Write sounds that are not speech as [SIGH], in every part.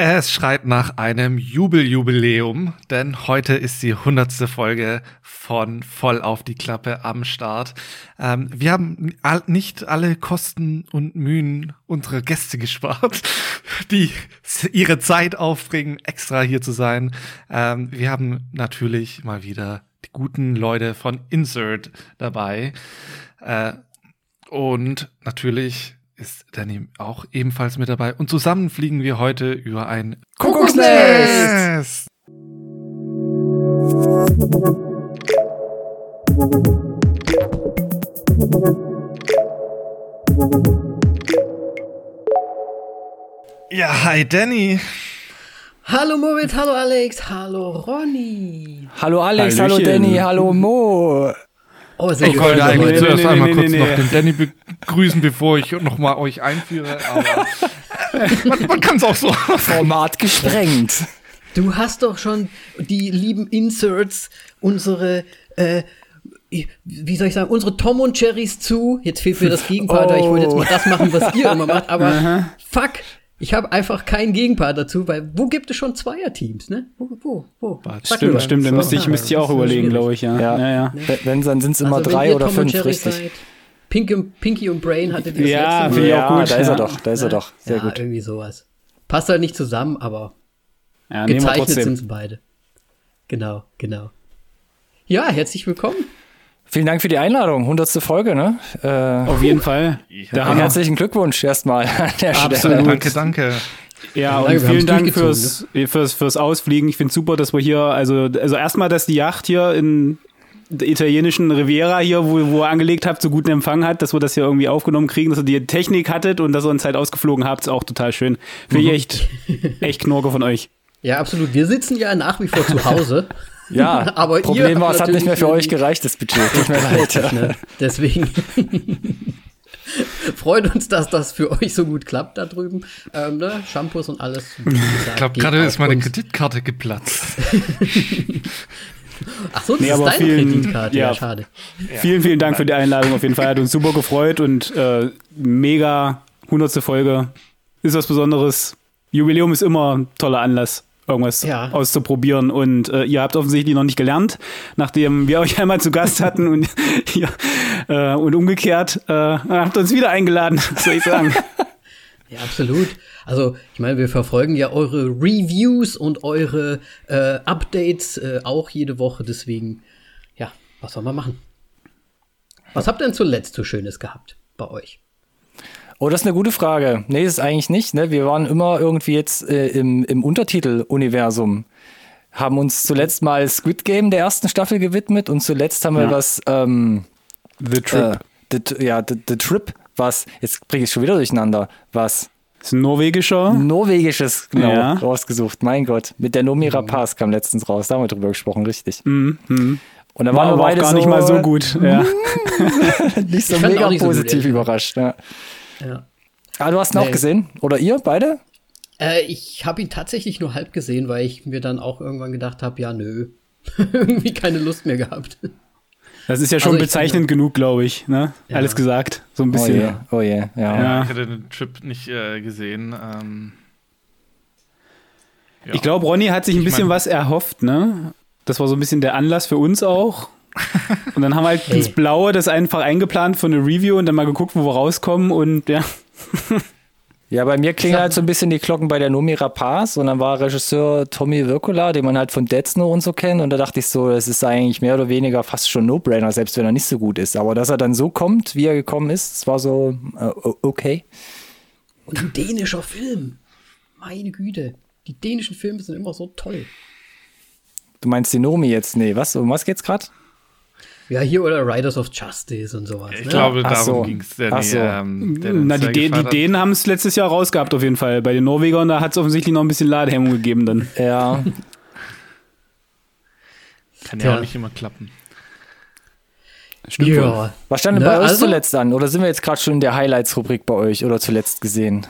Es schreit nach einem Jubeljubiläum, denn heute ist die hundertste Folge von Voll auf die Klappe am Start. Ähm, wir haben nicht alle Kosten und Mühen unserer Gäste gespart, [LAUGHS] die ihre Zeit aufbringen, extra hier zu sein. Ähm, wir haben natürlich mal wieder die guten Leute von Insert dabei. Äh, und natürlich ist Danny auch ebenfalls mit dabei. Und zusammen fliegen wir heute über ein Kuckucksnest. Ja, hi Danny. Hallo Moritz, hallo Alex, hallo Ronny. Hallo Alex, Hallöchen. hallo Danny, hallo Mo. Oh, sehr ich wollte eigentlich nee, zuerst nee, einmal nee, kurz noch den Danny begrüßen, bevor ich noch mal euch einführe, aber [LAUGHS] man, man kann es auch so. [LAUGHS] Format gesprengt. Du hast doch schon die lieben Inserts, unsere äh, wie soll ich sagen, unsere Tom und Cherries zu. Jetzt fehlt mir das Gegenpart, oh. ich wollte jetzt mal das machen, was ihr immer macht, aber fuck, ich habe einfach keinen Gegenpart dazu, weil wo gibt es schon Zweierteams, ne? Wo, wo, wo? Stimmt, mal. stimmt, da müsste ich, müsste ich auch überlegen, glaube ich, ja. ja. ja, ja. Ne? Wenn, dann sind es immer also, drei oder Tom fünf, richtig. Seid, Pink und, Pinky und Brain hatte das Ja, finde ich auch gut. Da ist er doch, da ist er doch. Sehr ja, gut. irgendwie sowas. Passt halt nicht zusammen, aber ja, gezeichnet sind sie beide. Genau, genau. Ja, herzlich willkommen. Vielen Dank für die Einladung. 100. Folge, ne? Äh, Auf jeden Fall. Ja. Herzlichen Glückwunsch erstmal. Absolut. Danke, danke. Ja, und vielen Dank fürs, ne? fürs, fürs Ausfliegen. Ich finde super, dass wir hier, also, also erstmal, dass die Yacht hier in der italienischen Riviera hier, wo, wo ihr angelegt habt, so guten Empfang hat, dass wir das hier irgendwie aufgenommen kriegen, dass ihr die Technik hattet und dass ihr uns halt ausgeflogen habt, ist auch total schön. Finde ich mhm. echt, echt Knorke von euch. Ja, absolut. Wir sitzen ja nach wie vor zu Hause. [LAUGHS] Ja, [LAUGHS] aber Problem war, es hat nicht mehr für euch gereicht, das Budget. Tut mir [LAUGHS] leid. Ne? Deswegen [LAUGHS] freut uns, dass das für euch so gut klappt da drüben. Ähm, ne? Shampoos und alles. Ich glaube, gerade ist meine uns. Kreditkarte geplatzt. Ach so, das nee, ist deine vielen, Kreditkarte. Ja, ja schade. Vielen, vielen Dank für die Einladung. Auf jeden Fall hat uns super gefreut und äh, mega hundertste Folge. Ist was Besonderes. Jubiläum ist immer ein toller Anlass irgendwas ja. auszuprobieren. Und äh, ihr habt offensichtlich noch nicht gelernt, nachdem wir [LAUGHS] euch einmal zu Gast hatten und, [LAUGHS] ja, äh, und umgekehrt äh, habt uns wieder eingeladen, [LAUGHS] soll ich sagen. Ja, absolut. Also, ich meine, wir verfolgen ja eure Reviews und eure äh, Updates äh, auch jede Woche. Deswegen, ja, was soll man machen? Was habt ihr denn zuletzt so Schönes gehabt bei euch? Oh, das ist eine gute Frage. Nee, ist eigentlich nicht. Ne? Wir waren immer irgendwie jetzt äh, im, im Untertitel-Universum. Haben uns zuletzt mal Squid Game der ersten Staffel gewidmet und zuletzt haben ja. wir was ähm, The Trip. Äh, the, ja, the, the Trip, was, jetzt bringe ich es schon wieder durcheinander, was ist ein norwegischer? Norwegisches, genau, ja. rausgesucht. Mein Gott. Mit der Nomira Pass kam letztens raus. Da haben wir drüber gesprochen, richtig. Mhm. Mhm. Und da waren wir beide auch gar so, nicht mal so gut. Ja. [LAUGHS] nicht so mega nicht positiv so überrascht. Ja. Ja. Ah, du hast ihn nee. auch gesehen? Oder ihr beide? Äh, ich habe ihn tatsächlich nur halb gesehen, weil ich mir dann auch irgendwann gedacht habe, ja, nö. [LAUGHS] Irgendwie keine Lust mehr gehabt. Das ist ja schon also bezeichnend finde, genug, glaube ich. Ne? Ja. Alles gesagt. So ein bisschen. Oh je, oh je. Ja. ja. Ich hatte den Trip nicht äh, gesehen. Ähm, ja. Ich glaube, Ronny hat sich ein bisschen mein, was erhofft, ne? Das war so ein bisschen der Anlass für uns auch. [LAUGHS] Und dann haben wir halt hey. ins Blaue das einfach eingeplant für eine Review und dann mal geguckt, wo wir rauskommen und ja. [LAUGHS] Ja, bei mir klingen halt so ein bisschen die Glocken bei der Nomi Rapaz und dann war Regisseur Tommy Wirkola, den man halt von Dead Snow und so kennt und da dachte ich so, das ist eigentlich mehr oder weniger fast schon No-Brainer, selbst wenn er nicht so gut ist. Aber dass er dann so kommt, wie er gekommen ist, das war so äh, okay. Und ein dänischer Film. Meine Güte. Die dänischen Filme sind immer so toll. Du meinst die Nomi jetzt? Nee, was? Um was geht's gerade? Ja, hier oder Riders of Justice und sowas. Ich ne? glaube, darum so. ging es. Der, so. ähm, Na, die, die Dänen haben es letztes Jahr rausgehabt, auf jeden Fall. Bei den Norwegern, da hat es offensichtlich noch ein bisschen Ladehemmung gegeben dann. Ja. [LAUGHS] Kann ja, ja auch nicht immer klappen. Stimmt ja. Was stand denn ne, bei euch also, zuletzt an? Oder sind wir jetzt gerade schon in der Highlights-Rubrik bei euch oder zuletzt gesehen?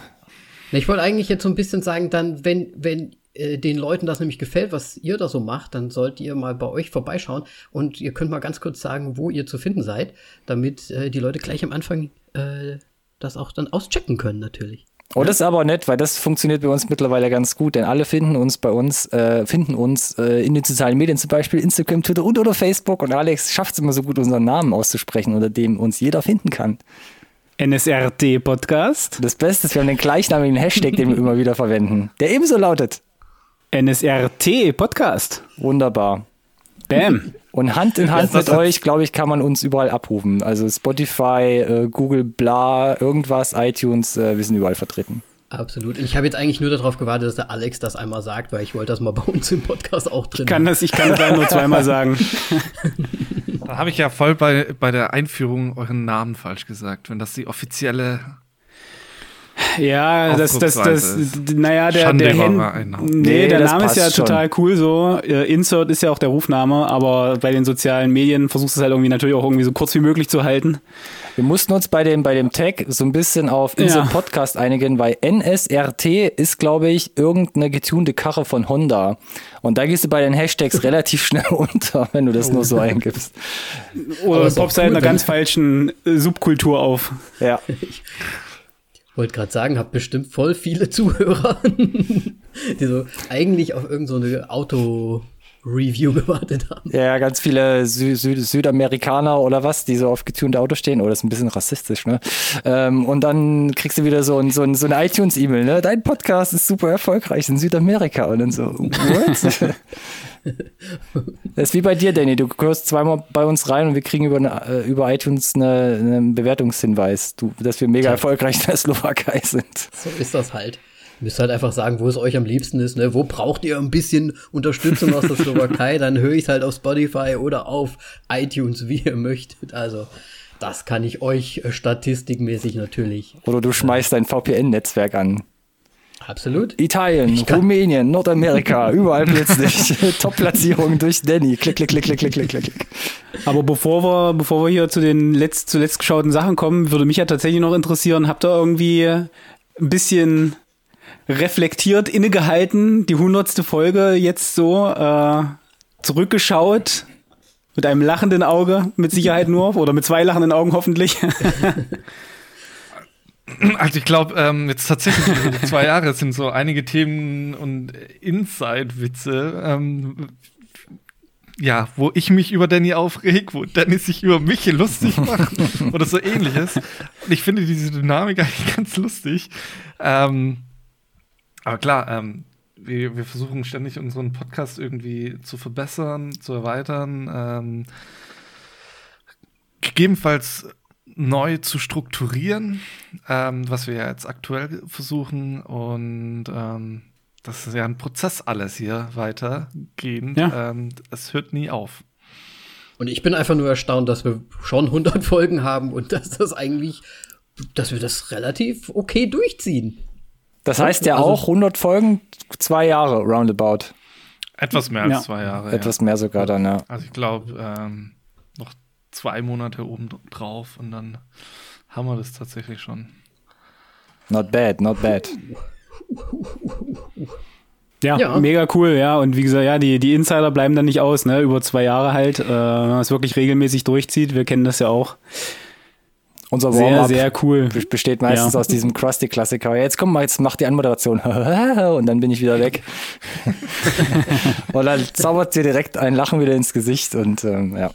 Ich wollte eigentlich jetzt so ein bisschen sagen, dann, wenn, wenn äh, den Leuten das nämlich gefällt, was ihr da so macht, dann sollt ihr mal bei euch vorbeischauen und ihr könnt mal ganz kurz sagen, wo ihr zu finden seid, damit äh, die Leute gleich am Anfang äh, das auch dann auschecken können natürlich. Oh, das ist aber nett, weil das funktioniert bei uns mittlerweile ganz gut, denn alle finden uns bei uns, äh, finden uns äh, in den sozialen Medien, zum Beispiel Instagram, Twitter und oder Facebook. Und Alex schafft es immer so gut, unseren Namen auszusprechen, unter dem uns jeder finden kann. NSRT Podcast. Das Beste ist, wir haben den gleichnamigen Hashtag, den wir immer wieder verwenden, der ebenso lautet. NSRT Podcast. Wunderbar. Bam. Und Hand in Hand mit euch, glaube ich, kann man uns überall abrufen. Also Spotify, äh, Google, bla, irgendwas, iTunes, äh, wir sind überall vertreten. Absolut. Ich habe jetzt eigentlich nur darauf gewartet, dass der Alex das einmal sagt, weil ich wollte das mal bei uns im Podcast auch drin. Ich kann das, ich kann das nur [LAUGHS] zweimal sagen. Da habe ich ja voll bei, bei der Einführung euren Namen falsch gesagt, wenn das die offizielle ja, das, das, das, naja, der, der, Hen nee, nee, der Name ist ja schon. total cool so. Äh, Insert ist ja auch der Rufname, aber bei den sozialen Medien versuchst du es halt irgendwie natürlich auch irgendwie so kurz wie möglich zu halten. Wir mussten uns bei dem, bei dem Tag so ein bisschen auf Insert ja. Podcast einigen, weil NSRT ist, glaube ich, irgendeine getunte Karre von Honda. Und da gehst du bei den Hashtags [LAUGHS] relativ schnell unter, wenn du das oh. nur so eingibst. Oder poppst halt cool, einer ganz falschen Subkultur auf. Ja. [LAUGHS] wollte gerade sagen, habe bestimmt voll viele [LAUGHS] Zuhörer, die so eigentlich auf irgendeine so Auto Review [LAUGHS] gewartet haben. Ja, ganz viele Sü Sü Südamerikaner oder was, die so auf getunte Autos stehen. Oh, das ist ein bisschen rassistisch, ne? Ähm, und dann kriegst du wieder so ein, so ein, so ein iTunes-E-Mail, ne? Dein Podcast ist super erfolgreich in Südamerika. Und dann so, what? [LAUGHS] Das ist wie bei dir, Danny. Du hörst zweimal bei uns rein und wir kriegen über, eine, äh, über iTunes eine, einen Bewertungshinweis, du, dass wir mega erfolgreich in der Slowakei sind. So ist das halt. Ihr müsst halt einfach sagen, wo es euch am liebsten ist. Ne? Wo braucht ihr ein bisschen Unterstützung aus der [LAUGHS] Slowakei? Dann höre ich es halt auf Spotify oder auf iTunes, wie ihr möchtet. Also das kann ich euch äh, statistikmäßig natürlich. Oder du schmeißt dein VPN-Netzwerk an. Absolut. Italien, Rumänien, [LAUGHS] Nordamerika, überall plötzlich. [LAUGHS] Top-Platzierung durch Danny. Klick, klick, klick, klick, klick, klick, klick. Aber bevor wir, bevor wir hier zu den letzt, zuletzt geschauten Sachen kommen, würde mich ja tatsächlich noch interessieren, habt ihr irgendwie ein bisschen reflektiert, innegehalten, die hundertste Folge jetzt so äh, zurückgeschaut, mit einem lachenden Auge, mit Sicherheit nur, oder mit zwei lachenden Augen hoffentlich. [LAUGHS] Also ich glaube, ähm, jetzt tatsächlich zwei Jahre sind so einige Themen und Inside-Witze, ähm, ja, wo ich mich über Danny aufreg, wo Danny sich über mich lustig macht oder so ähnliches. Und ich finde diese Dynamik eigentlich [LAUGHS] ganz lustig. Ähm, aber klar, ähm, wir, wir, versuchen ständig unseren Podcast irgendwie zu verbessern, zu erweitern. Ähm, gegebenenfalls neu zu strukturieren, ähm, was wir ja jetzt aktuell versuchen. Und ähm, das ist ja ein Prozess alles hier weitergehend. Ja. Ähm, es hört nie auf. Und ich bin einfach nur erstaunt, dass wir schon 100 [LAUGHS] Folgen haben und dass das eigentlich, dass wir das relativ okay durchziehen. Das heißt ja also, auch 100 Folgen, zwei Jahre roundabout. Etwas mehr als ja. zwei Jahre. Etwas ja. mehr sogar dann, ja. Also ich glaube, ähm, zwei Monate oben drauf und dann haben wir das tatsächlich schon. Not bad, not bad. Ja, ja, mega cool, ja. Und wie gesagt, ja, die, die Insider bleiben dann nicht aus, ne? Über zwei Jahre halt, äh, wenn man es wirklich regelmäßig durchzieht. Wir kennen das ja auch. Unser Warm-up sehr, sehr cool. besteht meistens ja. aus diesem Krusty-Klassiker. Jetzt komm mal, jetzt mach die Anmoderation. [LAUGHS] und dann bin ich wieder weg. [LAUGHS] und dann zaubert dir direkt ein Lachen wieder ins Gesicht und ähm, ja.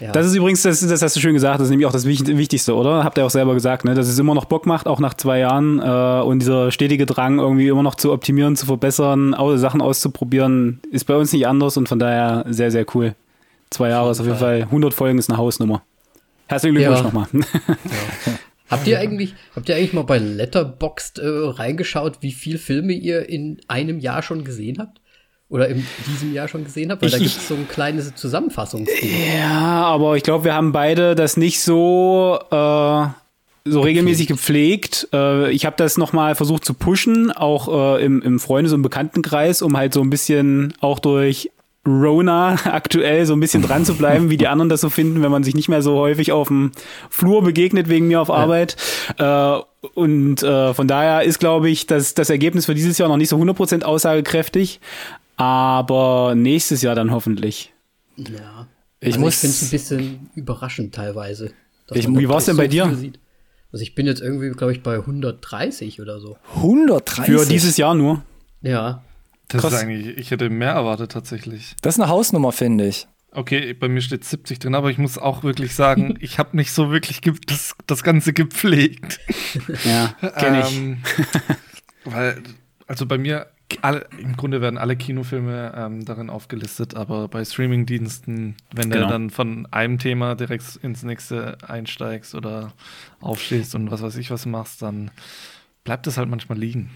ja. Das ist übrigens, das, das hast du schön gesagt, das ist nämlich auch das Wichtigste, oder? Habt ihr auch selber gesagt, ne? dass es immer noch Bock macht, auch nach zwei Jahren äh, und dieser stetige Drang irgendwie immer noch zu optimieren, zu verbessern, Sachen auszuprobieren, ist bei uns nicht anders und von daher sehr, sehr cool. Zwei Jahre ist auf jeden Fall, 100 Folgen ist eine Hausnummer. Herzlichen Glückwunsch ja. nochmal. Ja. [LAUGHS] Habt ihr eigentlich, habt ihr eigentlich mal bei Letterboxd äh, reingeschaut, wie viele Filme ihr in einem Jahr schon gesehen habt? Oder in diesem Jahr schon gesehen habt? Weil ich, da gibt es so ein kleines Zusammenfassungsspiel. Ja, aber ich glaube, wir haben beide das nicht so, äh, so regelmäßig gepflegt. Äh, ich habe das nochmal versucht zu pushen, auch äh, im, im Freundes- und Bekanntenkreis, um halt so ein bisschen auch durch Rona aktuell so ein bisschen dran zu bleiben, wie die anderen das so finden, wenn man sich nicht mehr so häufig auf dem Flur begegnet wegen mir auf Arbeit. Ja. Äh, und äh, von daher ist, glaube ich, das, das Ergebnis für dieses Jahr noch nicht so 100% aussagekräftig, aber nächstes Jahr dann hoffentlich. Ja. Ich, also ich finde es ein bisschen überraschend teilweise. Ich, wie war es denn bei dir? Also ich bin jetzt irgendwie, glaube ich, bei 130 oder so. 130? Für dieses Jahr nur? Ja. Das Krass. ist eigentlich, ich hätte mehr erwartet tatsächlich. Das ist eine Hausnummer, finde ich. Okay, bei mir steht 70 drin, aber ich muss auch wirklich sagen, [LAUGHS] ich habe nicht so wirklich das, das Ganze gepflegt. Ja, kenne ich. Ähm, weil, also bei mir, alle, im Grunde werden alle Kinofilme ähm, darin aufgelistet, aber bei Streamingdiensten, wenn genau. du dann von einem Thema direkt ins nächste einsteigst oder aufstehst und was weiß ich was machst, dann bleibt es halt manchmal liegen.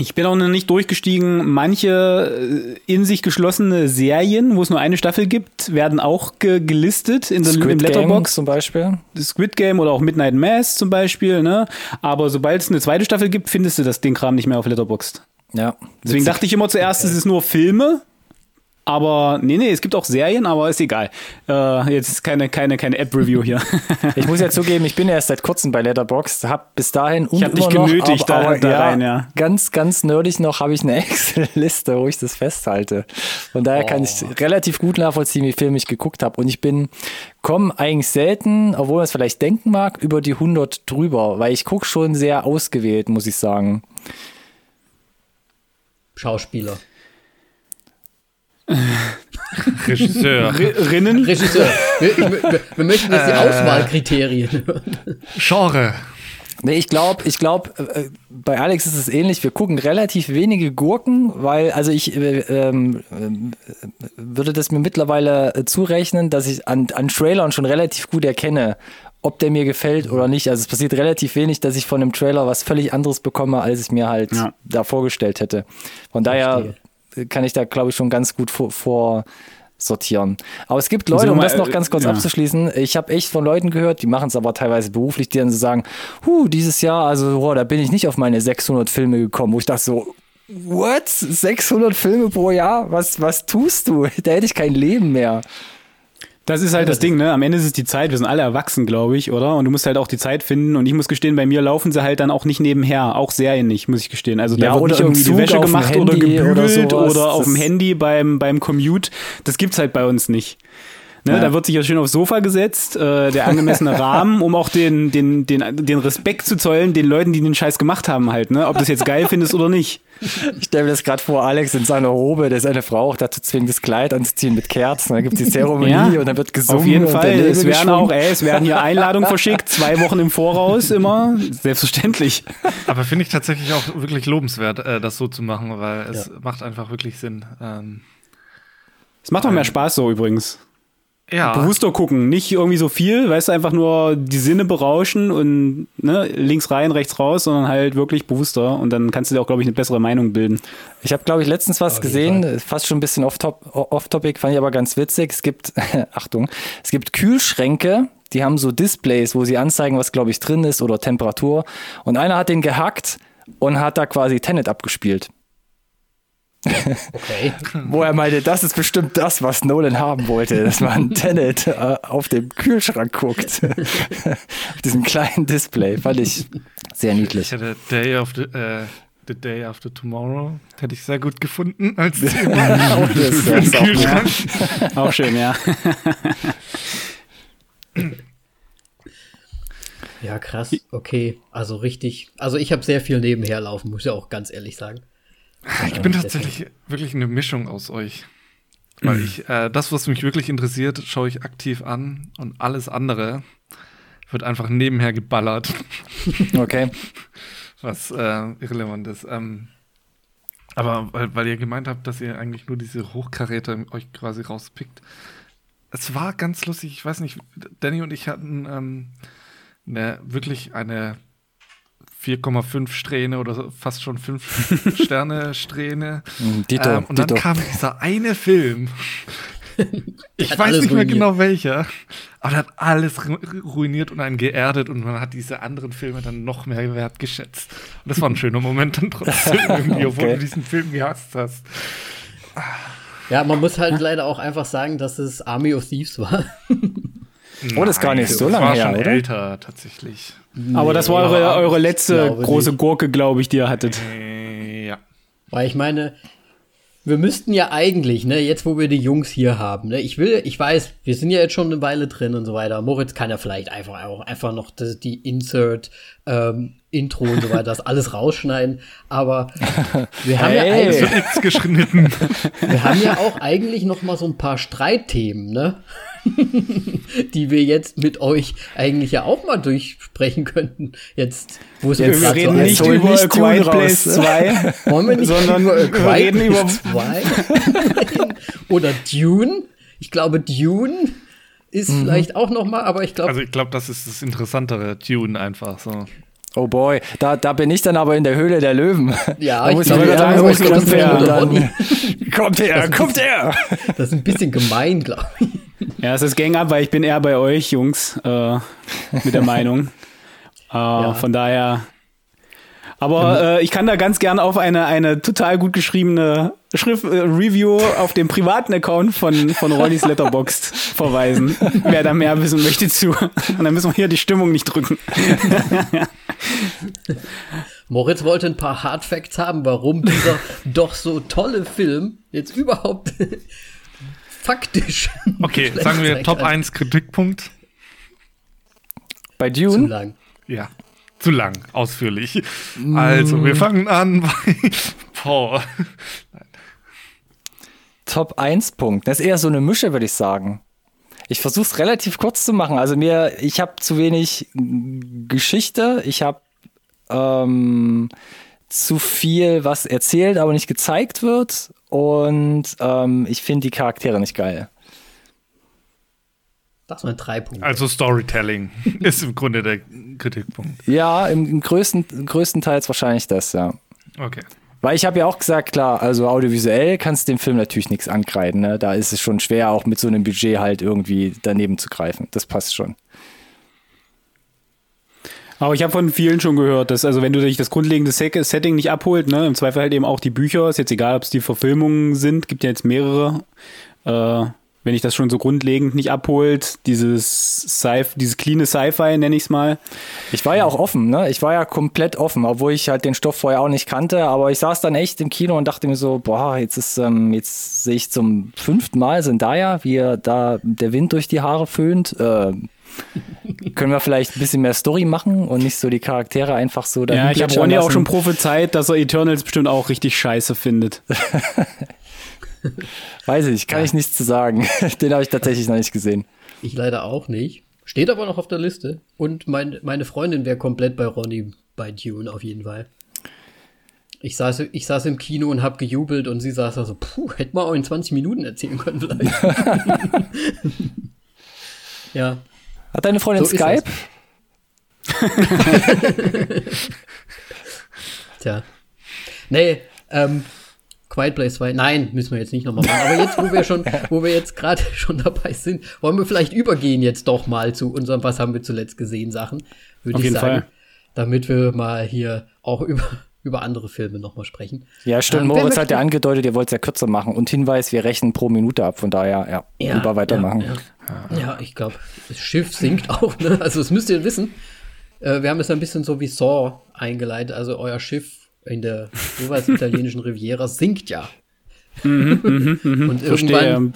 Ich bin auch noch nicht durchgestiegen. Manche äh, in sich geschlossene Serien, wo es nur eine Staffel gibt, werden auch ge gelistet in der Squid Letterbox zum Beispiel. Squid Game oder auch Midnight Mass zum Beispiel. Ne? Aber sobald es eine zweite Staffel gibt, findest du das den Kram nicht mehr auf Letterboxd. Ja. Deswegen dachte ich immer zuerst, okay. es ist nur Filme. Aber nee, nee, es gibt auch Serien, aber ist egal. Äh, jetzt ist keine, keine, keine App-Review hier. [LAUGHS] ich muss ja zugeben, ich bin erst seit kurzem bei Letterboxd, hab bis dahin und ich hab dich genötigt noch, aber, da, da ja, rein, ja. Ganz, ganz nerdig noch habe ich eine [LAUGHS] Excel-Liste, wo ich das festhalte. Von daher oh. kann ich oh. relativ gut nachvollziehen, wie viel ich geguckt habe. Und ich bin, komme eigentlich selten, obwohl man es vielleicht denken mag, über die 100 drüber, weil ich gucke schon sehr ausgewählt, muss ich sagen. Schauspieler. [LAUGHS] Regisseur. Rinnen? Regisseur. Wir, wir, wir möchten jetzt die äh, Auswahlkriterien. Genre. Nee, ich glaube, ich glaube, äh, bei Alex ist es ähnlich. Wir gucken relativ wenige Gurken, weil, also ich äh, ähm, äh, würde das mir mittlerweile äh, zurechnen, dass ich an, an Trailern schon relativ gut erkenne, ob der mir gefällt oder nicht. Also es passiert relativ wenig, dass ich von einem Trailer was völlig anderes bekomme, als ich mir halt ja. da vorgestellt hätte. Von daher kann ich da, glaube ich, schon ganz gut vor, vor sortieren. Aber es gibt Leute, um das noch ganz kurz ja. abzuschließen, ich habe echt von Leuten gehört, die machen es aber teilweise beruflich, die dann so sagen, huh, dieses Jahr, also boah, da bin ich nicht auf meine 600 Filme gekommen, wo ich dachte so, what? 600 Filme pro Jahr? Was, was tust du? [LAUGHS] Da hätte ich kein Leben mehr. Das ist halt das Ding, ne? Am Ende ist es die Zeit. Wir sind alle erwachsen, glaube ich, oder? Und du musst halt auch die Zeit finden. Und ich muss gestehen, bei mir laufen sie halt dann auch nicht nebenher. Auch Serien nicht, muss ich gestehen. Also ja, da wird nicht irgendwie die Wäsche gemacht oder gebügelt oder, oder auf dem Handy beim, beim Commute. Das gibt's halt bei uns nicht. Ne, ja. Da wird sich ja schön aufs Sofa gesetzt, äh, der angemessene [LAUGHS] Rahmen, um auch den, den, den, den Respekt zu zollen, den Leuten, die den Scheiß gemacht haben, halt, ne? Ob du das jetzt geil findest oder nicht. Ich stelle mir das gerade vor, Alex in seiner Robe, der seine Frau auch dazu zwingt, das Kleid anzuziehen mit Kerzen. Dann gibt es die Zeremonie ja, und dann wird gesungen. Auf jeden Fall. Es werden auch, ey, es werden hier [LAUGHS] Einladungen verschickt, zwei Wochen im Voraus immer. Selbstverständlich. Aber finde ich tatsächlich auch wirklich lobenswert, äh, das so zu machen, weil es ja. macht einfach wirklich Sinn. Ähm, es macht auch mehr Spaß so übrigens ja. bewusster gucken. Nicht irgendwie so viel, weißt du, einfach nur die Sinne berauschen und ne, links rein, rechts raus, sondern halt wirklich bewusster. Und dann kannst du dir auch, glaube ich, eine bessere Meinung bilden. Ich habe, glaube ich, letztens was gesehen, fast schon ein bisschen off-topic, off fand ich aber ganz witzig. Es gibt, [LAUGHS] Achtung, es gibt Kühlschränke, die haben so Displays, wo sie anzeigen, was, glaube ich, drin ist oder Temperatur. Und einer hat den gehackt und hat da quasi Tenet abgespielt. Okay. [LAUGHS] Wo er meinte, das ist bestimmt das, was Nolan haben wollte, dass man [LAUGHS] Tenet äh, auf dem Kühlschrank guckt. [LAUGHS] auf diesem kleinen Display. Fand ich sehr niedlich. Ich hätte Day of the, äh, the Day After Tomorrow hätte ich sehr gut gefunden als Thema. oh, das, das auch, ja. auch schön, ja. Ja, krass. Okay, also richtig. Also ich habe sehr viel nebenher laufen, muss ich auch ganz ehrlich sagen. Ich bin tatsächlich wirklich eine Mischung aus euch. Weil ich, äh, das, was mich wirklich interessiert, schaue ich aktiv an und alles andere wird einfach nebenher geballert. [LAUGHS] Okay. was äh, irrelevant ist. Ähm, aber weil, weil ihr gemeint habt, dass ihr eigentlich nur diese Hochkaräter euch quasi rauspickt. Es war ganz lustig, ich weiß nicht, Danny und ich hatten ähm, eine, wirklich eine 4,5 Strähne oder fast schon 5 [LAUGHS] Sterne Strähne. Mm, Dito, ähm, und dann kam dieser eine Film. [LAUGHS] ich weiß nicht mehr ruiniert. genau welcher, aber er hat alles ruiniert und einen geerdet und man hat diese anderen Filme dann noch mehr wertgeschätzt. Und das war ein [LAUGHS] schöner Moment dann trotzdem irgendwie, obwohl okay. du diesen Film gehasst hast. Ja, man muss halt leider auch einfach sagen, dass es Army of Thieves war. oh, das ist gar nicht so lange her, schon oder? älter tatsächlich. Aber das war eure, eure letzte große nicht. Gurke, glaube ich, die ihr hattet. Ja. Weil ich meine, wir müssten ja eigentlich, ne, jetzt wo wir die Jungs hier haben, ne, ich will, ich weiß, wir sind ja jetzt schon eine Weile drin und so weiter. Moritz kann ja vielleicht einfach auch einfach noch das, die Insert, ähm, Intro und so weiter, das alles rausschneiden. Aber [LAUGHS] wir haben hey, ja eigentlich, geschnitten. [LAUGHS] wir haben ja auch eigentlich noch mal so ein paar Streitthemen, ne? [LAUGHS] die wir jetzt mit euch eigentlich ja auch mal durchsprechen könnten. Jetzt, wo es jetzt, wir reden so nicht über nicht Quiet Place 2, [LAUGHS] Wollen wir nicht sondern über wir reden über 2 oder Dune. Ich glaube, Dune ist mhm. vielleicht auch noch mal, aber ich glaube Also ich glaube, das ist das interessantere Dune einfach so. Oh boy, da, da bin ich dann aber in der Höhle der Löwen. Ja, da ich muss aber sagen, muss [LAUGHS] kommt her, kommt her, kommt her. Das ist ein bisschen gemein, glaube ich. [LAUGHS] Ja, es ist Gang ab, weil ich bin eher bei euch, Jungs, äh, mit der Meinung. [LAUGHS] Äh, ja. Von daher. Aber äh, ich kann da ganz gern auf eine, eine total gut geschriebene Schrift, äh, Review auf dem privaten Account von, von Rollys Letterboxd [LAUGHS] verweisen. Wer da mehr wissen möchte zu. Und dann müssen wir hier die Stimmung nicht drücken. Moritz wollte ein paar Hard Facts haben, warum dieser doch so tolle Film jetzt überhaupt faktisch. [LAUGHS] Okay, sagen wir Top 1 Kritikpunkt. Bei Dune? Zu lang. Ja, zu lang, ausführlich. Mm. Also, wir fangen an bei [LAUGHS] Paul. Top 1 Punkt. Das ist eher so eine Mische, würde ich sagen. Ich versuche es relativ kurz zu machen. Also mir, ich habe zu wenig Geschichte. Ich habe ähm, zu viel, was erzählt, aber nicht gezeigt wird. Und ähm, ich finde die Charaktere nicht geil. Das waren drei Punkte. Also Storytelling [LAUGHS] ist im Grunde der Kritikpunkt. Ja, im, im größten, größtenteils wahrscheinlich das, ja. Okay. Weil ich habe ja auch gesagt, klar, also audiovisuell kannst du dem Film natürlich nichts ankreiden. Ne? Da ist es schon schwer, auch mit so einem Budget halt irgendwie daneben zu greifen. Das passt schon. Aber ich habe von vielen schon gehört, dass, also wenn du dich das grundlegende Setting nicht abholt, ne, im Zweifel halt eben auch die Bücher, ist jetzt egal, ob es die Verfilmungen sind, gibt ja jetzt mehrere, äh, wenn ich das schon so grundlegend nicht abholt, dieses Sci dieses cleane Sci-Fi, nenne ich es mal. Ich war ja auch offen, ne? Ich war ja komplett offen, obwohl ich halt den Stoff vorher auch nicht kannte, aber ich saß dann echt im Kino und dachte mir so, boah, jetzt ist, ähm, jetzt sehe ich zum fünften Mal Zendaya, wie er da der Wind durch die Haare föhnt. Äh, [LAUGHS] können wir vielleicht ein bisschen mehr Story machen und nicht so die Charaktere einfach so da Ja, ich habe Ronny auch schon prophezeit, dass er Eternals bestimmt auch richtig scheiße findet. [LAUGHS] [LAUGHS] Weiß ich, kann ja. ich nichts zu sagen. Den habe ich tatsächlich noch nicht gesehen. Ich leider auch nicht. Steht aber noch auf der Liste. Und mein, meine Freundin wäre komplett bei Ronny bei Dune auf jeden Fall. Ich saß, ich saß im Kino und habe gejubelt und sie saß da so, puh, hätte man auch in 20 Minuten erzählen können vielleicht. ja. Hat deine Freundin so Skype? [LAUGHS] Tja. Nee, ähm, Quiet Place 2, nein, müssen wir jetzt nicht nochmal machen. Aber jetzt, wo wir schon, wo wir jetzt gerade [LAUGHS] schon dabei sind, wollen wir vielleicht übergehen jetzt doch mal zu unserem Was haben wir zuletzt gesehen Sachen, würde ich sagen. Fall. Damit wir mal hier auch über, über andere Filme nochmal sprechen. Ja, stimmt. Ähm, Moritz hat ja angedeutet, ihr wollt es ja kürzer machen. Und Hinweis, wir rechnen pro Minute ab. Von daher, ja, ja lieber weitermachen. Ja, ja. ja ich glaube, das Schiff sinkt [LAUGHS] auch. Ne? Also, das müsst ihr wissen. Äh, wir haben es ein bisschen so wie Saw eingeleitet. Also, euer Schiff in der jeweils italienischen Riviera sinkt ja. Mhm, mhm, mhm. [LAUGHS] Und irgendwann,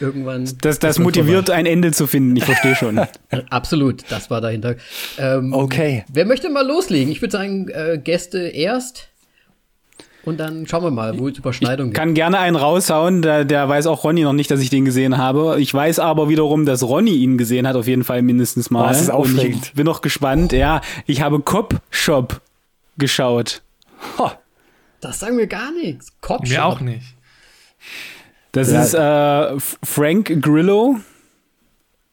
irgendwann. Das, das motiviert, vorbei. ein Ende zu finden, ich verstehe schon. [LAUGHS] Absolut, das war dahinter. Ähm, okay. Wer möchte mal loslegen? Ich würde sagen, äh, Gäste erst. Und dann schauen wir mal, wo es Überschneidungen gibt. Ich kann gerne einen raushauen, der, der weiß auch Ronny noch nicht, dass ich den gesehen habe. Ich weiß aber wiederum, dass Ronny ihn gesehen hat, auf jeden Fall mindestens mal. Oh, das ist aufregend. Ich bin noch gespannt. Ja, ich habe Cop Shop geschaut. Ho, das sagen wir gar nichts. Cop Mir auch nicht. Das ja. ist äh, Frank Grillo.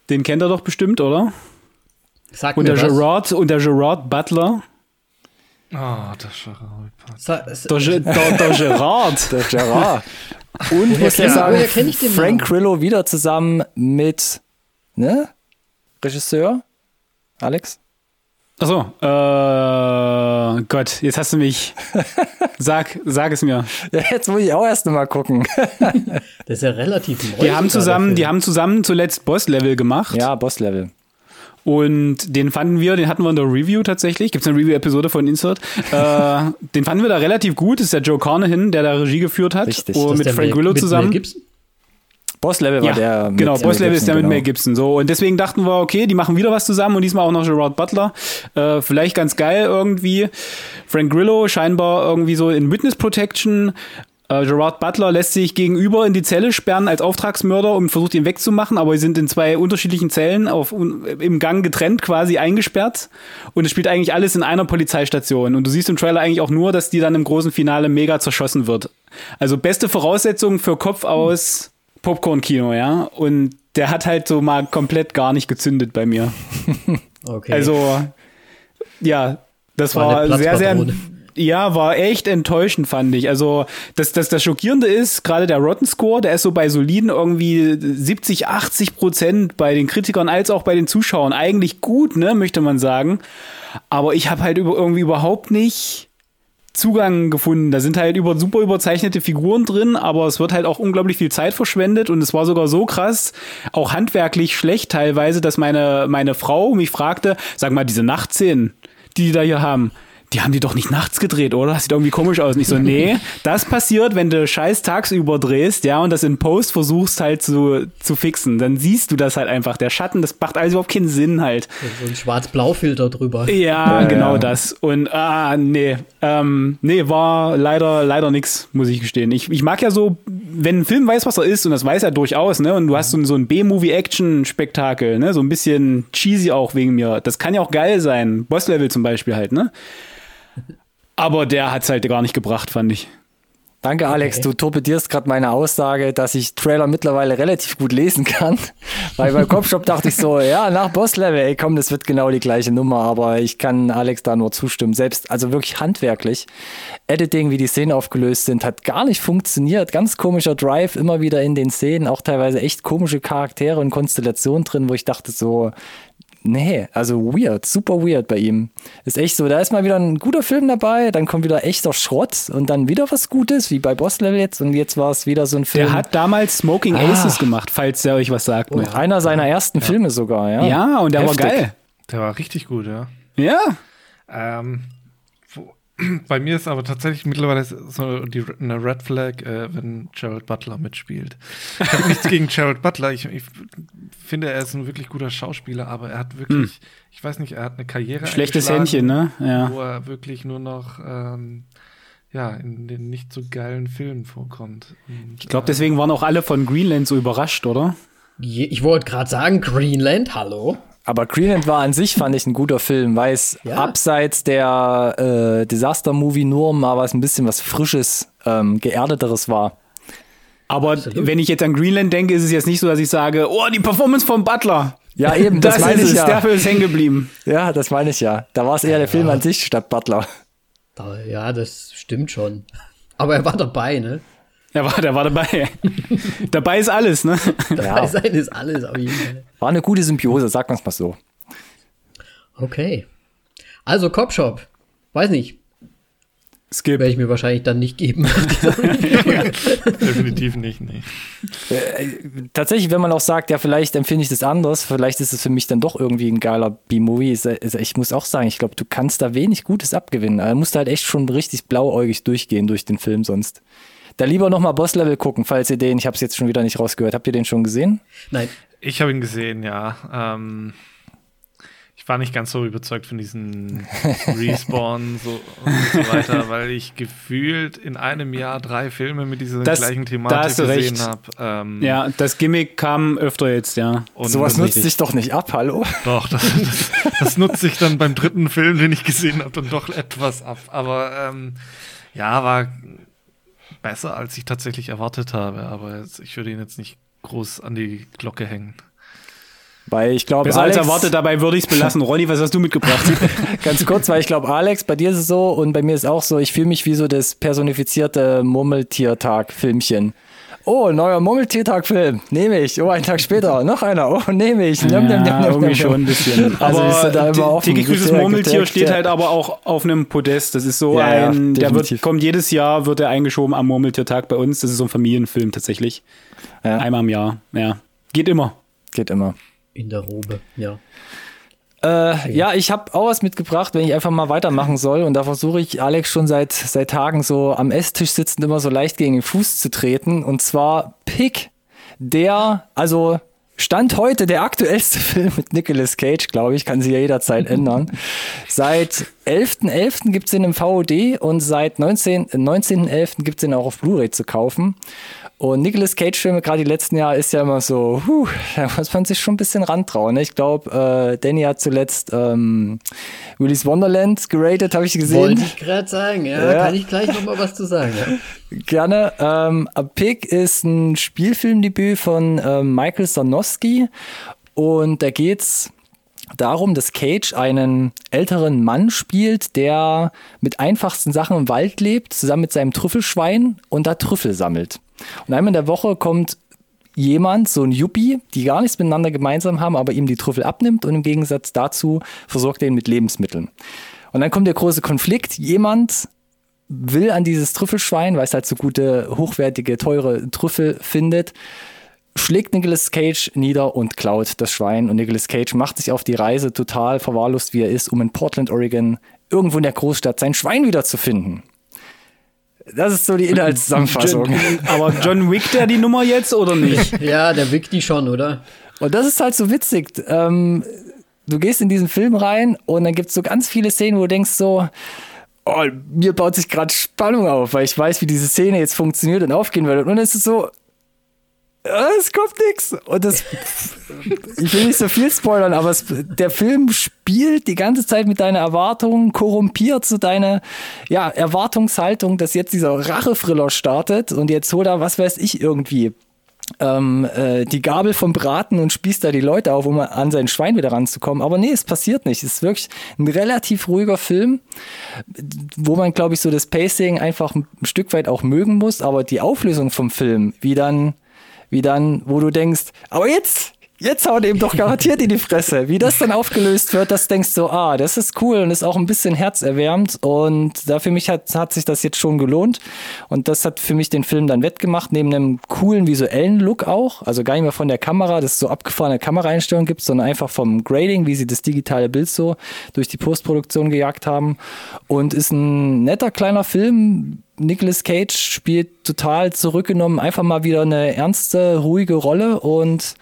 Den kennt er doch bestimmt, oder? Sag und der Gerard und der Gerard Butler. Ah, oh, der Gerard. Der, der, der Gerard. [LAUGHS] der Gerard. Und muss ja sagen, Frank Grillo wieder zusammen mit ne? Regisseur Alex? Achso, äh, Gott, jetzt hast du mich. [LAUGHS] Sag, sag es mir. Ja, jetzt muss ich auch erst mal gucken. [LAUGHS] das ist ja relativ neu. Die haben zusammen, die haben zusammen zuletzt Boss-Level gemacht. Ja, Boss-Level. Und den fanden wir, den hatten wir in der Review tatsächlich. Gibt es eine Review-Episode von Insert? [LAUGHS] äh, den fanden wir da relativ gut. Das ist der Joe Carnahan, der da Regie geführt hat. Richtig. Und mit Frank Grillo zusammen. Boss Level war ja, der. Mit genau, Boss Level ist der genau. mit Mel Gibson. So und deswegen dachten wir, okay, die machen wieder was zusammen und diesmal auch noch Gerard Butler. Äh, vielleicht ganz geil irgendwie. Frank Grillo scheinbar irgendwie so in Witness Protection. Äh, Gerard Butler lässt sich gegenüber in die Zelle sperren als Auftragsmörder und versucht ihn wegzumachen, aber sie sind in zwei unterschiedlichen Zellen auf, im Gang getrennt quasi eingesperrt und es spielt eigentlich alles in einer Polizeistation und du siehst im Trailer eigentlich auch nur, dass die dann im großen Finale mega zerschossen wird. Also beste Voraussetzungen für Kopf aus Popcorn-Kino, ja. Und der hat halt so mal komplett gar nicht gezündet bei mir. [LAUGHS] Okay. Also, ja, das war, war sehr, sehr. Ja, war echt enttäuschend, fand ich. Also, das, das, das Schockierende ist, gerade der Rotten Score, der ist so bei soliden irgendwie 70, 80 Prozent bei den Kritikern als auch bei den Zuschauern. Eigentlich gut, ne, möchte man sagen. Aber ich habe halt irgendwie überhaupt nicht Zugang gefunden. Da sind halt über, super überzeichnete Figuren drin, aber es wird halt auch unglaublich viel Zeit verschwendet und es war sogar so krass, auch handwerklich schlecht teilweise, dass meine, meine Frau mich fragte, sag mal, diese Nachtszenen, die die da hier haben, die haben die doch nicht nachts gedreht, oder? Das sieht irgendwie komisch aus. Nicht so, nee, [LAUGHS] das passiert, wenn du scheiß tagsüber drehst, ja, und das in Post versuchst halt zu, zu fixen. Dann siehst du das halt einfach. Der Schatten, das macht alles überhaupt keinen Sinn halt. So ein Schwarz-Blau-Filter drüber. Ja, ja genau ja. das. Und, ah, nee, ähm, nee, war leider, leider nix, muss ich gestehen. Ich, ich mag ja so, wenn ein Film weiß, was er ist, und das weiß er durchaus, ne, und du hast so, so ein B-Movie-Action-Spektakel, ne, so ein bisschen cheesy auch wegen mir. Das kann ja auch geil sein. Boss-Level zum Beispiel halt, ne? Aber der hat es halt gar nicht gebracht, fand ich. Danke, Alex. Okay. Du torpedierst gerade meine Aussage, dass ich Trailer mittlerweile relativ gut lesen kann. [LAUGHS] Weil bei Kopfshop dachte ich so, [LAUGHS] ja, nach Bosslevel, ey, komm, das wird genau die gleiche Nummer. Aber ich kann Alex da nur zustimmen. Selbst, also wirklich handwerklich. Editing, wie die Szenen aufgelöst sind, hat gar nicht funktioniert. Ganz komischer Drive, immer wieder in den Szenen. Auch teilweise echt komische Charaktere und Konstellationen drin, wo ich dachte so, Nee, also weird, super weird bei ihm. Ist echt so, da ist mal wieder ein guter Film dabei, dann kommt wieder echter Schrott und dann wieder was Gutes, wie bei Boss Level jetzt und jetzt war es wieder so ein Film. Der hat damals Smoking ah. Aces gemacht, falls der euch was sagt. Oh, einer seiner ersten ja. Filme sogar, ja. Ja, und der Heftig. war geil. Der war richtig gut, ja. Ja. Ähm, [CLEARS THROAT] bei mir ist aber tatsächlich mittlerweile so die, eine Red Flag, äh, wenn Gerald Butler mitspielt. Ich habe nichts gegen Gerald Butler. Ich, ich, finde, er ist ein wirklich guter Schauspieler, aber er hat wirklich, hm. ich weiß nicht, er hat eine Karriere. Schlechtes Händchen, ne? Ja. Wo er wirklich nur noch ähm, ja, in den nicht so geilen Filmen vorkommt. Und, ich glaube, deswegen waren auch alle von Greenland so überrascht, oder? Ich wollte gerade sagen, Greenland, hallo. Aber Greenland war an sich, fand ich, ein guter Film, weil es ja. abseits der äh, Disaster-Movie nur mal was ein bisschen was Frisches, ähm, Geerdeteres war. Aber Absolut. wenn ich jetzt an Greenland denke, ist es jetzt nicht so, dass ich sage, oh, die Performance von Butler. Ja, eben, [LAUGHS] das, das meine ich ja. Dafür ist hängen geblieben. Ja, das meine ich ja. Da war es eher ja, der Film an sich statt Butler. Ja, das stimmt schon. Aber er war dabei, ne? Er war, der war dabei. [LAUGHS] dabei ist alles, ne? Dabei ja. sein ist alles, auf jeden Fall. War eine gute Symbiose, sagen wir es mal so. Okay. Also Copshop. Weiß nicht. Skip. Werde ich mir wahrscheinlich dann nicht geben. [LAUGHS] Definitiv nicht, nee. Äh, tatsächlich, wenn man auch sagt, ja, vielleicht empfinde ich das anders, vielleicht ist es für mich dann doch irgendwie ein geiler B-Movie. Ich muss auch sagen, ich glaube, du kannst da wenig Gutes abgewinnen. Du musst halt echt schon richtig blauäugig durchgehen durch den Film sonst. Da lieber nochmal Boss-Level gucken, falls ihr den, ich habe es jetzt schon wieder nicht rausgehört. Habt ihr den schon gesehen? Nein. Ich habe ihn gesehen, ja. Ähm, ich war nicht ganz so überzeugt von diesen [LAUGHS] Respawn so und so weiter, weil ich gefühlt in einem Jahr drei Filme mit dieser das, gleichen Thematik gesehen habe. Ähm, ja, das Gimmick kam öfter jetzt, ja. Und Sowas nutzt sich doch nicht ab, hallo? Doch, das, das, das nutzt sich dann beim dritten Film, den ich gesehen habe, dann doch etwas ab. Aber ähm, ja, war besser, als ich tatsächlich erwartet habe. Aber ich würde ihn jetzt nicht groß an die Glocke hängen. Weil ich glaube, Besser Alex, als erwartet, dabei würde ich es belassen. Ronny, was hast du mitgebracht? [LAUGHS] Ganz kurz, weil ich glaube, Alex, bei dir ist es so und bei mir ist auch so, ich fühle mich wie so das personifizierte Murmeltiertag-Filmchen. Oh, neuer Murmeltiertag-Film. Nehme ich. Oh, einen Tag später. [LAUGHS] Noch einer. Oh, nehme ich. Ja, nimm, nimm, nimm, irgendwie schon ein bisschen. Also aber da immer offen. Grüßes Murmeltier steht halt aber auch auf einem Podest. Das ist so ja, ein, ja, der wird, kommt jedes Jahr, wird er eingeschoben am Murmeltiertag bei uns. Das ist so ein Familienfilm tatsächlich. Ja. Einmal im Jahr. Ja. Geht immer. Geht immer. In der Robe, ja. Äh, ja, ich habe auch was mitgebracht, wenn ich einfach mal weitermachen soll. Und da versuche ich Alex schon seit, seit Tagen so am Esstisch sitzend immer so leicht gegen den Fuß zu treten. Und zwar Pick, der, also Stand heute der aktuellste [LAUGHS] Film mit Nicolas Cage, glaube ich, kann sich ja jederzeit [LAUGHS] ändern. Seit 11.11. .11. gibt es ihn im VOD und seit 19.11. 19 gibt es ihn auch auf Blu-ray zu kaufen. Und Nicolas Cage-Filme, gerade die letzten Jahre, ist ja immer so, huh, da muss man sich schon ein bisschen rantrauen. Ne? Ich glaube, äh, Danny hat zuletzt ähm, Willy's Wonderland geratet, habe ich gesehen. Wollte ich gerade sagen, ja, ja, kann ich gleich nochmal was zu sagen. Ja. [LAUGHS] Gerne. Ähm, A Pig ist ein Spielfilmdebüt von ähm, Michael Sarnowski und da geht's darum, dass Cage einen älteren Mann spielt, der mit einfachsten Sachen im Wald lebt, zusammen mit seinem Trüffelschwein und da Trüffel sammelt. Und einmal in der Woche kommt jemand, so ein Yuppie, die gar nichts miteinander gemeinsam haben, aber ihm die Trüffel abnimmt und im Gegensatz dazu versorgt er ihn mit Lebensmitteln. Und dann kommt der große Konflikt. Jemand will an dieses Trüffelschwein, weil es halt so gute, hochwertige, teure Trüffel findet, schlägt Nicolas Cage nieder und klaut das Schwein. Und Nicolas Cage macht sich auf die Reise, total verwahrlost wie er ist, um in Portland, Oregon, irgendwo in der Großstadt sein Schwein wiederzufinden. Das ist so die Inhaltszusammenfassung. Aber John Wick der die Nummer jetzt oder nicht? [LAUGHS] ja, der wickt die schon, oder? Und das ist halt so witzig. Ähm, du gehst in diesen Film rein und dann gibt es so ganz viele Szenen, wo du denkst so, oh, mir baut sich gerade Spannung auf, weil ich weiß, wie diese Szene jetzt funktioniert und aufgehen wird. Und dann ist es so, es kommt nichts. Und das, ich will nicht so viel spoilern, aber es, der Film spielt die ganze Zeit mit deiner Erwartung, korrumpiert so deine ja, Erwartungshaltung, dass jetzt dieser Rachefriller startet und jetzt holt er, was weiß ich, irgendwie ähm, äh, die Gabel vom Braten und spießt da die Leute auf, um an sein Schwein wieder ranzukommen. Aber nee, es passiert nicht. Es ist wirklich ein relativ ruhiger Film, wo man, glaube ich, so das Pacing einfach ein Stück weit auch mögen muss. Aber die Auflösung vom Film, wie dann wie dann, wo du denkst, aber jetzt, jetzt haut ihm doch garantiert in die Fresse. Wie das dann aufgelöst wird, das denkst du, ah, das ist cool und ist auch ein bisschen herzerwärmend. Und da für mich hat, hat sich das jetzt schon gelohnt. Und das hat für mich den Film dann wettgemacht, neben einem coolen visuellen Look auch, also gar nicht mehr von der Kamera, dass es so abgefahrene Kameraeinstellungen gibt, sondern einfach vom Grading, wie sie das digitale Bild so durch die Postproduktion gejagt haben. Und ist ein netter kleiner Film, Nicolas Cage spielt total zurückgenommen, einfach mal wieder eine ernste, ruhige Rolle und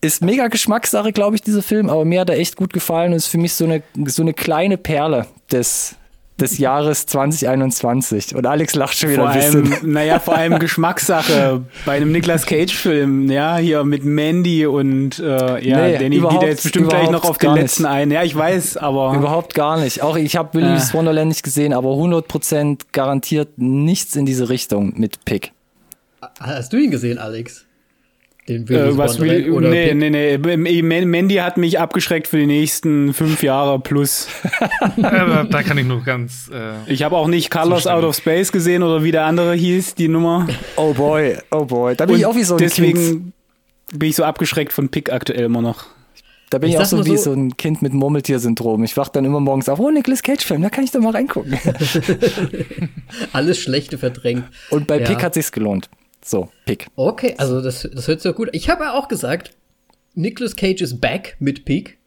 ist mega Geschmackssache, glaube ich, dieser Film, aber mir hat er echt gut gefallen und ist für mich so eine, so eine kleine Perle des, des Jahres 2021. Und Alex lacht schon wieder vor ein bisschen. Allem, naja, vor allem Geschmackssache bei einem Nicolas Cage-Film, ja, hier mit Mandy und äh, ja, nee, Danny geht jetzt bestimmt gleich noch auf den letzten nicht. ein. Ja, ich weiß, aber. Überhaupt gar nicht. Auch ich habe Willy's äh. Wonderland nicht gesehen, aber 100% garantiert nichts in diese Richtung mit Pick. Hast du ihn gesehen, Alex? Den äh, was will, oder nee, nee, nee. Mandy hat mich abgeschreckt für die nächsten fünf Jahre plus. [LAUGHS] da, da kann ich nur ganz. Äh, ich habe auch nicht Carlos Out of Space gesehen oder wie der andere hieß, die Nummer. Oh boy, oh boy. Da bin Und ich auch wie so ein Deswegen kind. bin ich so abgeschreckt von Pick aktuell immer noch. Da bin ich, ich auch so wie so, so ein Kind mit Murmeltier-Syndrom. Ich wach dann immer morgens auf, oh, Nicolas Cage-Film, da kann ich doch mal reingucken. [LAUGHS] Alles Schlechte verdrängt. Und bei ja. Pick hat sich's gelohnt. So, Pick. Okay, also das, das hört sich ja gut. Ich habe ja auch gesagt, Nicolas Cage ist back mit Pick.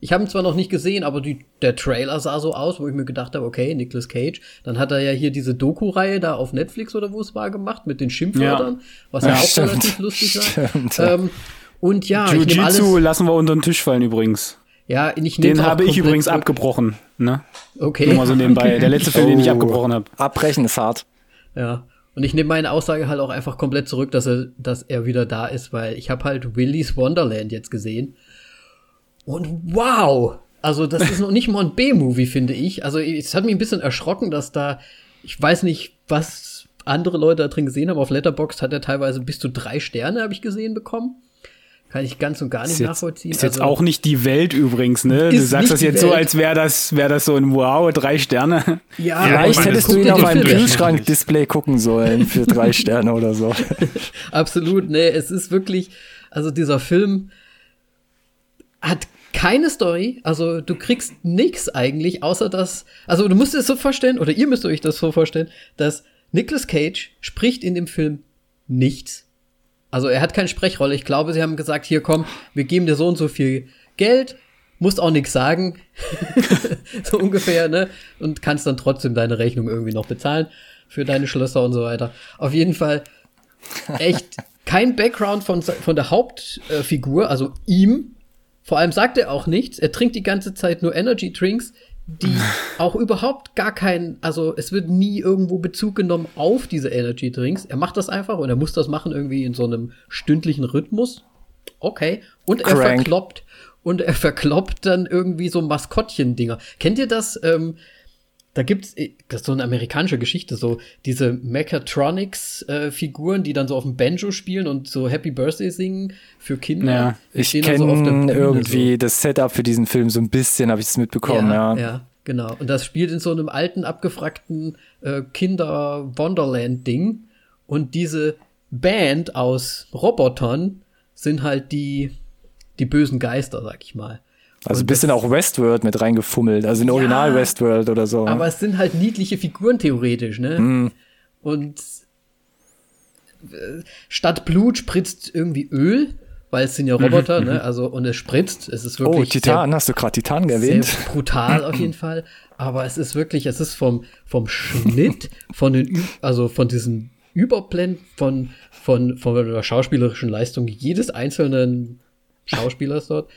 Ich habe ihn zwar noch nicht gesehen, aber die, der Trailer sah so aus, wo ich mir gedacht habe, okay, Nicolas Cage. Dann hat er ja hier diese Doku-Reihe da auf Netflix oder wo es war gemacht mit den Schimpfwörtern, ja. was ja, ja auch stimmt. relativ lustig war. Stimmt, ja. Ähm, und ja, Jiu-Jitsu lassen wir unter den Tisch fallen übrigens. Ja, ich Den habe ich übrigens zurück. abgebrochen. Ne? Okay. Nur mal so nebenbei. Der letzte Film, oh. den ich oh. abgebrochen habe. Abbrechen ist hart. Ja. Und ich nehme meine Aussage halt auch einfach komplett zurück, dass er, dass er wieder da ist, weil ich habe halt Willy's Wonderland jetzt gesehen. Und wow! Also, das ist noch nicht mal ein B-Movie, finde ich. Also, es hat mich ein bisschen erschrocken, dass da, ich weiß nicht, was andere Leute da drin gesehen haben. Auf Letterboxd hat er teilweise bis zu drei Sterne, habe ich gesehen, bekommen. Kann ich ganz und gar nicht ist jetzt, nachvollziehen. Ist jetzt also, auch nicht die Welt übrigens, ne? Du sagst das jetzt Welt. so, als wäre das, wäre das so ein Wow, drei Sterne. Ja, vielleicht hättest du ihn auf einem Kühlschrank-Display gucken sollen für drei [LAUGHS] Sterne oder so. Absolut, ne, es ist wirklich, also dieser Film hat keine Story, also du kriegst nichts eigentlich, außer dass, also du musst es so vorstellen, oder ihr müsst euch das so vorstellen, dass Nicolas Cage spricht in dem Film nichts also er hat keine Sprechrolle. Ich glaube, sie haben gesagt, hier komm, wir geben dir so und so viel Geld, musst auch nichts sagen, [LAUGHS] so ungefähr, ne? Und kannst dann trotzdem deine Rechnung irgendwie noch bezahlen für deine Schlösser und so weiter. Auf jeden Fall echt kein Background von, von der Hauptfigur, also ihm. Vor allem sagt er auch nichts. Er trinkt die ganze Zeit nur Energy Drinks, die [SIGHS] auch überhaupt gar keinen, also es wird nie irgendwo Bezug genommen auf diese Energy Drinks. Er macht das einfach und er muss das machen irgendwie in so einem stündlichen Rhythmus. Okay. Und er Crank. verkloppt und er verkloppt dann irgendwie so Maskottchen-Dinger. Kennt ihr das? Ähm, da gibt's, das ist so eine amerikanische Geschichte, so diese Mechatronics-Figuren, äh, die dann so auf dem Banjo spielen und so Happy Birthday singen für Kinder. Ja, ich kenne so irgendwie so. das Setup für diesen Film so ein bisschen, habe ich es mitbekommen, ja, ja. Ja, genau. Und das spielt in so einem alten, abgefragten äh, Kinder-Wonderland-Ding. Und diese Band aus Robotern sind halt die, die bösen Geister, sag ich mal. Also ein bisschen auch Westworld mit reingefummelt, also in Original ja, Westworld oder so. Aber es sind halt niedliche Figuren theoretisch, ne? Mm. Und äh, statt Blut spritzt irgendwie Öl, weil es sind ja Roboter, mhm, ne? Also und es spritzt, es ist wirklich. Oh, Titan, hast du gerade Titan erwähnt? Sehr brutal auf jeden [LAUGHS] Fall. Aber es ist wirklich, es ist vom, vom Schnitt, von den, also von diesen Überblenden, von, von, von der schauspielerischen Leistung jedes einzelnen Schauspielers dort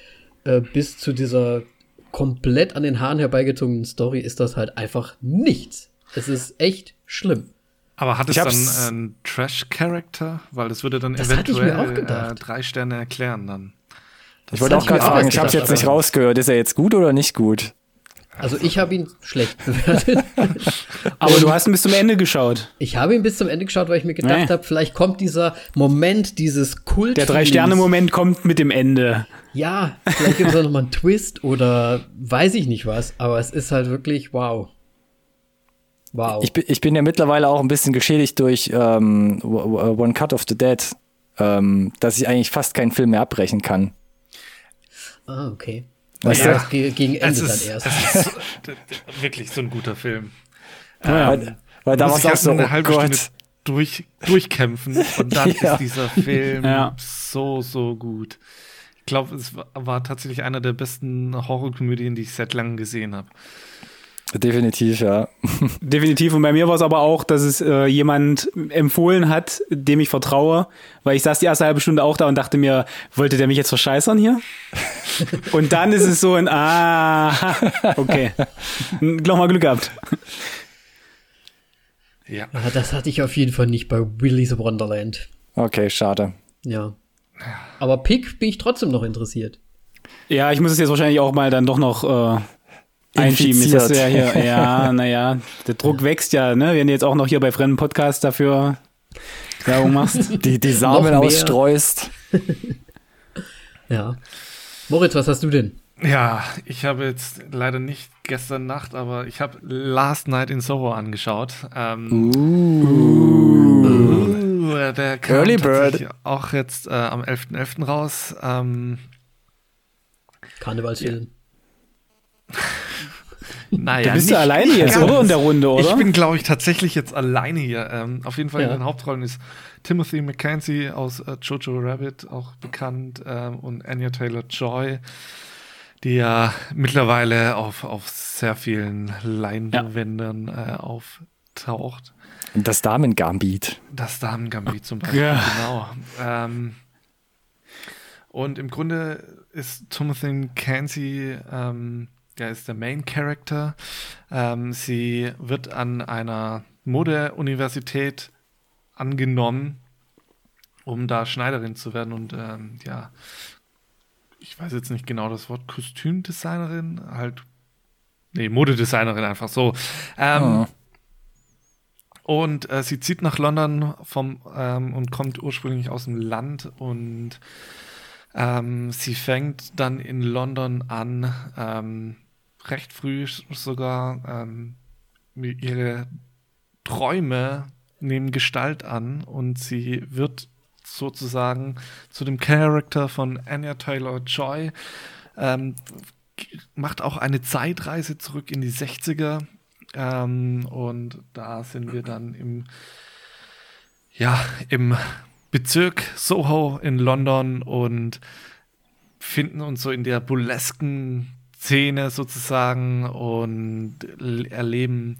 äh, bis zu dieser komplett an den Haaren herbeigezogenen Story ist das halt einfach nichts. Es ist echt schlimm. Aber hat es dann einen Trash-Character? Weil das würde dann das eventuell äh, drei Sterne erklären dann. Das ich wollte auch gerade fragen, ich habe es jetzt nicht rausgehört. Ist er jetzt gut oder nicht gut? Also ich habe ihn schlecht [LAUGHS] bewertet. Aber du hast ihn bis zum Ende geschaut. Ich habe ihn bis zum Ende geschaut, weil ich mir gedacht nee. habe, vielleicht kommt dieser Moment, dieses Kult. Der Drei-Sterne-Moment kommt mit dem Ende. Ja, vielleicht gibt es auch noch mal einen Twist oder weiß ich nicht was, aber es ist halt wirklich wow. Wow. Ich bin, ich bin ja mittlerweile auch ein bisschen geschädigt durch ähm, One Cut of the Dead, ähm, dass ich eigentlich fast keinen Film mehr abbrechen kann. Ah, okay. Weißt ja, du? gegen Ende ist, dann erst. Das ist wirklich so ein guter Film. Ja, ähm, weil, weil da war auch so eine oh halbe Gott. Stunde durch, durchkämpfen und dann [LAUGHS] ja. ist dieser Film ja. so, so gut. Ich glaube, es war, war tatsächlich einer der besten Horrorkomödien, die ich seit langem gesehen habe. Definitiv, ja. [LAUGHS] Definitiv. Und bei mir war es aber auch, dass es äh, jemand empfohlen hat, dem ich vertraue, weil ich saß die erste halbe Stunde auch da und dachte mir, wollte der mich jetzt verscheißern hier? [LAUGHS] und dann ist es so ein, ah, okay. Nochmal Glück gehabt. Ja. ja. Das hatte ich auf jeden Fall nicht bei Willy's Wonderland. Okay, schade. Ja. Aber Pick bin ich trotzdem noch interessiert. Ja, ich muss es jetzt wahrscheinlich auch mal dann doch noch äh, einschieben. Jetzt hast du ja hier, ja, naja, der Druck wächst ja, ne? Wenn du jetzt auch noch hier bei fremden Podcasts dafür Werbung machst. [LAUGHS] Die, die Samen ausstreust. [LAUGHS] ja. Moritz, was hast du denn? Ja, ich habe jetzt leider nicht gestern Nacht, aber ich habe Last Night in Soho angeschaut. Ähm, uh. Uh, der kam Early Bird. auch jetzt äh, am 11.11. .11. raus. Ähm, Karnevalsfilm. Ja. [LAUGHS] Naja, du bist ja alleine jetzt, ganz. oder? In der Runde, oder? Ich bin, glaube ich, tatsächlich jetzt alleine hier. Ähm, auf jeden Fall ja. in den Hauptrollen ist Timothy McKenzie aus äh, Jojo Rabbit auch bekannt ähm, und Anya Taylor-Joy, die ja mittlerweile auf, auf sehr vielen Leinwändern ja. äh, auftaucht. Das Damen-Gambit. Das Damen-Gambit zum Beispiel, ja. genau. Ähm, und im Grunde ist Timothy McKenzie ähm, der ist der Main Character. Ähm, sie wird an einer Modeuniversität angenommen, um da Schneiderin zu werden und ähm, ja, ich weiß jetzt nicht genau das Wort, Kostümdesignerin, halt, nee, Modedesignerin einfach so. Ähm, oh. Und äh, sie zieht nach London vom, ähm, und kommt ursprünglich aus dem Land und ähm, sie fängt dann in London an, ähm, recht früh sogar ähm, ihre Träume nehmen Gestalt an und sie wird sozusagen zu dem Charakter von Anya Taylor Joy, ähm, macht auch eine Zeitreise zurück in die 60er ähm, und da sind wir dann im ja, im Bezirk Soho in London und finden uns so in der burlesken Szene sozusagen und erleben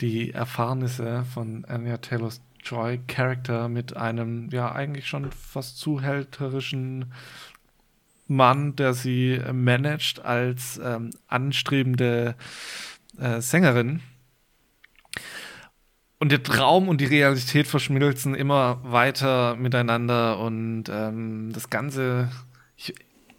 die Erfahrnisse von Anya Taylor Joy Charakter mit einem ja eigentlich schon fast zuhälterischen Mann, der sie managt als ähm, anstrebende äh, Sängerin. Und der Traum und die Realität verschmilzen immer weiter miteinander und ähm, das Ganze,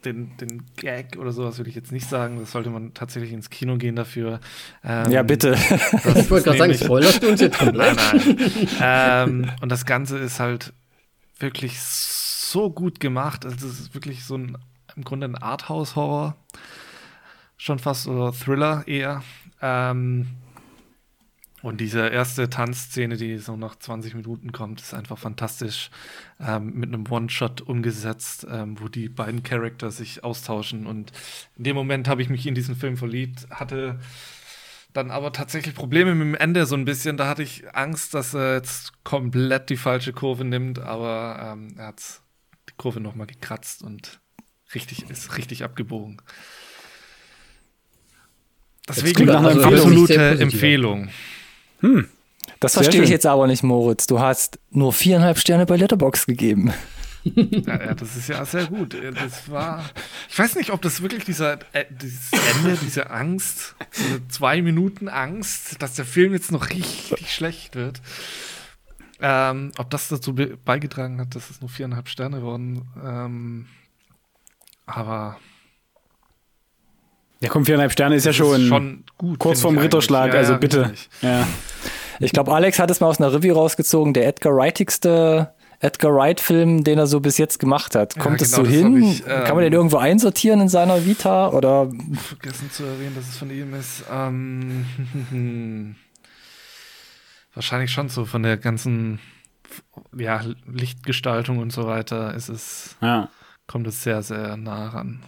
den, den Gag oder sowas will ich jetzt nicht sagen, das sollte man tatsächlich ins Kino gehen dafür. Ähm, ja, bitte. [LAUGHS] Ich wollte gerade sagen, spoilerst du uns jetzt komplett? Nein, nein. ähm, und das Ganze ist halt wirklich so gut gemacht. Also es ist wirklich so ein, im Grunde ein Arthouse-Horror. Schon fast oder Thriller eher. Ähm, und diese erste Tanzszene, die so nach 20 Minuten kommt, ist einfach fantastisch. Ähm, mit einem One-Shot umgesetzt, ähm, wo die beiden Charakter sich austauschen. Und in dem Moment habe ich mich in diesen Film verliebt, hatte dann aber tatsächlich Probleme mit dem Ende so ein bisschen. Da hatte ich Angst, dass er jetzt komplett die falsche Kurve nimmt, aber ähm, er hat die Kurve nochmal gekratzt und richtig ist richtig abgebogen. Deswegen eine absolute Empfehlung. Hm. Das verstehe ich jetzt aber nicht, Moritz. Du hast nur viereinhalb Sterne bei Letterbox gegeben. [LAUGHS] Ja, ja, das ist ja sehr gut. Das war. Ich weiß nicht, ob das wirklich dieser äh, dieses Ende, diese Angst, diese zwei Minuten Angst, dass der Film jetzt noch richtig schlecht wird. Ähm, ob das dazu beigetragen hat, dass es nur viereinhalb Sterne wurden. Ähm, aber ja, komm, viereinhalb Sterne ist ja schon, schon gut, kurz vorm Ritterschlag, ja, also bitte. Ja. Ich glaube, Alex hat es mal aus einer Review rausgezogen, der Edgar Wrightigste Edgar Wright-Film, den er so bis jetzt gemacht hat. Kommt ja, genau, es so hin? Ich, ähm, Kann man den irgendwo einsortieren in seiner Vita? Oder? Vergessen zu erwähnen, dass es von ihm ist. Ähm, [LAUGHS] wahrscheinlich schon so von der ganzen ja, Lichtgestaltung und so weiter ist es, ja. kommt es sehr, sehr nah ran.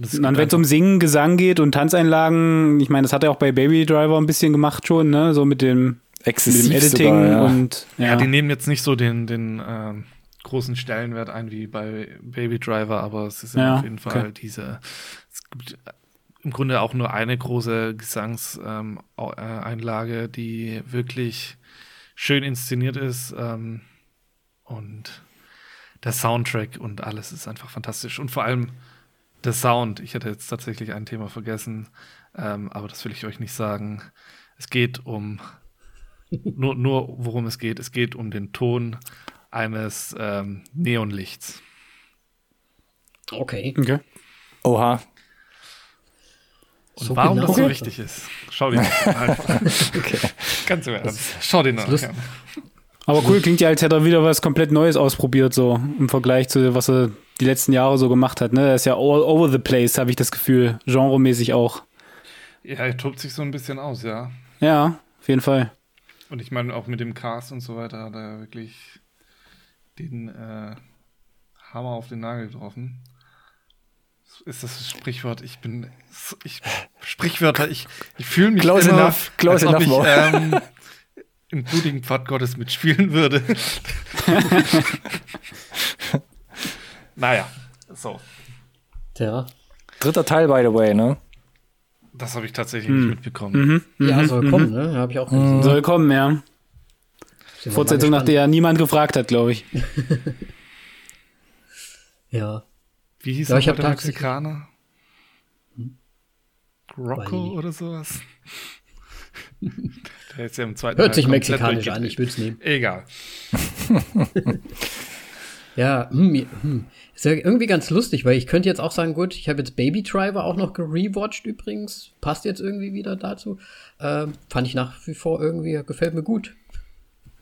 Und wenn es um Singen, Gesang geht und Tanzeinlagen, ich meine, das hat er auch bei Baby Driver ein bisschen gemacht schon, ne? So mit dem, mit dem Editing sogar, ja. und ja. ja. die nehmen jetzt nicht so den, den äh, großen Stellenwert ein wie bei Baby Driver, aber es ist ja, auf jeden Fall okay. diese. Es gibt im Grunde auch nur eine große Gesangseinlage, die wirklich schön inszeniert ist ähm, und der Soundtrack und alles ist einfach fantastisch und vor allem der Sound. Ich hätte jetzt tatsächlich ein Thema vergessen, ähm, aber das will ich euch nicht sagen. Es geht um nur, nur worum es geht. Es geht um den Ton eines ähm, Neonlichts. Okay. okay. Oha. Und so warum genau. das so wichtig ist, schau dir mal [LAUGHS] okay. Ganz im Ernst. Schau dir nach. Aber cool, klingt ja, als hätte er wieder was komplett Neues ausprobiert, so im Vergleich zu was er die letzten Jahre so gemacht hat. Ne? Er ist ja all over the place, habe ich das Gefühl. Genremäßig auch. Ja, er tobt sich so ein bisschen aus, ja. Ja, auf jeden Fall. Und ich meine, auch mit dem Cast und so weiter hat er wirklich den äh, Hammer auf den Nagel getroffen. Ist das Sprichwort? Ich bin. Ich, Sprichwörter, ich, ich fühle mich. Close immer, enough, close enough. Ich, ähm, im blutigen Pfad Gottes mitspielen würde. [LAUGHS] naja, so. Tja. Dritter Teil, by the way, ne? Das habe ich tatsächlich hm. nicht mitbekommen. Mhm. Ja, mhm. soll mhm. kommen, ne? Habe ich auch gesehen. Soll kommen, ja. Fortsetzung, nach der niemand gefragt hat, glaube ich. [LAUGHS] ja. Wie hieß ja, der Mexikaner? Hm? Rocco oder sowas? [LAUGHS] Der ist ja im zweiten Hört sich mexikanisch an, ich will es nehmen. Egal. [LAUGHS] ja, hm, hm. Ist ja irgendwie ganz lustig, weil ich könnte jetzt auch sagen, gut, ich habe jetzt Baby Driver auch noch gerewatcht übrigens. Passt jetzt irgendwie wieder dazu. Ähm, fand ich nach wie vor irgendwie, gefällt mir gut.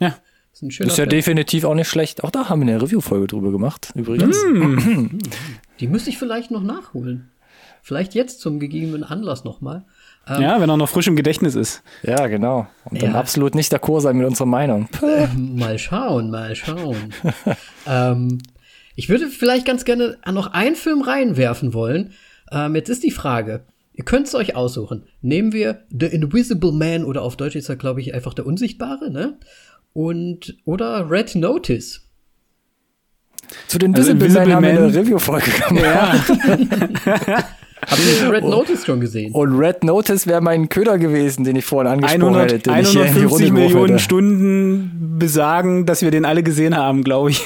Ja. Ist, ein schöner ist ja Film. definitiv auch nicht schlecht. Auch da haben wir eine Review-Folge drüber gemacht, übrigens. Mm. [LAUGHS] Die müsste ich vielleicht noch nachholen. Vielleicht jetzt zum gegebenen Anlass nochmal. Ähm, ja, wenn er noch frisch im Gedächtnis ist. Ja, genau. Und dann ja. absolut nicht d'accord sein mit unserer Meinung. Mal schauen, mal schauen. [LAUGHS] ähm, ich würde vielleicht ganz gerne noch einen Film reinwerfen wollen. Ähm, jetzt ist die Frage. Ihr könnt es euch aussuchen. Nehmen wir The Invisible Man oder auf Deutsch ist er, glaube ich, einfach der Unsichtbare, ne? Und, oder Red Notice. Zu den also Invisible, Man haben wir eine Review-Folge gemacht. Ja. [LAUGHS] Habt ihr Red Notice schon gesehen? Und Red Notice wäre mein Köder gewesen, den ich vorhin angesprochen 100, hätte. 150 Millionen Stunden besagen, dass wir den alle gesehen haben, glaube ich.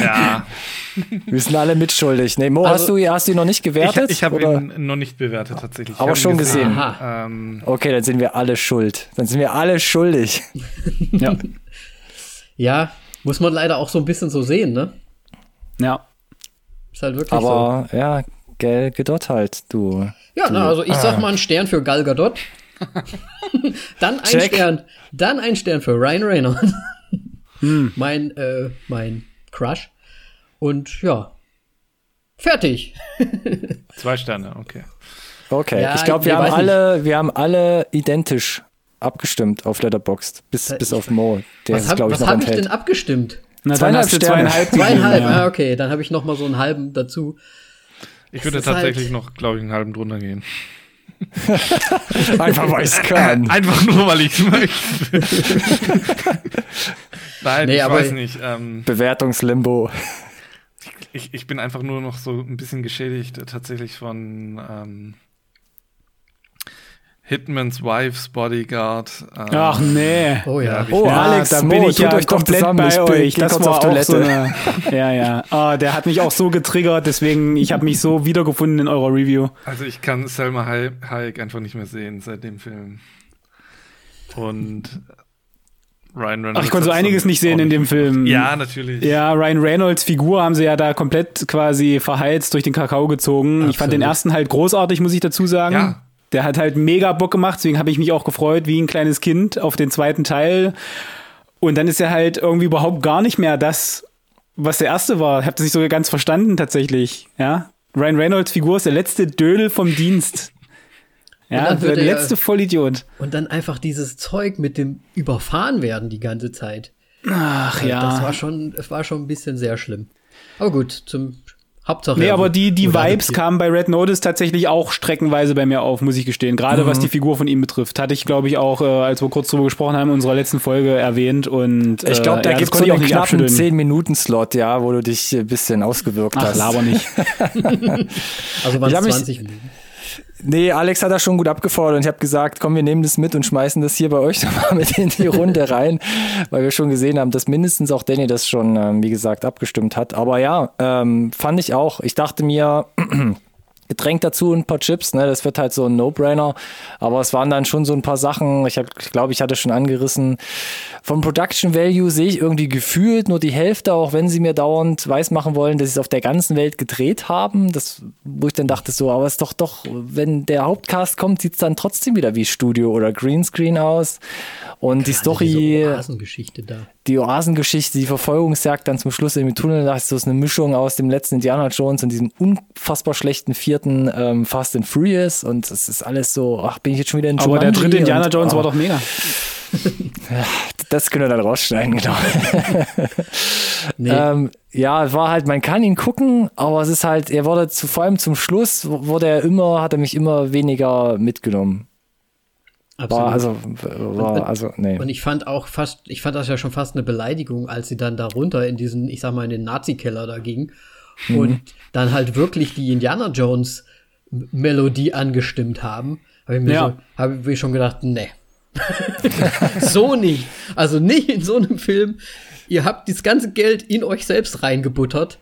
ja. [LAUGHS] Wir sind alle mitschuldig. Nee, Mo, also, hast, du, hast du ihn noch nicht gewertet? Ich, ich habe ihn noch nicht bewertet, tatsächlich. Aber schon gesehen. gesehen. Ähm, okay, dann sind wir alle schuld. Dann sind wir alle schuldig. ja. [LAUGHS] ja, muss man leider auch so ein bisschen so sehen, ne? Ja. Ist halt wirklich Aber, so. ja, Gal Gadot halt, du. Ja, du. na, also ich ah. sag mal einen Stern für Gal Gadot. [LAUGHS] dann ein Check. Stern, dann ein Stern für Ryan Reynolds. hm. [LAUGHS] Mein, äh, mein Crush. Und ja, fertig. [LAUGHS] Zwei Sterne, okay. Okay, ja, ich glaube, wir haben alle, wir haben alle identisch abgestimmt auf Letterboxd, bis, bis auf Mo. Der was habe hab ich denn abgestimmt? Na, zweieinhalb Sterne. Zweieinhalb, zweieinhalb. Ja. Ah, okay, dann habe ich noch mal so einen halben dazu. Ich würde tatsächlich halt noch, glaube ich, einen halben drunter gehen. [LAUGHS] Einfach weil ich kann. [LAUGHS] Einfach nur, weil ich es möchte. [LAUGHS] Nein, nee, ich weiß nicht. Ähm, Bewertungslimbo. Ich, ich bin einfach nur noch so ein bisschen geschädigt tatsächlich von ähm, Hitman's Wife's Bodyguard. Ähm, Ach nee. Oh ja. Oh Alex, da bin ich ja euch komplett bei euch. Das war auch so eine, [LAUGHS] Ja, ja. Oh, der hat mich auch so getriggert, deswegen ich habe mich so wiedergefunden in eurer Review. Also ich kann Selma Hayek einfach nicht mehr sehen seit dem Film. Und Ryan Reynolds. Ach, ich konnte so einiges nicht sehen in dem Film. Ja, natürlich. Ja, Ryan Reynolds Figur haben sie ja da komplett quasi verheizt durch den Kakao gezogen. Absolut. Ich fand den ersten halt großartig, muss ich dazu sagen. Ja. Der hat halt mega Bock gemacht, deswegen habe ich mich auch gefreut wie ein kleines Kind auf den zweiten Teil. Und dann ist er halt irgendwie überhaupt gar nicht mehr das, was der erste war. Ich habe das nicht so ganz verstanden tatsächlich. Ja, Ryan Reynolds Figur ist der letzte Dödel vom Dienst. Ja, der letzte er, Vollidiot. Und dann einfach dieses Zeug mit dem Überfahren werden die ganze Zeit. Ach ja. Das war schon, es war schon ein bisschen sehr schlimm. Aber gut, zum Hauptsache. Nee, aber die, die Vibes kamen bei Red Notice tatsächlich auch streckenweise bei mir auf, muss ich gestehen. Gerade mhm. was die Figur von ihm betrifft. Hatte ich, glaube ich, auch, äh, als wir kurz drüber gesprochen haben, in unserer letzten Folge erwähnt. Und, äh, ich glaube, da ja, gibt es so einen knappen 10-Minuten-Slot, ja, wo du dich ein bisschen ausgewirkt Ach, hast. laber nicht. [LAUGHS] also waren es 20 Minuten. Nee, Alex hat das schon gut abgefordert und ich habe gesagt, komm, wir nehmen das mit und schmeißen das hier bei euch [LAUGHS] nochmal mit in die Runde rein, weil wir schon gesehen haben, dass mindestens auch Danny das schon, ähm, wie gesagt, abgestimmt hat. Aber ja, ähm, fand ich auch. Ich dachte mir, [CLEARS THROAT] Getränk dazu, ein paar Chips, ne? Das wird halt so ein No-Brainer. Aber es waren dann schon so ein paar Sachen. Ich, ich glaube, ich hatte schon angerissen. Vom Production Value sehe ich irgendwie gefühlt nur die Hälfte, auch wenn sie mir dauernd weismachen wollen, dass sie es auf der ganzen Welt gedreht haben. Das, wo ich dann dachte so, aber es ist doch doch, wenn der Hauptcast kommt, sieht es dann trotzdem wieder wie Studio oder Greenscreen aus. Und Gerade die Story. Diese Oasengeschichte da. Die Oasengeschichte, die Verfolgungsjagd dann zum Schluss im Tunnel, da ist so eine Mischung aus dem letzten Indiana Jones und diesem unfassbar schlechten vierten ähm, Fast and Furious. Und es ist alles so, ach, bin ich jetzt schon wieder in Jumanji Aber der dritte Indiana Jones oh. war doch mega. [LAUGHS] das können wir dann rausschneiden, genau. [LAUGHS] nee. ähm, ja, war halt, man kann ihn gucken, aber es ist halt, er wurde zu, vor allem zum Schluss, wurde er immer, hat er mich immer weniger mitgenommen. Absolut. Also, war, und, also, nee. Und ich fand auch fast, ich fand das ja schon fast eine Beleidigung, als sie dann da runter in diesen, ich sag mal, in den Nazi-Keller da ging mhm. und dann halt wirklich die Indiana Jones Melodie angestimmt haben. Habe ich mir ja. so, habe ich schon gedacht, nee. [LAUGHS] so nicht. Also nicht in so einem Film. Ihr habt das ganze Geld in euch selbst reingebuttert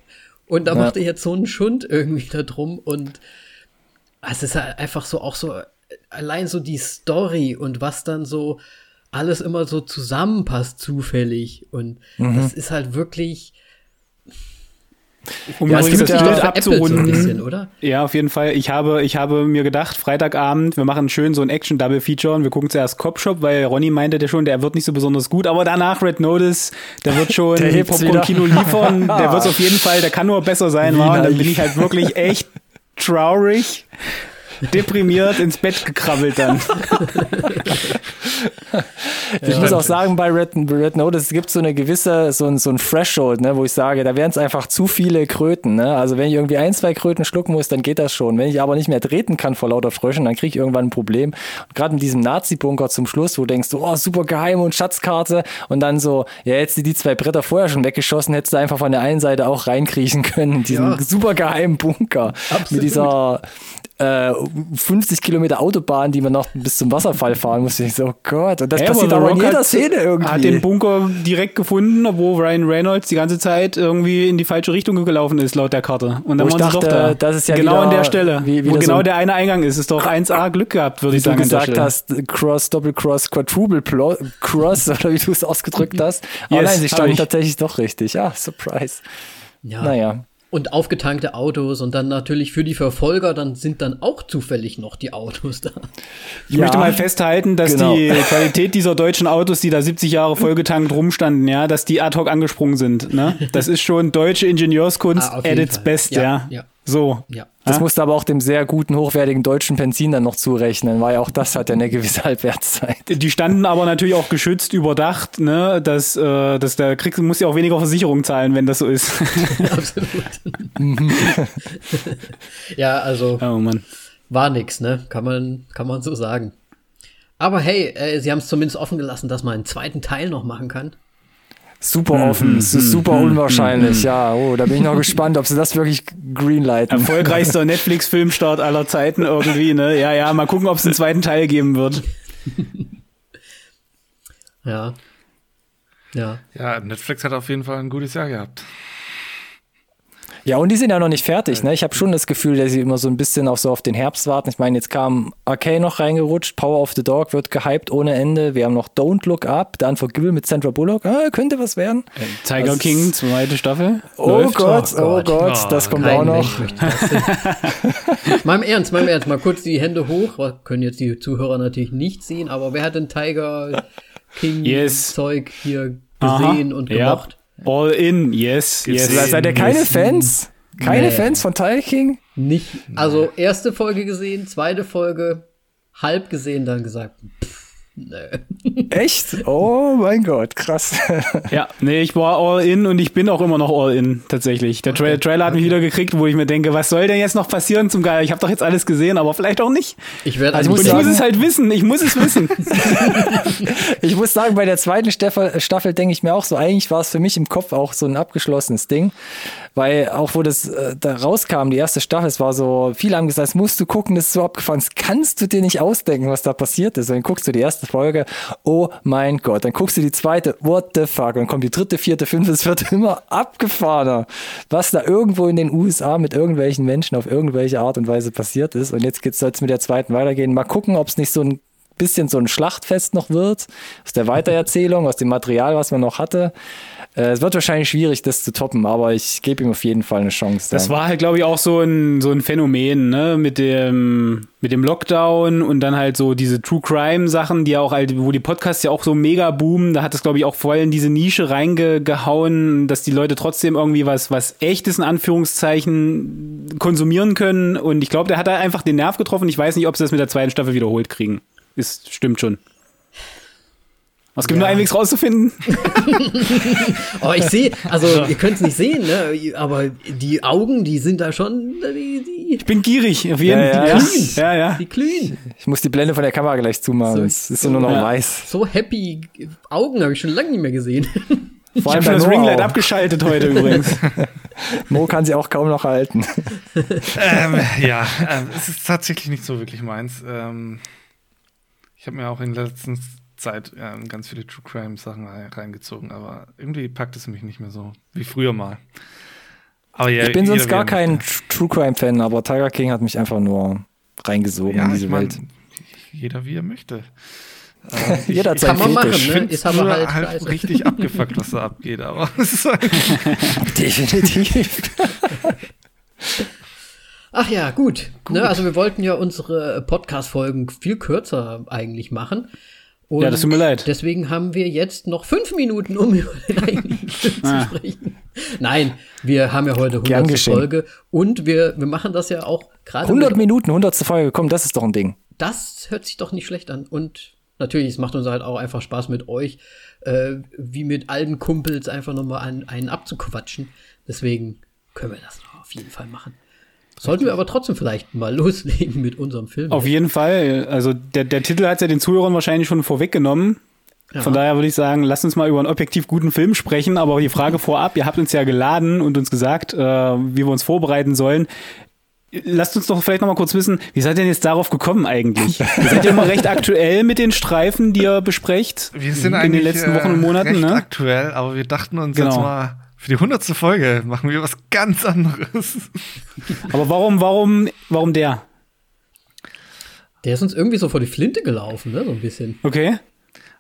und da ja. macht ihr jetzt so einen Schund irgendwie da drum und es ist halt einfach so auch so allein so die Story und was dann so alles immer so zusammenpasst zufällig und mhm. das ist halt wirklich um ja, das Bild abzurunden. So bisschen, oder? Ja, auf jeden Fall. Ich habe, ich habe mir gedacht, Freitagabend, wir machen schön so ein Action-Double-Feature und wir gucken zuerst Cop Shop, weil Ronny meinte der schon, der wird nicht so besonders gut, aber danach Red Notice, der wird [LAUGHS] schon Popcorn-Kino liefern, der [LAUGHS] wird auf jeden Fall, der kann nur besser sein, war, und dann bin ich halt wirklich echt traurig deprimiert ins Bett gekrabbelt dann. [LAUGHS] ich muss auch sagen, bei Red, Red Notice gibt so eine gewisse, so ein, so ein Threshold, ne, wo ich sage, da wären es einfach zu viele Kröten. Ne? Also wenn ich irgendwie ein, zwei Kröten schlucken muss, dann geht das schon. Wenn ich aber nicht mehr treten kann vor lauter Fröschen, dann kriege ich irgendwann ein Problem. Und gerade in diesem Nazi-Bunker zum Schluss, wo du denkst, oh, super geheim und Schatzkarte und dann so, ja, hättest du die zwei Bretter vorher schon weggeschossen, hättest du einfach von der einen Seite auch reinkriechen können in diesen ja. super geheimen Bunker. Absolut. Mit dieser äh, 50 Kilometer Autobahn, die man noch bis zum Wasserfall fahren muss. Ich so, oh Gott, und das hey, passiert aber in jeder hat, Szene irgendwie. Hat den Bunker direkt gefunden, obwohl Ryan Reynolds die ganze Zeit irgendwie in die falsche Richtung gelaufen ist, laut der Karte. Und dann waren dachte, doch da. Das ist ja genau wieder, an der Stelle, wie, wo genau so der eine Eingang ist. Ist doch 1A Glück gehabt, würde ich sagen. Wie du gesagt hast, Cross, Doppel Cross, Quadruple Cross, oder wie du es ausgedrückt [LAUGHS] hast. Aber yes, nein, sie standen tatsächlich doch richtig. Ja, Surprise. Ja. Naja und aufgetankte Autos und dann natürlich für die Verfolger, dann sind dann auch zufällig noch die Autos da. Ich ja, möchte mal festhalten, dass genau. die Qualität dieser deutschen Autos, die da 70 Jahre vollgetankt rumstanden, ja, dass die ad hoc angesprungen sind. Ne? Das ist schon deutsche Ingenieurskunst ah, at its best, ja. ja. ja. So. Ja. Das musste aber auch dem sehr guten, hochwertigen deutschen Benzin dann noch zurechnen, weil auch das hat ja eine gewisse [LAUGHS] Halbwertszeit. Die standen aber natürlich auch geschützt, überdacht, ne, dass, äh, dass der Krieg muss ja auch weniger Versicherung zahlen, wenn das so ist. [LAUGHS] Absolut. ja, also oh, Mann. war nix, ne? Kann man, kann man so sagen. Aber hey, äh, sie haben es zumindest offen gelassen, dass man einen zweiten Teil noch machen kann. Super mhm, offen, es ist mhm, super mhm, unwahrscheinlich, ja. Oh, da bin ich noch [LAUGHS] gespannt, ob sie das wirklich greenlighten. Erfolgreichster [LAUGHS] Netflix-Filmstart aller Zeiten irgendwie, ne? Ja, ja, mal gucken, ob es einen zweiten Teil geben wird. [LAUGHS] ja. Ja. Ja, Netflix hat auf jeden Fall ein gutes Jahr gehabt. Ja, und die sind ja noch nicht fertig. Ne? Ich habe schon das Gefühl, dass sie immer so ein bisschen auch so auf den Herbst warten. Ich meine, jetzt kam Arcane noch reingerutscht, Power of the Dog wird gehypt ohne Ende. Wir haben noch Don't Look Up, der Unforgivable mit Sandra Bullock. Ah, könnte was werden. Äh, Tiger also, King, zweite Staffel. Oh Läuft. Gott, oh, oh Gott, oh, das kommt auch noch. [LAUGHS] mal im Ernst, mal im Ernst, mal kurz die Hände hoch. Können jetzt die Zuhörer natürlich nicht sehen, aber wer hat denn Tiger King yes. Zeug hier gesehen Aha, und gemacht? Ja. All in, yes, yes. yes. Seid ihr keine. Fans? Keine nee. Fans von Tiger King? Nicht. Also erste Folge gesehen, zweite Folge halb gesehen, dann gesagt, pff, Nee. Echt? Oh mein Gott, krass. ja, nee, ich war all in und ich bin auch immer noch all in, tatsächlich. Der Tra okay. Trailer hat mich wieder gekriegt, wo ich mir denke, was soll denn jetzt noch passieren zum Geil? Ich habe doch jetzt alles gesehen, aber vielleicht auch nicht. Ich werde also, ich muss es halt wissen, ich muss es wissen. [LAUGHS] ich muss sagen, bei der zweiten Staffel, Staffel denke ich mir auch so, eigentlich war es für mich im Kopf auch so ein abgeschlossenes Ding weil auch wo das äh, da rauskam, die erste Staffel, es war so, viele haben gesagt, das musst du gucken, das ist so abgefahren, das kannst du dir nicht ausdenken, was da passiert ist. Und dann guckst du die erste Folge, oh mein Gott, dann guckst du die zweite, what the fuck, dann kommt die dritte, vierte, fünfte, es wird [LAUGHS] immer abgefahrener, was da irgendwo in den USA mit irgendwelchen Menschen auf irgendwelche Art und Weise passiert ist. Und jetzt geht's jetzt mit der zweiten weitergehen. Mal gucken, ob es nicht so ein bisschen so ein Schlachtfest noch wird, aus der Weitererzählung, aus dem Material, was man noch hatte. Äh, es wird wahrscheinlich schwierig, das zu toppen, aber ich gebe ihm auf jeden Fall eine Chance. Das war halt, glaube ich, auch so ein, so ein Phänomen, ne? Mit dem, mit dem Lockdown und dann halt so diese True Crime-Sachen, die ja auch halt, wo die Podcasts ja auch so mega boomen, da hat es, glaube ich, auch voll in diese Nische reingehauen, dass die Leute trotzdem irgendwie was, was echtes in Anführungszeichen konsumieren können. Und ich glaube, der hat da einfach den Nerv getroffen. Ich weiß nicht, ob sie das mit der zweiten Staffel wiederholt kriegen. Ist, stimmt schon. Was gibt ja. nur einen Weg rauszufinden? [LAUGHS] oh, ich sehe, also ihr könnt es nicht sehen, ne? aber die Augen, die sind da schon. Die, die ich bin gierig, auf jeden. Ja, ja. Die glühen. Ja, ja. Die glühen. Ich muss die Blende von der Kamera gleich zumachen. So, es ist so, nur noch weiß. So happy Augen habe ich schon lange nicht mehr gesehen. [LAUGHS] Vor allem ich habe das Ringlight abgeschaltet heute übrigens. [LAUGHS] Mo kann sie auch kaum noch halten. ähm, ja, ähm, es ist tatsächlich nicht so wirklich meins. Ähm, ich habe mir auch in den letzten Zeit äh, ganz viele True Crime Sachen reingezogen, aber irgendwie packt es mich nicht mehr so wie früher mal. Aber ja, ich bin sonst gar kein True Crime Fan, aber Tiger King hat mich einfach nur reingesogen ja, in diese ich mein, Welt. Jeder wie er möchte. [LAUGHS] Äh, jeder hat sein Kann man Fetisch. machen, ne? Ist aber halt, halt richtig [LAUGHS] abgefuckt, was da abgeht, aber halt [LAUGHS] Definitiv. Ach ja, gut. gut. Ne, also wir wollten ja unsere Podcast-Folgen viel kürzer eigentlich machen. Und ja, das tut mir leid. Deswegen haben wir jetzt noch fünf Minuten, um [LAUGHS] über den eigentlichen Film zu ah. sprechen. Nein, wir haben ja heute 100. Folge und wir, wir machen das ja auch gerade. 100 Minuten, 100. Folge, komm, das ist doch ein Ding. Das hört sich doch nicht schlecht an. Und natürlich, es macht uns halt auch einfach Spaß mit euch, äh, wie mit alten Kumpels einfach nochmal einen, einen abzuquatschen. Deswegen können wir das auf jeden Fall machen. Sollten wir aber trotzdem vielleicht mal [LAUGHS] loslegen mit unserem Film. Auf jeden Fall. Also der, der Titel hat ja den Zuhörern wahrscheinlich schon vorweggenommen. Ja. Von daher würde ich sagen, lasst uns mal über einen objektiv guten Film sprechen. Aber die Frage [LAUGHS] vorab, ihr habt uns ja geladen und uns gesagt, äh, wie wir uns vorbereiten sollen. Lasst uns doch vielleicht noch mal kurz wissen, wie seid ihr denn jetzt darauf gekommen eigentlich? [LAUGHS] seid ihr immer recht aktuell mit den Streifen, die ihr besprecht? Wir sind in den letzten Wochen und Monaten, recht ne? aktuell, aber wir dachten uns genau. jetzt mal, für die hundertste Folge machen wir was ganz anderes. [LAUGHS] Aber warum, warum, warum der? Der ist uns irgendwie so vor die Flinte gelaufen, ne? So ein bisschen. Okay.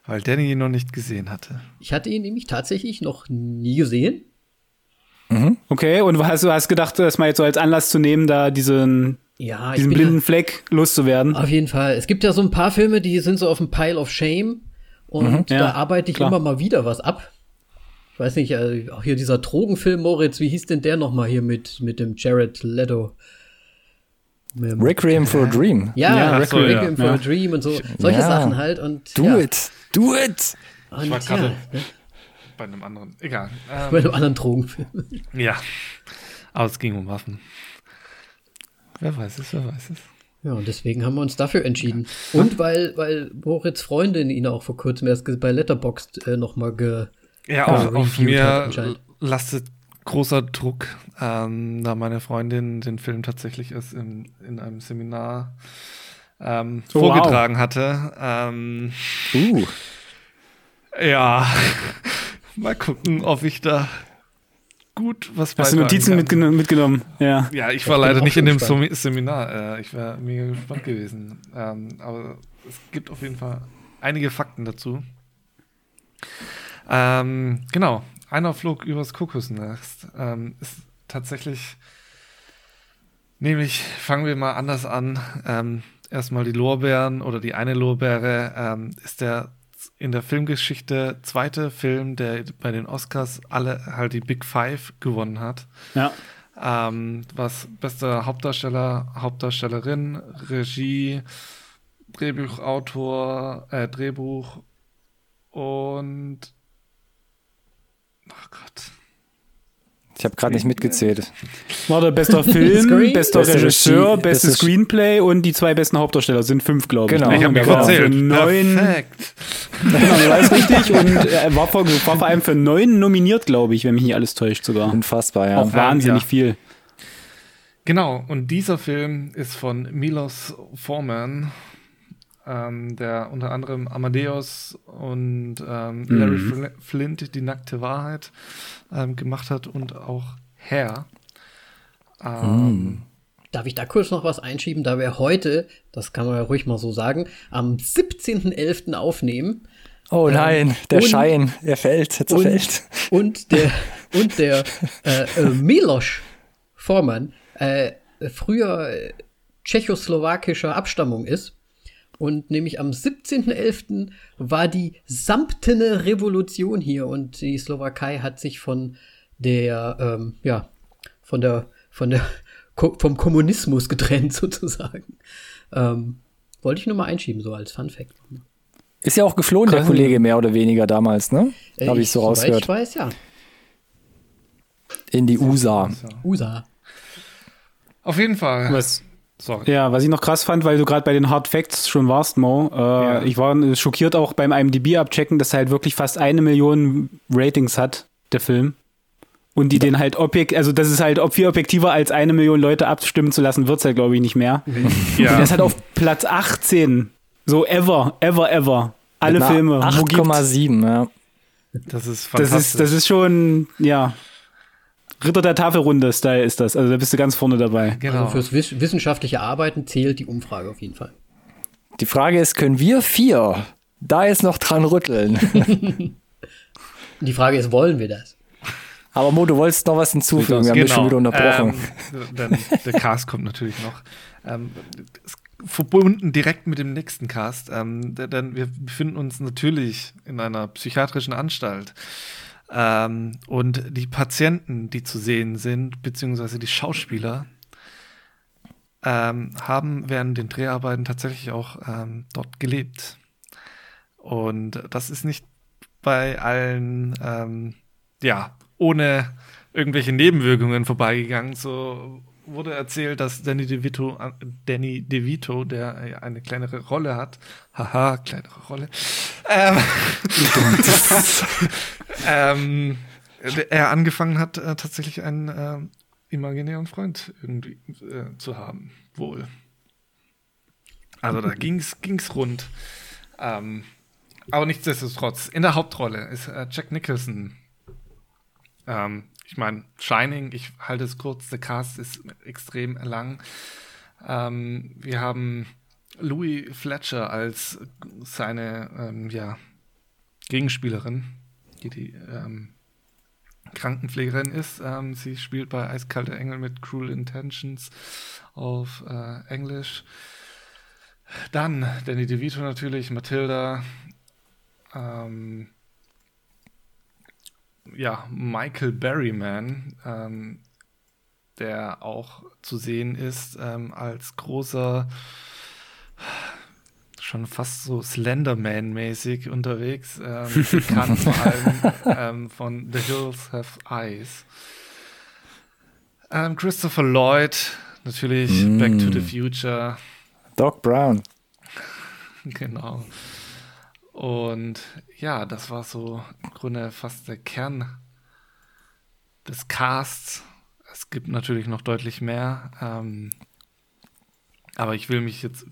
Weil Danny ihn noch nicht gesehen hatte. Ich hatte ihn nämlich tatsächlich noch nie gesehen. Mhm. Okay, und hast du hast gedacht, das mal jetzt so als Anlass zu nehmen, da diesen, ja, diesen blinden ja, Fleck loszuwerden? Auf jeden Fall. Es gibt ja so ein paar Filme, die sind so auf dem Pile of Shame. Und mhm, da ja, arbeite ich klar. immer mal wieder was ab. Ich weiß nicht, äh, auch hier dieser Drogenfilm, Moritz, wie hieß denn der nochmal hier mit, mit dem Jared Leto? Requiem for a Dream. Ja, ja Requiem, so, ja. for a Dream und so. Solche ja. Sachen halt. Und, do it, do it. Und, ich war gerade ne? bei einem anderen, egal. Ähm, [LAUGHS] bei einem anderen Drogenfilm. Ja, aber es ging um Waffen. Wer weiß es, wer weiß es. Ja, und deswegen haben wir uns dafür entschieden. Und weil, weil Moritz Freundin ihn auch vor kurzem erst bei Letterboxd äh, nochmal ge ja, auf, äh, auf mir lastet großer Druck, ähm, da meine Freundin den Film tatsächlich erst in, in einem Seminar ähm, oh, vorgetragen wow. hatte. Ähm, uh. Ja, [LAUGHS] mal gucken, ob ich da gut was Hast du Notizen mitgeno mitgenommen? Ja. Ja, ich war leider nicht in dem gespannt. Seminar. Äh, ich wäre mega gespannt gewesen. Ähm, aber es gibt auf jeden Fall einige Fakten dazu. Ähm, genau, einer flog übers Kokosnest. Ähm, ist tatsächlich, nämlich fangen wir mal anders an. Ähm, erstmal die Lorbeeren oder die eine Lorbeere ähm, ist der in der Filmgeschichte zweite Film, der bei den Oscars alle halt die Big Five gewonnen hat. Ja. Ähm, was bester Hauptdarsteller, Hauptdarstellerin, Regie, Drehbuchautor, äh, Drehbuch und Oh Gott. Ich habe gerade nicht mitgezählt. Warte, bester [LAUGHS] Film, bester Beste Regisseur, bestes Screenplay und die zwei besten Hauptdarsteller sind fünf, glaube ich. Genau, ich habe mir gezählt. Neun. Perfekt. Genau, du weißt richtig. Und er war vor, war vor allem für neun nominiert, glaube ich, wenn mich nicht alles täuscht sogar. Unfassbar, ja. Auch wahnsinnig ja. viel. Genau, und dieser Film ist von Milos Forman ähm, der unter anderem Amadeus und ähm, mhm. Larry Fl Flint die nackte Wahrheit ähm, gemacht hat und auch Hair. Mhm. Darf ich da kurz noch was einschieben, da wir heute, das kann man ja ruhig mal so sagen, am 17.11. aufnehmen. Oh ähm, nein, der und, Schein, er fällt, er zerfällt. Und, und der, [LAUGHS] und der äh, äh, Milos Forman äh, früher tschechoslowakischer Abstammung ist und nämlich am 17.11. war die samtene Revolution hier und die Slowakei hat sich von der, ähm, ja, von der, von der, [LAUGHS] vom Kommunismus getrennt [LAUGHS] sozusagen. Ähm, wollte ich nur mal einschieben, so als Fun Fact. Ist ja auch geflohen, der Kollege, mehr oder weniger damals, ne? Äh, Habe ich so rausgehört. Ich weiß, ja. In die USA. USA. Auf jeden Fall. Was, Sorry. Ja, was ich noch krass fand, weil du gerade bei den Hard Facts schon warst, Mo. Äh, ja. Ich war schockiert auch beim IMDb abchecken, dass er halt wirklich fast eine Million Ratings hat, der Film. Und die ja. den halt objekt, also das ist halt viel objektiver als eine Million Leute abstimmen zu lassen, wird es halt, glaube ich, nicht mehr. [LAUGHS] Ja. Und der ist halt auf Platz 18. So ever, ever, ever. Alle Filme. 8,7, ja. Das ist fantastisch. Das ist, das ist schon, ja. Ritter der Tafelrunde-Style ist das. Also da bist du ganz vorne dabei. Genau. Also fürs wissenschaftliche Arbeiten zählt die Umfrage auf jeden Fall. Die Frage ist, können wir vier da jetzt noch dran rütteln? [LAUGHS] die Frage ist, wollen wir das? Aber Mo, du wolltest noch was hinzufügen. Wir haben genau. dich schon wieder unterbrochen. Ähm, der Cast kommt natürlich noch. Ähm, verbunden direkt mit dem nächsten Cast, ähm, denn wir befinden uns natürlich in einer psychiatrischen Anstalt. Ähm, und die Patienten, die zu sehen sind, beziehungsweise die Schauspieler, ähm, haben während den Dreharbeiten tatsächlich auch ähm, dort gelebt. Und das ist nicht bei allen, ähm, ja, ohne irgendwelche Nebenwirkungen vorbeigegangen. So wurde erzählt, dass Danny DeVito, äh, Danny DeVito, der eine kleinere Rolle hat, haha, kleinere Rolle, ähm, [LAUGHS] [LAUGHS] ähm, er angefangen hat, äh, tatsächlich einen äh, imaginären Freund irgendwie äh, zu haben, wohl. Also da [LAUGHS] ging's, ging's rund. Ähm, aber nichtsdestotrotz, in der Hauptrolle ist äh, Jack Nicholson. Ähm, ich meine, Shining, ich halte es kurz, der Cast ist extrem lang. Ähm, wir haben Louis Fletcher als seine ähm, ja, Gegenspielerin, die die ähm, Krankenpflegerin ist. Ähm, sie spielt bei Eiskalte Engel mit Cruel Intentions auf äh, Englisch. Dann Danny DeVito natürlich, Matilda. Ähm, ja, Michael Berryman, ähm, der auch zu sehen ist ähm, als großer, schon fast so Slenderman-mäßig unterwegs, ähm, [LAUGHS] bekannt vor allem ähm, von The Hills Have Eyes. Ähm, Christopher Lloyd, natürlich mm. Back to the Future. Doc Brown. [LAUGHS] Genau. Und ja, das war so im Grunde fast der Kern des Casts. Es gibt natürlich noch deutlich mehr. Ähm, aber ich will mich jetzt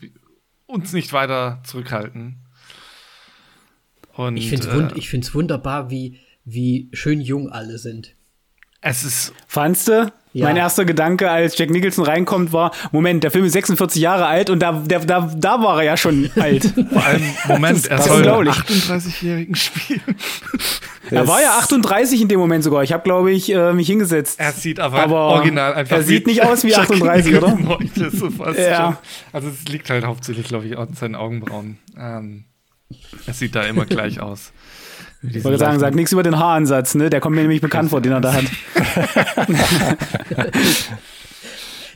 uns nicht weiter zurückhalten. Und, ich finde es äh, wunderbar, wie, wie schön jung alle sind. Es ist. Fandst du? Ja. Mein erster Gedanke, als Jack Nicholson reinkommt, war: Moment, der Film ist 46 Jahre alt und da, der, da, da war er ja schon [LAUGHS] alt. Vor allem, Moment, er soll einen 38-Jährigen spielen. er war ja 38 in dem Moment sogar. Ich habe, glaube ich, äh, mich hingesetzt. Er sieht aber, aber original einfach. Er sieht nicht aus wie 38, oder? so ja. Also, es liegt halt hauptsächlich, glaube ich, an seinen Augenbrauen. Ähm, er sieht da immer gleich aus. Ich wollte sagen, sag nichts über den Haaransatz, ne? Der kommt mir nämlich bekannt vor, den er da hat. [LAUGHS]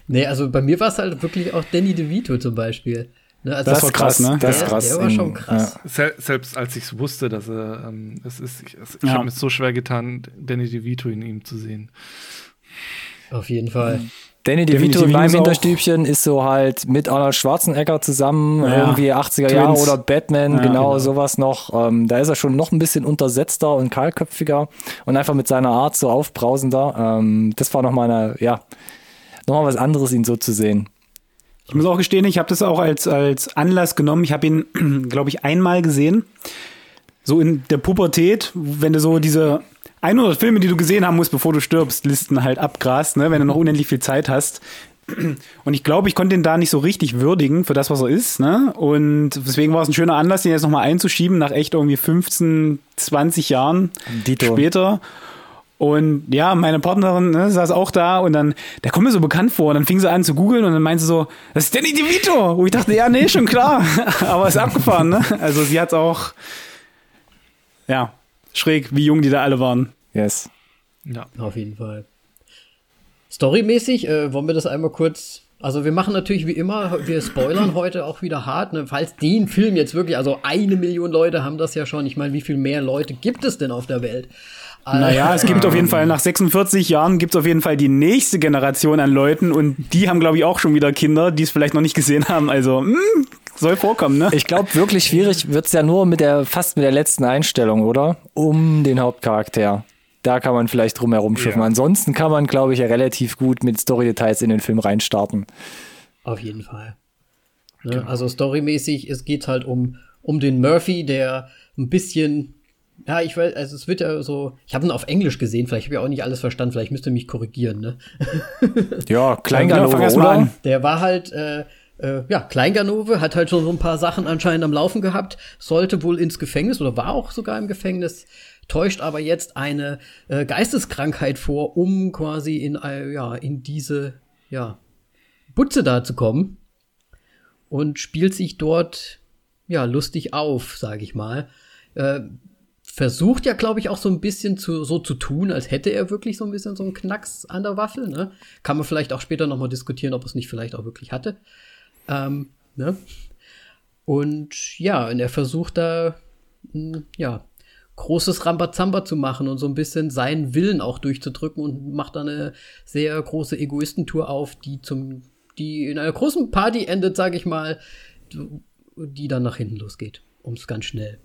nee, also bei mir war es halt wirklich auch Danny DeVito zum Beispiel. Ne, also das, das war krass, ne? Das ist krass. Der war schon krass. Ja. Selbst als ich es wusste, dass er ähm, es ist, ich, ich ja. habe mir so schwer getan, Danny DeVito in ihm zu sehen. Auf jeden Fall. Mhm. Danny DeVito in meinem Hinterstübchen ist so halt mit Arnold Schwarzenegger zusammen, ja. irgendwie 80er Jahre oder Batman, ja, genau, genau, sowas noch. Ähm, da ist er schon noch ein bisschen untersetzter und kahlköpfiger und einfach mit seiner Art so aufbrausender. Ähm, das war nochmal eine, ja, nochmal was anderes, ihn so zu sehen. Ich muss auch gestehen, ich habe das auch als, als Anlass genommen. Ich habe ihn, [CLEARS THROAT] glaube ich, einmal gesehen. So in der Pubertät, wenn du so diese 100 Filme, die du gesehen haben musst, bevor du stirbst, Listen halt abgrast, ne, wenn du noch unendlich viel Zeit hast. Und ich glaube, ich konnte ihn da nicht so richtig würdigen für das, was er ist. Ne? Und deswegen war es ein schöner Anlass, den jetzt nochmal einzuschieben, nach echt irgendwie 15, 20 Jahren Dito. später. Und ja, meine Partnerin ne, saß auch da und dann, der kommt mir so bekannt vor. Und dann fing sie an zu googeln und dann meinte sie so, das ist Danny DeVito. Wo ich dachte, ja, nee, schon klar. [LAUGHS] Aber ist abgefahren, ne? Also sie hat auch, ja, schräg, wie jung die da alle waren. Yes. Ja. Auf jeden Fall. Storymäßig, äh, wollen wir das einmal kurz. Also wir machen natürlich wie immer, wir spoilern [CLEARS THROAT] heute auch wieder hart, ne? falls den Film jetzt wirklich, also eine Million Leute haben das ja schon. Ich meine, wie viel mehr Leute gibt es denn auf der Welt? Naja, es gibt auf jeden Fall, nach 46 Jahren gibt es auf jeden Fall die nächste Generation an Leuten und die haben, glaube ich, auch schon wieder Kinder, die es vielleicht noch nicht gesehen haben. Also, mh, hm, soll vorkommen, ne? Ich glaube, wirklich schwierig wird es ja nur mit der, fast mit der letzten Einstellung, oder? Um den Hauptcharakter. Da kann man vielleicht drum herum schiffen. Ja. Ansonsten kann man, glaube ich, ja relativ gut mit Story-Details in den Film reinstarten. Auf jeden Fall. Ne? Genau. Also storymäßig, es geht halt um, um den Murphy, der ein bisschen ja, ich weiß, also es wird ja so, ich habe ihn auf Englisch gesehen, vielleicht habe ich auch nicht alles verstanden, vielleicht müsst ihr mich korrigieren, ne? [LAUGHS] ja, Kleinganove, ja, oder? Der war halt, äh, äh, ja, Kleinganove, hat halt schon so ein paar Sachen anscheinend am Laufen gehabt, sollte wohl ins Gefängnis oder war auch sogar im Gefängnis, täuscht aber jetzt eine äh, Geisteskrankheit vor, um quasi in, äh, ja, in diese, ja, Butze da zu kommen. und spielt sich dort ja lustig auf, sage ich mal. Äh, versucht ja, glaube ich, auch so ein bisschen zu, so zu tun, als hätte er wirklich so ein bisschen so einen Knacks an der Waffel. Ne? Kann man vielleicht auch später noch mal diskutieren, ob es nicht vielleicht auch wirklich hatte. Ähm, ne? Und ja, und er versucht da, mh, ja, großes Rambazamba zu machen und so ein bisschen seinen Willen auch durchzudrücken und macht dann eine sehr große Egoistentour auf, die zum, die in einer großen Party endet, sage ich mal, die dann nach hinten losgeht, um es ganz schnell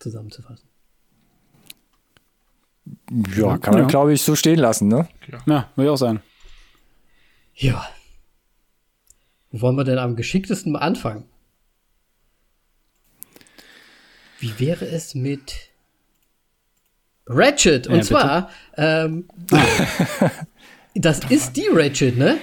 zusammenzufassen. Ja, kann man, ja. glaube ich, so stehen lassen, ne? Ja, ja würde ich auch sagen. Ja. Wo wollen wir denn am geschicktesten anfangen? Wie wäre es mit Ratchet? Und ja, zwar, ähm, [LAUGHS] das ist die Ratchet, ne?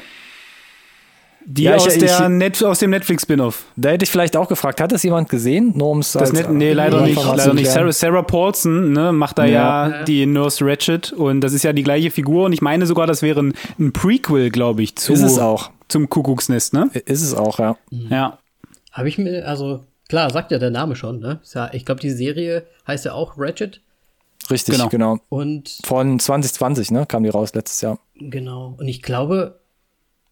Die ja, aus, ich, der ich, Net, aus dem Netflix-Spin-Off. Da hätte ich vielleicht auch gefragt, hat das jemand gesehen? Nur ums das Net, Nee, leider nicht. Leider nicht. Sarah, Sarah Paulson ne, macht da ja. ja, die Nurse Ratchet und das ist ja die gleiche Figur und ich meine sogar, das wäre ein, ein Prequel, glaube ich, zu, ist es auch. zum Kuckucksnest, ne? Ist es auch, ja. Mhm. Ja. Habe ich mir, also klar, sagt ja der Name schon, ne? Ja, ich glaube, die Serie heißt ja auch Ratchet. Richtig, genau. genau. Und von 2020, ne, kam die raus letztes Jahr. Genau. Und ich glaube,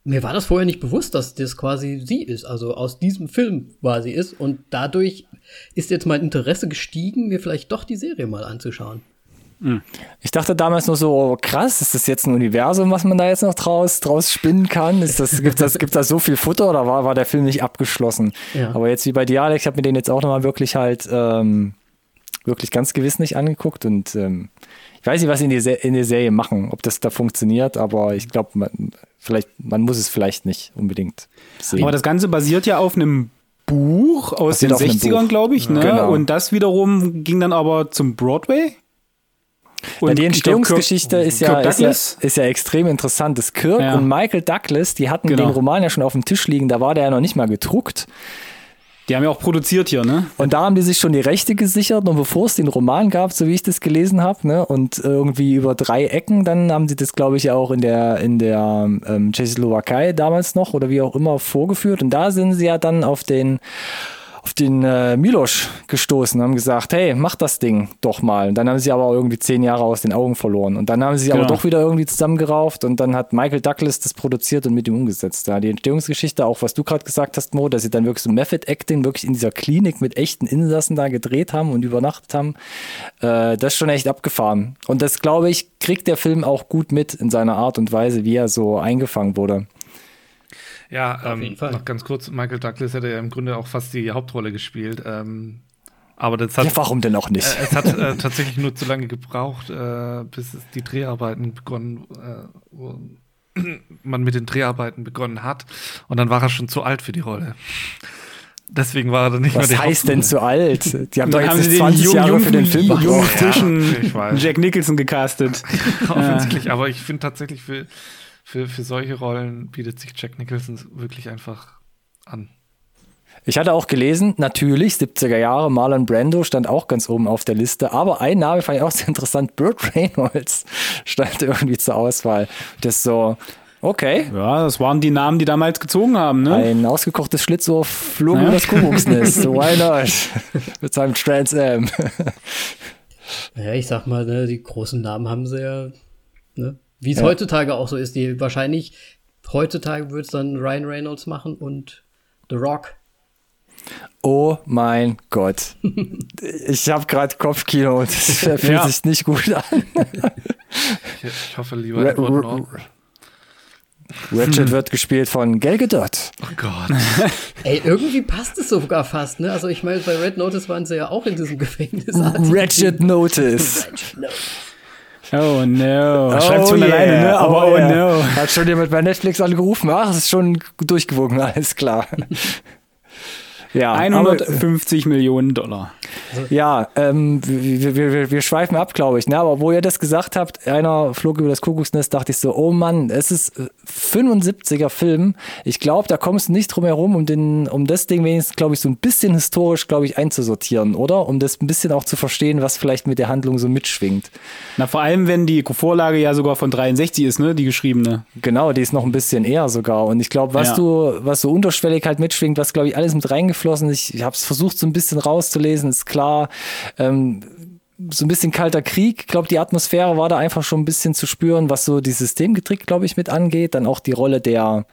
mir war das vorher nicht bewusst, dass das quasi sie ist, also aus diesem Film quasi ist. Und dadurch ist jetzt mein Interesse gestiegen, mir vielleicht doch die Serie mal anzuschauen. Hm. Ich dachte damals nur so, oh, krass, ist das jetzt ein Universum, was man da jetzt noch draus, draus spinnen kann? Ist das, gibt das, gibt da so viel Futter oder war, war der Film nicht abgeschlossen? Ja. Aber jetzt wie bei dir, Alex, ich habe mir den jetzt auch nochmal wirklich halt ähm, wirklich ganz gewiss nicht angeguckt und ähm, ich weiß nicht, was in, die in der Serie machen, ob das da funktioniert, aber ich glaube, vielleicht, man muss es vielleicht nicht unbedingt sehen. Aber das Ganze basiert ja auf einem Buch aus den 60ern, glaube ich. Ne? Genau. Und das wiederum ging dann aber zum Broadway. Und ja, die Entstehungsgeschichte ist, ja, ist, ja, ist ja extrem interessant. Das Kirk ja. und Michael Douglas, die hatten genau. den Roman ja schon auf dem Tisch liegen, da war der ja noch nicht mal gedruckt. Die haben ja auch produziert hier, ne? Und da haben die sich schon die Rechte gesichert und bevor es den Roman gab, so wie ich das gelesen habe, ne? Und irgendwie über drei Ecken, dann haben sie das, glaube ich, auch in der, in der ähm, Tschechoslowakei damals noch oder wie auch immer vorgeführt. Und da sind sie ja dann auf den auf den äh, Milosch gestoßen, haben gesagt, hey, mach das Ding doch mal. Und dann haben sie aber irgendwie zehn Jahre aus den Augen verloren. Und dann haben sie sich genau. aber doch wieder irgendwie zusammengerauft und dann hat Michael Douglas das produziert und mit ihm umgesetzt. Ja, die Entstehungsgeschichte, auch was du gerade gesagt hast, Mo, dass sie dann wirklich so Method Acting wirklich in dieser Klinik mit echten Insassen da gedreht haben und übernachtet haben, äh, das ist schon echt abgefahren. Und das, glaube ich, kriegt der Film auch gut mit in seiner Art und Weise, wie er so eingefangen wurde. Ja, ähm, noch ganz kurz, Michael Douglas hätte ja im Grunde auch fast die Hauptrolle gespielt. Ähm, aber das hat. Ja, warum denn auch nicht? Äh, es hat äh, tatsächlich nur zu lange gebraucht, äh, bis die Dreharbeiten begonnen, äh, man mit den Dreharbeiten begonnen hat. Und dann war er schon zu alt für die Rolle. Deswegen war er dann nicht Was mehr der heißt denn zu alt? Die haben doch jetzt 20 jungen, Jahre für den Film jungen, ja, Jack Nicholson gecastet. [LAUGHS] Offensichtlich, ja. aber ich finde tatsächlich für für, für solche Rollen bietet sich Jack Nicholson wirklich einfach an. Ich hatte auch gelesen, natürlich, 70er Jahre, Marlon Brando stand auch ganz oben auf der Liste, aber ein Name fand ich auch sehr interessant, Burt Reynolds stand irgendwie zur Auswahl. Das so, okay. Ja, das waren die Namen, die damals gezogen haben, ne? Ein ausgekochtes Schlitzohr flog ja. in das Kuckucksnest, so why not? [LAUGHS] [LAUGHS] Mit seinem Trans Am. ja, ich sag mal, ne, die großen Namen haben sie ja, ne? Wie es ja. heutzutage auch so ist. Die wahrscheinlich heutzutage wird es dann Ryan Reynolds machen und The Rock. Oh mein Gott. [LAUGHS] ich habe gerade Kopfkino und es [LAUGHS] fühlt ja. sich nicht gut an. ich, ich, hoffe lieber Ra Norton. Ratchet [LAUGHS] wird gespielt von Gal Gadot. Oh Gott. Ey, irgendwie passt es sogar fast, ne? Also ich meine, bei Red Notice waren sie ja auch in diesem Gefängnis. Ratchet Notice. Ratchet Notice. Oh no. Oh, Schreibt schon yeah. alleine, ne? Aber oh, oh yeah. no. Hat schon jemand bei Netflix angerufen. Ach, es ist schon durchgewogen, [LAUGHS] alles klar. Ja, 150 aber, Millionen Dollar. Ja, ähm, wir, wir, wir, schweifen ab, glaube ich. Ne? Aber wo ihr das gesagt habt, einer flog über das Kuckucksnest, dachte ich so, oh Mann, es ist 75er Film. Ich glaube, da kommst du nicht drum herum, um, den, um das Ding wenigstens, glaube ich, so ein bisschen historisch, glaube ich, einzusortieren, oder? Um das ein bisschen auch zu verstehen, was vielleicht mit der Handlung so mitschwingt. Na, vor allem, wenn die Vorlage ja sogar von 63 ist, ne? Die geschriebene. Genau, die ist noch ein bisschen eher sogar. Und ich glaube, was ja. du, was so unterschwellig halt mitschwingt, was, glaube ich, alles mit reingeflossen ich, ich habe es versucht, so ein bisschen rauszulesen, ist klar. Ähm, so ein bisschen kalter Krieg. Ich glaube, die Atmosphäre war da einfach schon ein bisschen zu spüren, was so die Systemgetrick, glaube ich, mit angeht. Dann auch die Rolle der,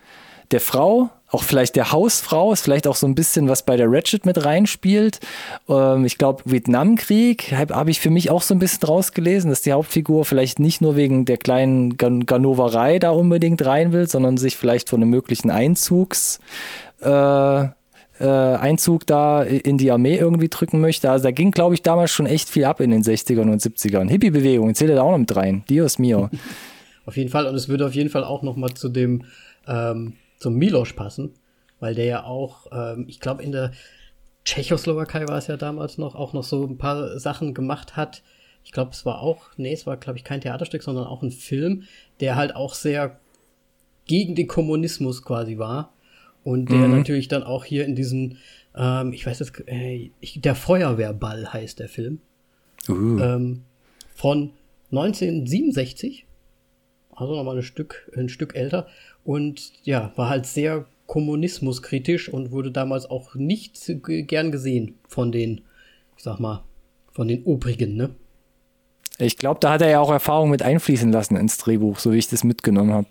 der Frau, auch vielleicht der Hausfrau, ist vielleicht auch so ein bisschen was bei der Ratchet mit reinspielt. Ähm, ich glaube, Vietnamkrieg habe hab ich für mich auch so ein bisschen draus gelesen, dass die Hauptfigur vielleicht nicht nur wegen der kleinen Ganoverei da unbedingt rein will, sondern sich vielleicht von einem möglichen Einzugs äh, äh, Einzug da in die Armee irgendwie drücken möchte. Also da ging, glaube ich, damals schon echt viel ab in den 60ern und 70ern. Hippie-Bewegung, zählt da auch noch mit rein. Dios mio. [LAUGHS] auf jeden Fall. Und es würde auf jeden Fall auch noch mal zu dem, ähm, zum Milosch passen, weil der ja auch, ähm, ich glaube, in der Tschechoslowakei war es ja damals noch, auch noch so ein paar Sachen gemacht hat. Ich glaube, es war auch, nee, es war, glaube ich, kein Theaterstück, sondern auch ein Film, der halt auch sehr gegen den Kommunismus quasi war und der mhm. natürlich dann auch hier in diesen, ähm, ich weiß jetzt, äh, ich, der Feuerwehrball heißt der Film. Uh. Ähm, von 1967. Also nochmal ein Stück, ein Stück älter. Und ja, war halt sehr kommunismuskritisch und wurde damals auch nicht gern gesehen von den, ich sag mal, von den Obrigen, ne? Ich glaube, da hat er ja auch Erfahrung mit einfließen lassen ins Drehbuch, so wie ich das mitgenommen habe.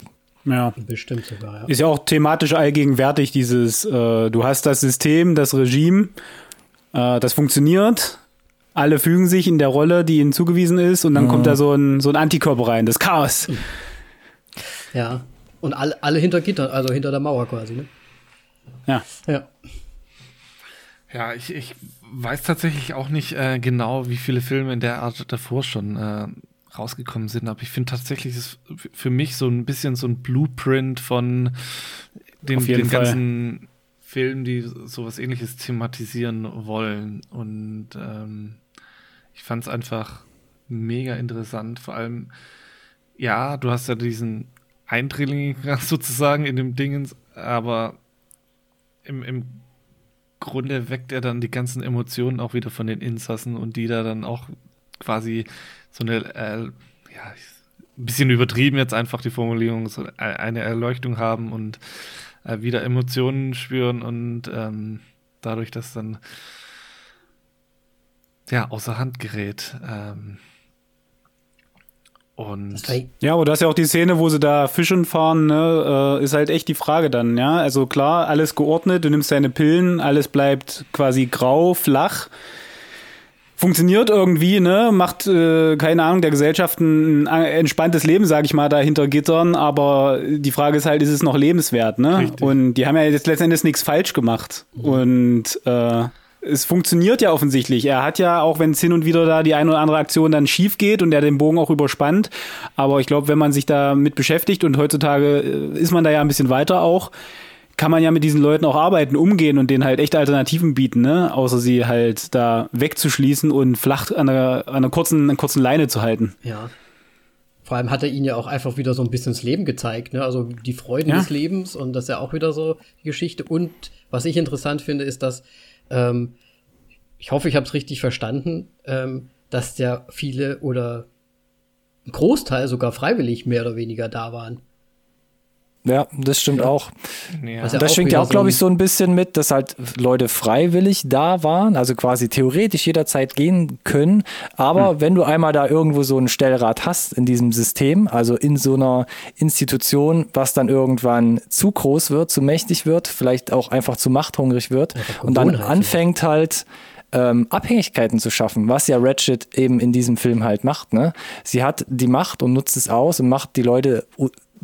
Ja. Bestimmt sogar, ja. Ist ja auch thematisch allgegenwärtig, dieses, äh, du hast das System, das Regime, äh, das funktioniert, alle fügen sich in der Rolle, die ihnen zugewiesen ist, und dann mhm. kommt da so ein, so ein Antikörper rein, das Chaos. Ja. Und alle, alle hinter Gitter, also hinter der Mauer quasi, ne? Ja. Ja. Ja, ich, ich weiß tatsächlich auch nicht äh, genau, wie viele Filme in der Art davor schon äh, rausgekommen sind. Aber ich finde tatsächlich ist für mich so ein bisschen so ein Blueprint von den, den ganzen Filmen, die sowas ähnliches thematisieren wollen. Und ähm, ich fand es einfach mega interessant. Vor allem, ja, du hast ja diesen Eindringling [LAUGHS] sozusagen in dem Dingens, aber im, im Grunde weckt er dann die ganzen Emotionen auch wieder von den Insassen und die da dann auch quasi so eine, äh, ja, ein bisschen übertrieben jetzt einfach die Formulierung, so eine Erleuchtung haben und äh, wieder Emotionen spüren und ähm, dadurch, dass dann ja außer Hand gerät. Ähm, und ja, aber das ist ja auch die Szene, wo sie da fischen fahren, ne, äh, ist halt echt die Frage dann, ja. Also klar, alles geordnet, du nimmst deine Pillen, alles bleibt quasi grau, flach funktioniert irgendwie, ne? Macht, äh, keine Ahnung, der Gesellschaft ein entspanntes Leben, sag ich mal, da hinter Gittern, aber die Frage ist halt, ist es noch lebenswert, ne? Richtig. Und die haben ja jetzt letztendlich nichts falsch gemacht. Mhm. Und äh, es funktioniert ja offensichtlich. Er hat ja, auch wenn es hin und wieder da die eine oder andere Aktion dann schief geht und er den Bogen auch überspannt, aber ich glaube, wenn man sich da mit beschäftigt und heutzutage äh, ist man da ja ein bisschen weiter auch, kann man ja mit diesen Leuten auch arbeiten, umgehen und denen halt echte Alternativen bieten, ne? Außer sie halt da wegzuschließen und flach an einer, an einer kurzen, einer kurzen Leine zu halten. Ja. Vor allem hat er ihnen ja auch einfach wieder so ein bisschen das Leben gezeigt, ne? Also die Freuden ja. des Lebens und das ist ja auch wieder so die Geschichte. Und was ich interessant finde, ist, dass ähm, ich hoffe, ich habe es richtig verstanden, ähm, dass ja viele oder ein Großteil sogar freiwillig mehr oder weniger da waren. Ja, das stimmt ja. auch. Ja. Das, das schwingt ja auch, glaube ich, so ein bisschen mit, dass halt Leute freiwillig da waren, also quasi theoretisch jederzeit gehen können. Aber hm. wenn du einmal da irgendwo so einen Stellrad hast in diesem System, also in so einer Institution, was dann irgendwann zu groß wird, zu mächtig wird, vielleicht auch einfach zu machthungrig wird ja, und dann anfängt halt ähm, Abhängigkeiten zu schaffen, was ja Ratchet eben in diesem Film halt macht. Ne? Sie hat die Macht und nutzt es aus und macht die Leute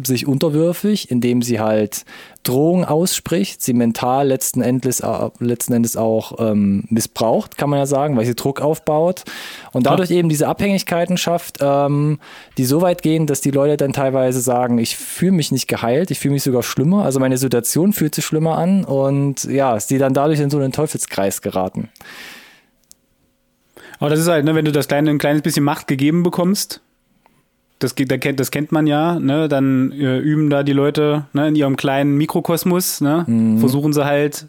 sich unterwürfig, indem sie halt Drohungen ausspricht, sie mental letzten Endes, äh, letzten Endes auch ähm, missbraucht, kann man ja sagen, weil sie Druck aufbaut und dadurch ja. eben diese Abhängigkeiten schafft, ähm, die so weit gehen, dass die Leute dann teilweise sagen, ich fühle mich nicht geheilt, ich fühle mich sogar schlimmer, also meine Situation fühlt sich schlimmer an und ja, sie dann dadurch in so einen Teufelskreis geraten. Aber das ist halt, ne, wenn du das kleine, ein kleines bisschen Macht gegeben bekommst, das, das kennt man ja, ne? Dann äh, üben da die Leute ne, in ihrem kleinen Mikrokosmos, ne? Mhm. Versuchen sie halt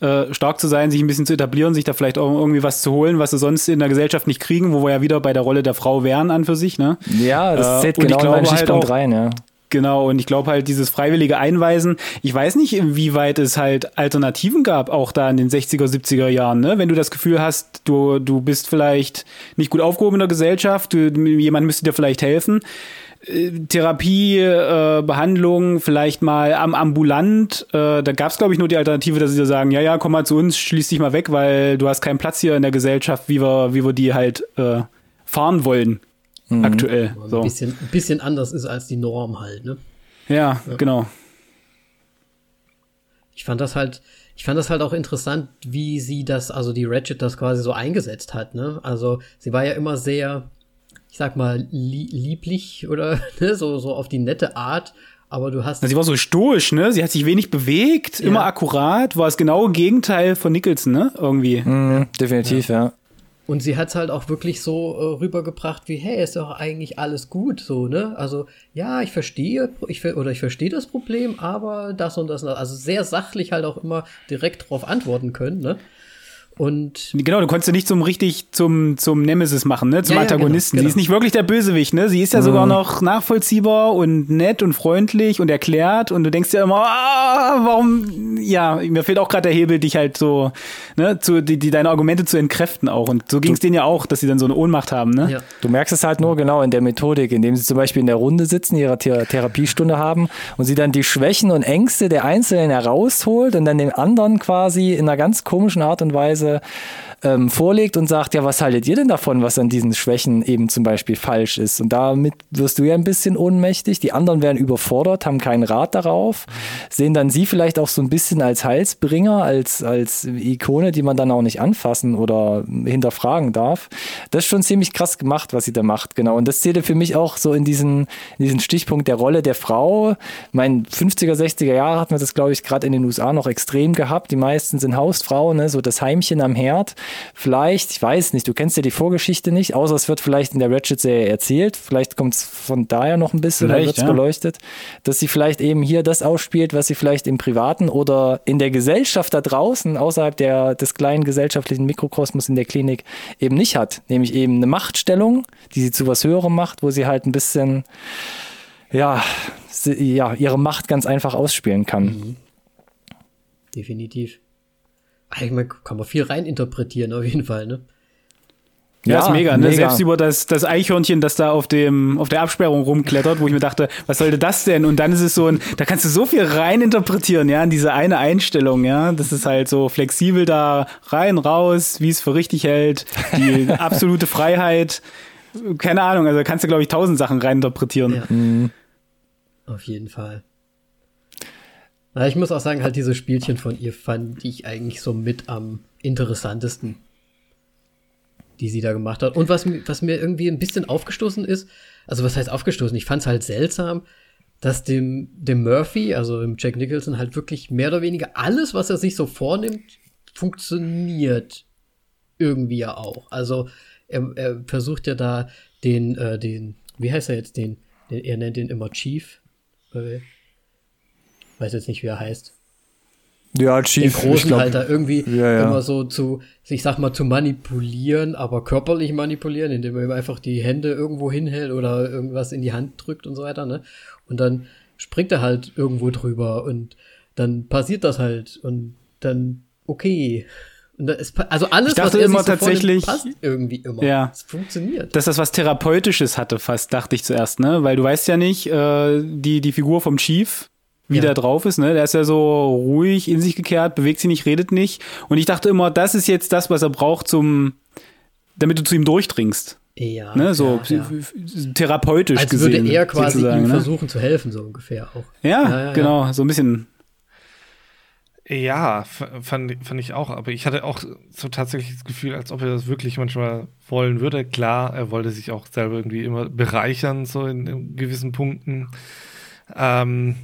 äh, stark zu sein, sich ein bisschen zu etablieren, sich da vielleicht auch irgendwie was zu holen, was sie sonst in der Gesellschaft nicht kriegen, wo wir ja wieder bei der Rolle der Frau wären an für sich, ne? Ja, das zählt äh, genau in meinen halt auch, rein, ja. Genau, und ich glaube halt dieses freiwillige Einweisen, ich weiß nicht, inwieweit es halt Alternativen gab, auch da in den 60er, 70er Jahren, ne? Wenn du das Gefühl hast, du, du bist vielleicht nicht gut aufgehoben in der Gesellschaft, du, jemand müsste dir vielleicht helfen. Äh, Therapie, äh, Behandlung, vielleicht mal am ambulant. Äh, da gab es, glaube ich, nur die Alternative, dass sie dir sagen, ja, ja, komm mal zu uns, schließ dich mal weg, weil du hast keinen Platz hier in der Gesellschaft, wie wir, wie wir die halt äh, fahren wollen mhm. aktuell. So. Ein, bisschen, ein bisschen anders ist als die Norm halt, ne? Ja, ja, genau. Ich fand das halt, ich fand das halt auch interessant, wie sie das, also die Ratchet das quasi so eingesetzt hat, ne? Also sie war ja immer sehr, ich sag mal, li lieblich oder [LAUGHS] ne? so, so auf die nette Art. Aber du hast. Sie war so stoisch, ne? Sie hat sich wenig bewegt, ja. immer akkurat, war das genaue Gegenteil von Nicholson, ne? Irgendwie. Mhm, definitiv, ja. ja. Und sie hat es halt auch wirklich so äh, rübergebracht wie, hey, ist doch eigentlich alles gut, so, ne? Also, ja, ich verstehe, ich, oder ich verstehe das Problem, aber das und das, also sehr sachlich halt auch immer direkt drauf antworten können, ne? Und genau, du konntest ja nicht zum richtig zum zum Nemesis machen, ne, zum ja, Antagonisten. Ja, genau, genau. Sie ist nicht wirklich der Bösewicht, ne? Sie ist ja mhm. sogar noch nachvollziehbar und nett und freundlich und erklärt und du denkst ja immer, ah, warum ja, mir fehlt auch gerade der Hebel, dich halt so, ne, zu die, die deine Argumente zu entkräften auch und so ging es denen ja auch, dass sie dann so eine Ohnmacht haben, ne? Ja. Du merkst es halt nur genau in der Methodik, indem sie zum Beispiel in der Runde sitzen, ihre Thera Therapiestunde haben und sie dann die Schwächen und Ängste der Einzelnen herausholt und dann den anderen quasi in einer ganz komischen Art und Weise Weise ähm, vorlegt und sagt, ja, was haltet ihr denn davon, was an diesen Schwächen eben zum Beispiel falsch ist? Und damit wirst du ja ein bisschen ohnmächtig. Die anderen werden überfordert, haben keinen Rat darauf, sehen dann sie vielleicht auch so ein bisschen als Heilsbringer, als, als Ikone, die man dann auch nicht anfassen oder hinterfragen darf. Das ist schon ziemlich krass gemacht, was sie da macht, genau. Und das zählte für mich auch so in diesen, in diesen Stichpunkt der Rolle der Frau. Mein 50er, 60er Jahre hat man das, glaube ich, gerade in den USA noch extrem gehabt. Die meisten sind Hausfrauen, ne? so das Heimchen am Herd. Vielleicht, ich weiß nicht, du kennst ja die Vorgeschichte nicht, außer es wird vielleicht in der Ratchet-Serie erzählt. Vielleicht kommt es von daher noch ein bisschen, da wird es ja. beleuchtet, dass sie vielleicht eben hier das ausspielt, was sie vielleicht im Privaten oder in der Gesellschaft da draußen, außerhalb der, des kleinen gesellschaftlichen Mikrokosmos in der Klinik, eben nicht hat. Nämlich eben eine Machtstellung, die sie zu was Höherem macht, wo sie halt ein bisschen, ja, sie, ja ihre Macht ganz einfach ausspielen kann. Mhm. Definitiv eigentlich kann man viel reininterpretieren, auf jeden Fall, ne? Ja, ja ist mega, ne? Mega. Selbst über das, das Eichhörnchen, das da auf dem, auf der Absperrung rumklettert, wo ich mir dachte, was sollte das denn? Und dann ist es so ein, da kannst du so viel reininterpretieren, ja, in diese eine Einstellung, ja. Das ist halt so flexibel da rein, raus, wie es für richtig hält, die [LAUGHS] absolute Freiheit. Keine Ahnung, also kannst du, glaube ich, tausend Sachen reininterpretieren. Ja. Mhm. Auf jeden Fall. Na, ich muss auch sagen, halt diese Spielchen von ihr fand ich eigentlich so mit am interessantesten, die sie da gemacht hat. Und was, was mir irgendwie ein bisschen aufgestoßen ist, also was heißt aufgestoßen? Ich fand es halt seltsam, dass dem, dem Murphy, also dem Jack Nicholson, halt wirklich mehr oder weniger alles, was er sich so vornimmt, funktioniert irgendwie ja auch. Also er, er versucht ja da den, äh, den, wie heißt er jetzt, den, den er nennt den immer Chief. Äh, weiß jetzt nicht, wie er heißt. Ja, Chief. Den großen glaub, halt da irgendwie ja, ja. immer so zu, ich sag mal, zu manipulieren, aber körperlich manipulieren, indem er ihm einfach die Hände irgendwo hinhält oder irgendwas in die Hand drückt und so weiter, ne? Und dann springt er halt irgendwo drüber und dann passiert das halt und dann, okay. Ist, also alles, ich dachte was immer so tatsächlich passt irgendwie immer. Ja. Es funktioniert. Dass das was Therapeutisches hatte, fast, dachte ich zuerst, ne? Weil du weißt ja nicht, äh, die, die Figur vom Chief, wie ja. der drauf ist, ne? Der ist ja so ruhig, in sich gekehrt, bewegt sich nicht, redet nicht. Und ich dachte immer, das ist jetzt das, was er braucht zum, damit du zu ihm durchdringst. Ja. Ne, so ja, ja. therapeutisch Als gesehen. würde er quasi ihm ne? versuchen zu helfen, so ungefähr auch. Ja, ja genau, so ein bisschen. Ja, fand, fand ich auch, aber ich hatte auch so tatsächlich das Gefühl, als ob er das wirklich manchmal wollen würde. Klar, er wollte sich auch selber irgendwie immer bereichern, so in, in gewissen Punkten. Ähm,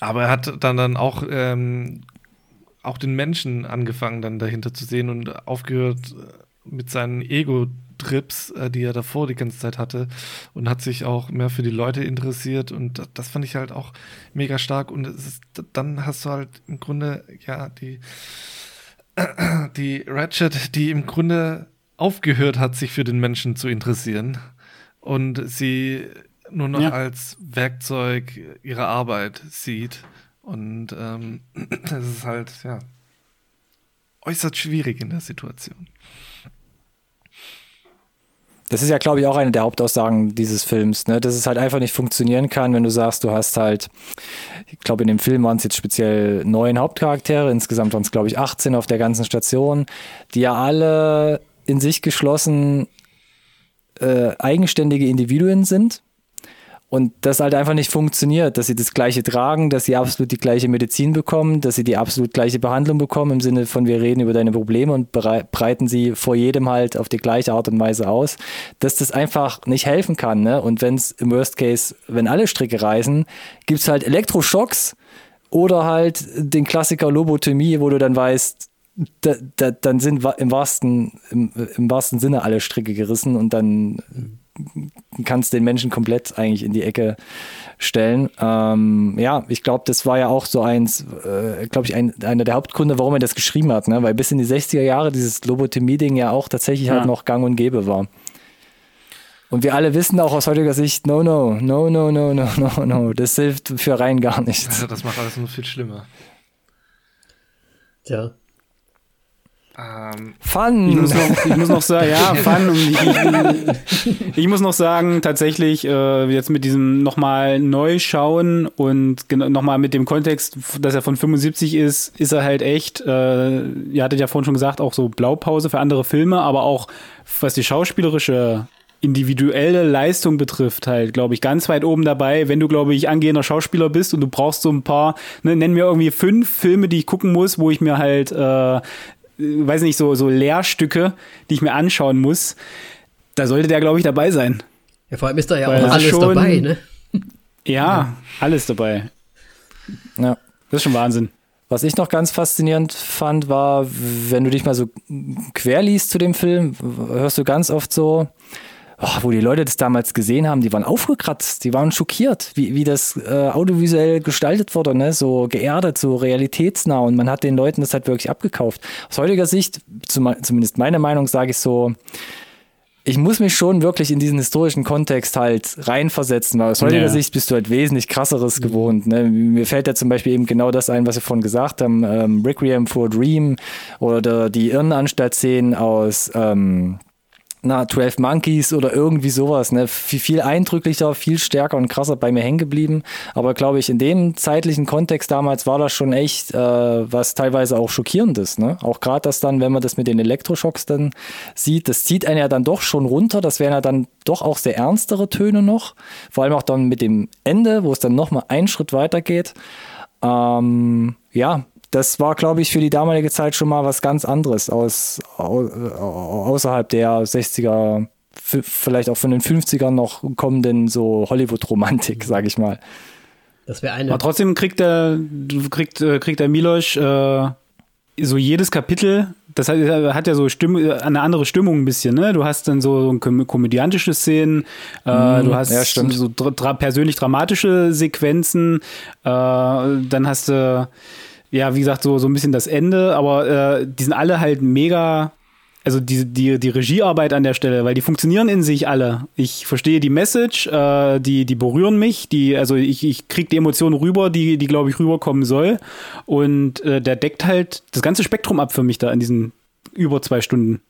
aber er hat dann, dann auch, ähm, auch den Menschen angefangen, dann dahinter zu sehen und aufgehört mit seinen Ego- Trips, äh, die er davor die ganze Zeit hatte und hat sich auch mehr für die Leute interessiert und das fand ich halt auch mega stark und ist, dann hast du halt im Grunde ja die [CLEARS THROAT] die Ratchet, die im Grunde aufgehört hat, sich für den Menschen zu interessieren und sie nur noch ja. als Werkzeug ihrer Arbeit sieht und ähm, [CLEARS THROAT] das ist halt ja äußerst schwierig in der Situation. Das ist ja, glaube ich, auch eine der Hauptaussagen dieses Films, ne? dass es halt einfach nicht funktionieren kann, wenn du sagst, du hast halt, ich glaube, in dem Film waren es jetzt speziell neun Hauptcharaktere, insgesamt waren es, glaube ich, 18 auf der ganzen Station, die ja alle in sich geschlossen äh, eigenständige Individuen sind und das halt einfach nicht funktioniert, dass sie das Gleiche tragen, dass sie absolut die gleiche Medizin bekommen, dass sie die absolut gleiche Behandlung bekommen, im Sinne von wir reden über deine Probleme und breiten sie vor jedem halt auf die gleiche Art und Weise aus, dass das einfach nicht helfen kann. Ne? Und wenn es im Worst Case, wenn alle Stricke reißen, gibt es halt Elektroschocks oder halt den Klassiker Lobotomie, wo du dann weißt, da, da, dann sind im wahrsten, im, im wahrsten Sinne alle Stricke gerissen und dann kannst den Menschen komplett eigentlich in die Ecke stellen. Ähm, ja, ich glaube, das war ja auch so eins, äh, glaube ich, ein, einer der Hauptgründe, warum er das geschrieben hat, ne? weil bis in die 60er Jahre dieses Lobotomie-Ding ja auch tatsächlich halt ja. halt noch gang und gäbe war. Und wir alle wissen auch aus heutiger Sicht, no, no, no, no, no, no, no, no, das hilft für rein gar nichts. Also das macht alles nur viel schlimmer. Tja. Ähm, Fun. Ich muss, noch, ich muss noch sagen, ja, [LAUGHS] Fun. Ich, ich, ich, muss noch sagen, tatsächlich, äh, jetzt mit diesem nochmal neu schauen und nochmal mit dem Kontext, dass er von 75 ist, ist er halt echt, äh, ihr hattet ja vorhin schon gesagt, auch so Blaupause für andere Filme, aber auch was die schauspielerische individuelle Leistung betrifft, halt, glaube ich, ganz weit oben dabei, wenn du, glaube ich, angehender Schauspieler bist und du brauchst so ein paar, ne, nenn mir irgendwie fünf Filme, die ich gucken muss, wo ich mir halt äh, weiß nicht, so, so Lehrstücke, die ich mir anschauen muss, da sollte der, glaube ich, dabei sein. Ja, vor allem ist da ja Weil auch alles schon, dabei, ne? Ja, [LAUGHS] ja, alles dabei. Ja. Das ist schon Wahnsinn. Was ich noch ganz faszinierend fand, war, wenn du dich mal so quer liest zu dem Film, hörst du ganz oft so, oh, wo die Leute das damals gesehen haben, die waren aufgekratzt, die waren schockiert, wie, wie das äh, audiovisuell gestaltet wurde, ne? so geerdet, so realitätsnah und man hat den Leuten das halt wirklich abgekauft. Aus heutiger Sicht, zum, zumindest meiner Meinung, sage ich so, ich muss mich schon wirklich in diesen historischen Kontext halt reinversetzen, weil aus heutiger ja. Sicht bist du halt wesentlich krasseres mhm. gewohnt. Ne? Mir fällt ja zum Beispiel eben genau das ein, was wir vorhin gesagt haben, ähm, Requiem for a Dream oder die Irrenanstalt-Szenen aus ähm, na, 12 Monkeys oder irgendwie sowas, ne? Viel, viel eindrücklicher, viel stärker und krasser bei mir hängen geblieben. Aber glaube ich, in dem zeitlichen Kontext damals war das schon echt äh, was teilweise auch schockierendes, ne? Auch gerade das dann, wenn man das mit den Elektroschocks dann sieht, das zieht einen ja dann doch schon runter. Das wären ja dann doch auch sehr ernstere Töne noch. Vor allem auch dann mit dem Ende, wo es dann nochmal einen Schritt weiter geht. Ähm, ja, das war, glaube ich, für die damalige Zeit schon mal was ganz anderes aus, außerhalb der 60er, vielleicht auch von den 50ern noch kommenden so Hollywood-Romantik, sage ich mal. Das wäre eine. Aber trotzdem kriegt der, kriegt, äh, kriegt der Milosch äh, so jedes Kapitel, das hat, hat ja so Stimm, eine andere Stimmung ein bisschen, ne? Du hast dann so komödiantische Szenen, äh, mm, du hast ja, so dra persönlich dramatische Sequenzen, äh, dann hast du ja, wie gesagt, so, so ein bisschen das Ende, aber äh, die sind alle halt mega, also die, die, die Regiearbeit an der Stelle, weil die funktionieren in sich alle. Ich verstehe die Message, äh, die, die berühren mich, die, also ich, ich krieg die Emotionen rüber, die, die glaube ich, rüberkommen soll. Und äh, der deckt halt das ganze Spektrum ab für mich da in diesen über zwei Stunden.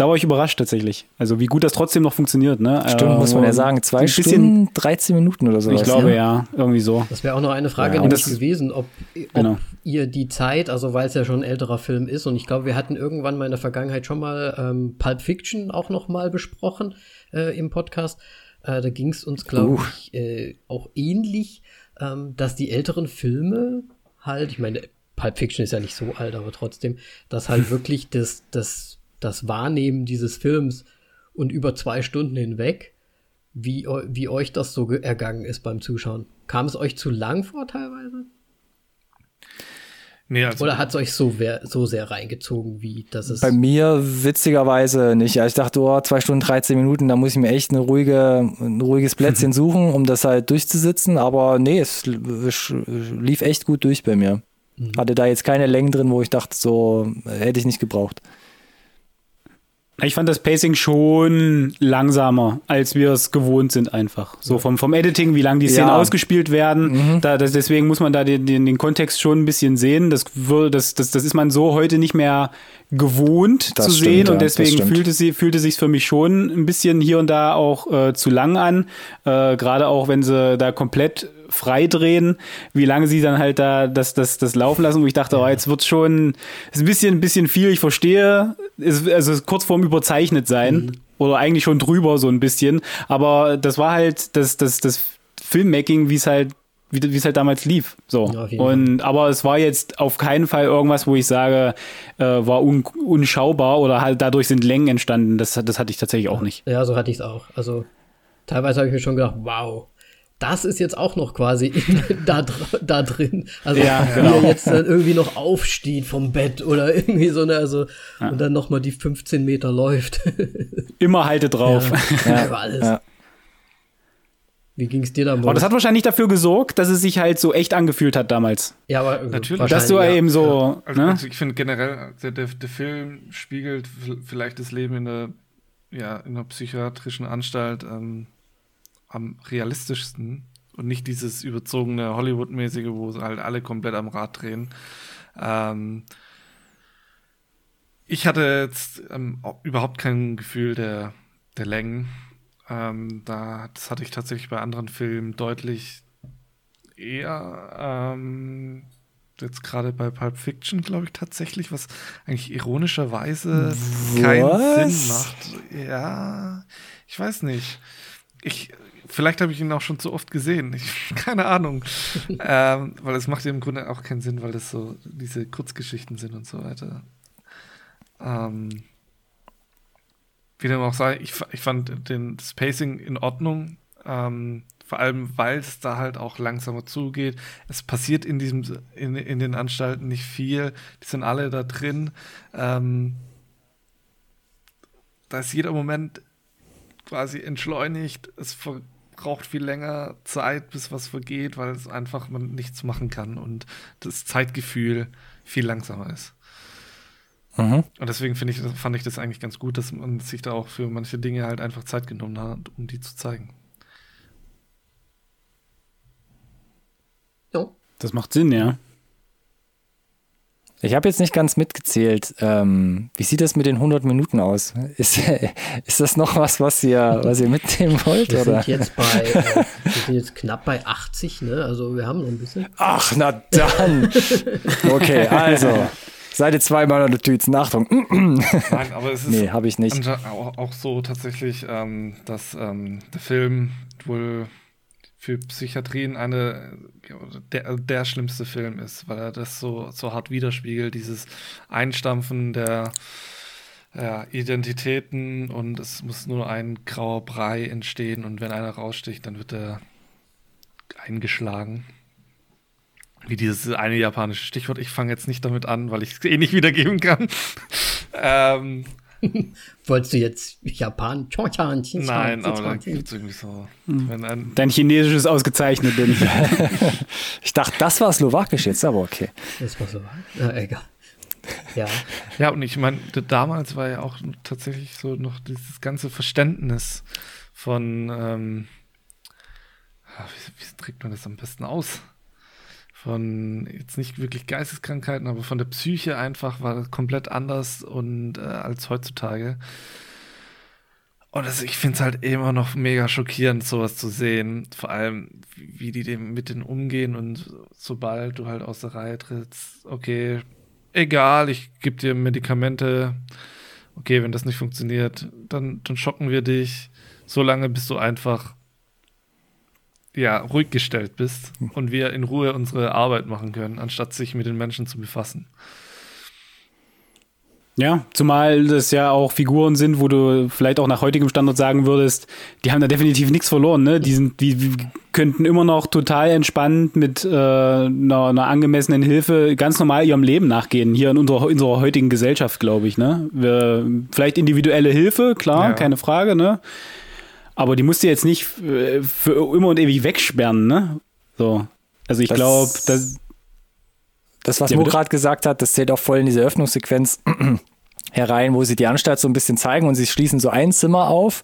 Da war ich überrascht tatsächlich. Also wie gut das trotzdem noch funktioniert. Ne? Stimmt, äh, muss man ja sagen. Zwei Stunden, 13 Minuten oder so. Ich glaube ne? ja, irgendwie so. Das wäre auch noch eine Frage ja, nämlich gewesen, ob, ob genau. ihr die Zeit, also weil es ja schon ein älterer Film ist und ich glaube, wir hatten irgendwann mal in der Vergangenheit schon mal ähm, Pulp Fiction auch noch mal besprochen äh, im Podcast. Äh, da ging es uns, glaube uh. ich, äh, auch ähnlich, ähm, dass die älteren Filme halt, ich meine, Pulp Fiction ist ja nicht so alt, aber trotzdem, dass halt [LAUGHS] wirklich das, das, das Wahrnehmen dieses Films und über zwei Stunden hinweg, wie, wie euch das so ergangen ist beim Zuschauen. Kam es euch zu lang vor teilweise? Nee, also Oder hat es euch so, so sehr reingezogen, wie das ist? Bei mir witzigerweise nicht. Also ich dachte, oh, zwei Stunden, 13 Minuten, da muss ich mir echt eine ruhige, ein ruhiges Plätzchen [LAUGHS] suchen, um das halt durchzusitzen. Aber nee, es lief echt gut durch bei mir. Mhm. Hatte da jetzt keine Längen drin, wo ich dachte, so hätte ich nicht gebraucht. Ich fand das Pacing schon langsamer, als wir es gewohnt sind einfach. So vom, vom Editing, wie lange die Szenen ja. ausgespielt werden. Mhm. Da, das, deswegen muss man da den, den, den Kontext schon ein bisschen sehen. Das, das, das, das ist man so heute nicht mehr gewohnt das zu stimmt, sehen. Und deswegen ja, fühlte, sie, fühlte sich für mich schon ein bisschen hier und da auch äh, zu lang an. Äh, Gerade auch, wenn sie da komplett freidrehen, wie lange sie dann halt da das, das, das laufen lassen, wo ich dachte, oh, jetzt wird schon ist ein bisschen, ein bisschen viel, ich verstehe, ist, also ist kurz vorm überzeichnet sein mhm. oder eigentlich schon drüber so ein bisschen, aber das war halt das, das, das Filmmaking, wie es halt wie, es halt damals lief. So. und aber es war jetzt auf keinen Fall irgendwas, wo ich sage, äh, war un, unschaubar oder halt dadurch sind Längen entstanden. Das, das hatte ich tatsächlich auch nicht. Ja, so hatte ich es auch. Also teilweise habe ich mir schon gedacht, wow, das ist jetzt auch noch quasi in, [LAUGHS] da, da drin. Also ja, genau. wie er jetzt dann irgendwie noch aufsteht vom Bett oder irgendwie so eine, also ja. und dann noch mal die 15 Meter läuft. [LAUGHS] Immer halte drauf. Ja, [LAUGHS] ja. alles. Ja. Wie ging es dir da? Aber das hat wahrscheinlich dafür gesorgt, dass es sich halt so echt angefühlt hat damals. Ja, aber natürlich. Dass du ja. eben so. Also, ne? also ich finde generell, der, der, der, Film spiegelt vielleicht das Leben in der, ja, in einer psychiatrischen Anstalt ähm, am realistischsten und nicht dieses überzogene Hollywood-mäßige, wo halt alle komplett am Rad drehen. Ähm, ich hatte jetzt ähm, überhaupt kein Gefühl der, der Längen. Ähm, da, das hatte ich tatsächlich bei anderen Filmen deutlich eher. Ähm, jetzt gerade bei Pulp Fiction, glaube ich, tatsächlich, was eigentlich ironischerweise was? keinen Sinn macht. Ja, ich weiß nicht. Ich, Vielleicht habe ich ihn auch schon zu oft gesehen. Ich, [LAUGHS] keine Ahnung. [LAUGHS] ähm, weil es macht ja im Grunde auch keinen Sinn, weil das so diese Kurzgeschichten sind und so weiter. Ähm, wie dem auch sei, ich, ich fand den Spacing in Ordnung. Ähm, vor allem, weil es da halt auch langsamer zugeht. Es passiert in diesem, in, in den Anstalten nicht viel. Die sind alle da drin. Ähm, da ist jeder Moment quasi entschleunigt. Es ver braucht viel länger Zeit, bis was vergeht, weil es einfach man nichts machen kann und das Zeitgefühl viel langsamer ist. Mhm. Und deswegen ich, fand ich das eigentlich ganz gut, dass man sich da auch für manche Dinge halt einfach Zeit genommen hat, um die zu zeigen. Das macht Sinn, ja. Ich habe jetzt nicht ganz mitgezählt. Ähm, wie sieht das mit den 100 Minuten aus? Ist, [LAUGHS] ist das noch was, was ihr, was ihr mitnehmen wollt? Wir oder? sind jetzt bei, äh, [LAUGHS] wir sind jetzt knapp bei 80, ne? Also wir haben noch ein bisschen. Ach, na dann. Okay, also. Seite 2 meiner Notizen. Achtung. [CLEARS THROAT] Nein, aber es ist nee, habe ich nicht. Auch, auch so tatsächlich, ähm, dass ähm, der Film wohl für Psychiatrien eine der, der schlimmste Film ist, weil er das so, so hart widerspiegelt, dieses Einstampfen der ja, Identitäten und es muss nur ein grauer Brei entstehen und wenn einer raussticht, dann wird er eingeschlagen. Wie dieses eine japanische Stichwort. Ich fange jetzt nicht damit an, weil ich es eh nicht wiedergeben kann. [LAUGHS] ähm, [LAUGHS] Wolltest du jetzt Japan? Nein, aber da gibt es irgendwie so. Hm. Dein Chinesisch ist ausgezeichnet, denn [LAUGHS] ich dachte, das war Slowakisch jetzt, aber okay. Das war Slowakisch. Ja, egal. Ja. Ja, und ich meine, damals war ja auch tatsächlich so noch dieses ganze Verständnis von, ähm, wie, wie trägt man das am besten aus? Von jetzt nicht wirklich Geisteskrankheiten, aber von der Psyche einfach war das komplett anders und äh, als heutzutage. Und das, ich finde es halt immer noch mega schockierend, sowas zu sehen. Vor allem, wie die dem mit denen umgehen und sobald du halt aus der Reihe trittst, okay, egal, ich gebe dir Medikamente. Okay, wenn das nicht funktioniert, dann, dann schocken wir dich so lange, bis du einfach ja, ruhig gestellt bist und wir in Ruhe unsere Arbeit machen können, anstatt sich mit den Menschen zu befassen. Ja, zumal das ja auch Figuren sind, wo du vielleicht auch nach heutigem Standard sagen würdest, die haben da definitiv nichts verloren, ne? Die sind, die, könnten immer noch total entspannt mit äh, einer, einer angemessenen Hilfe ganz normal ihrem Leben nachgehen, hier in unserer, unserer heutigen Gesellschaft, glaube ich, ne? Wir, vielleicht individuelle Hilfe, klar, ja. keine Frage, ne? Aber die musst du jetzt nicht äh, für immer und ewig wegsperren, ne? So. Also ich glaube, das. Das, was ja, Mo gerade gesagt hat, das zählt auch voll in diese Öffnungssequenz [CLEARS THROAT] herein, wo sie die Anstalt so ein bisschen zeigen und sie schließen so ein Zimmer auf,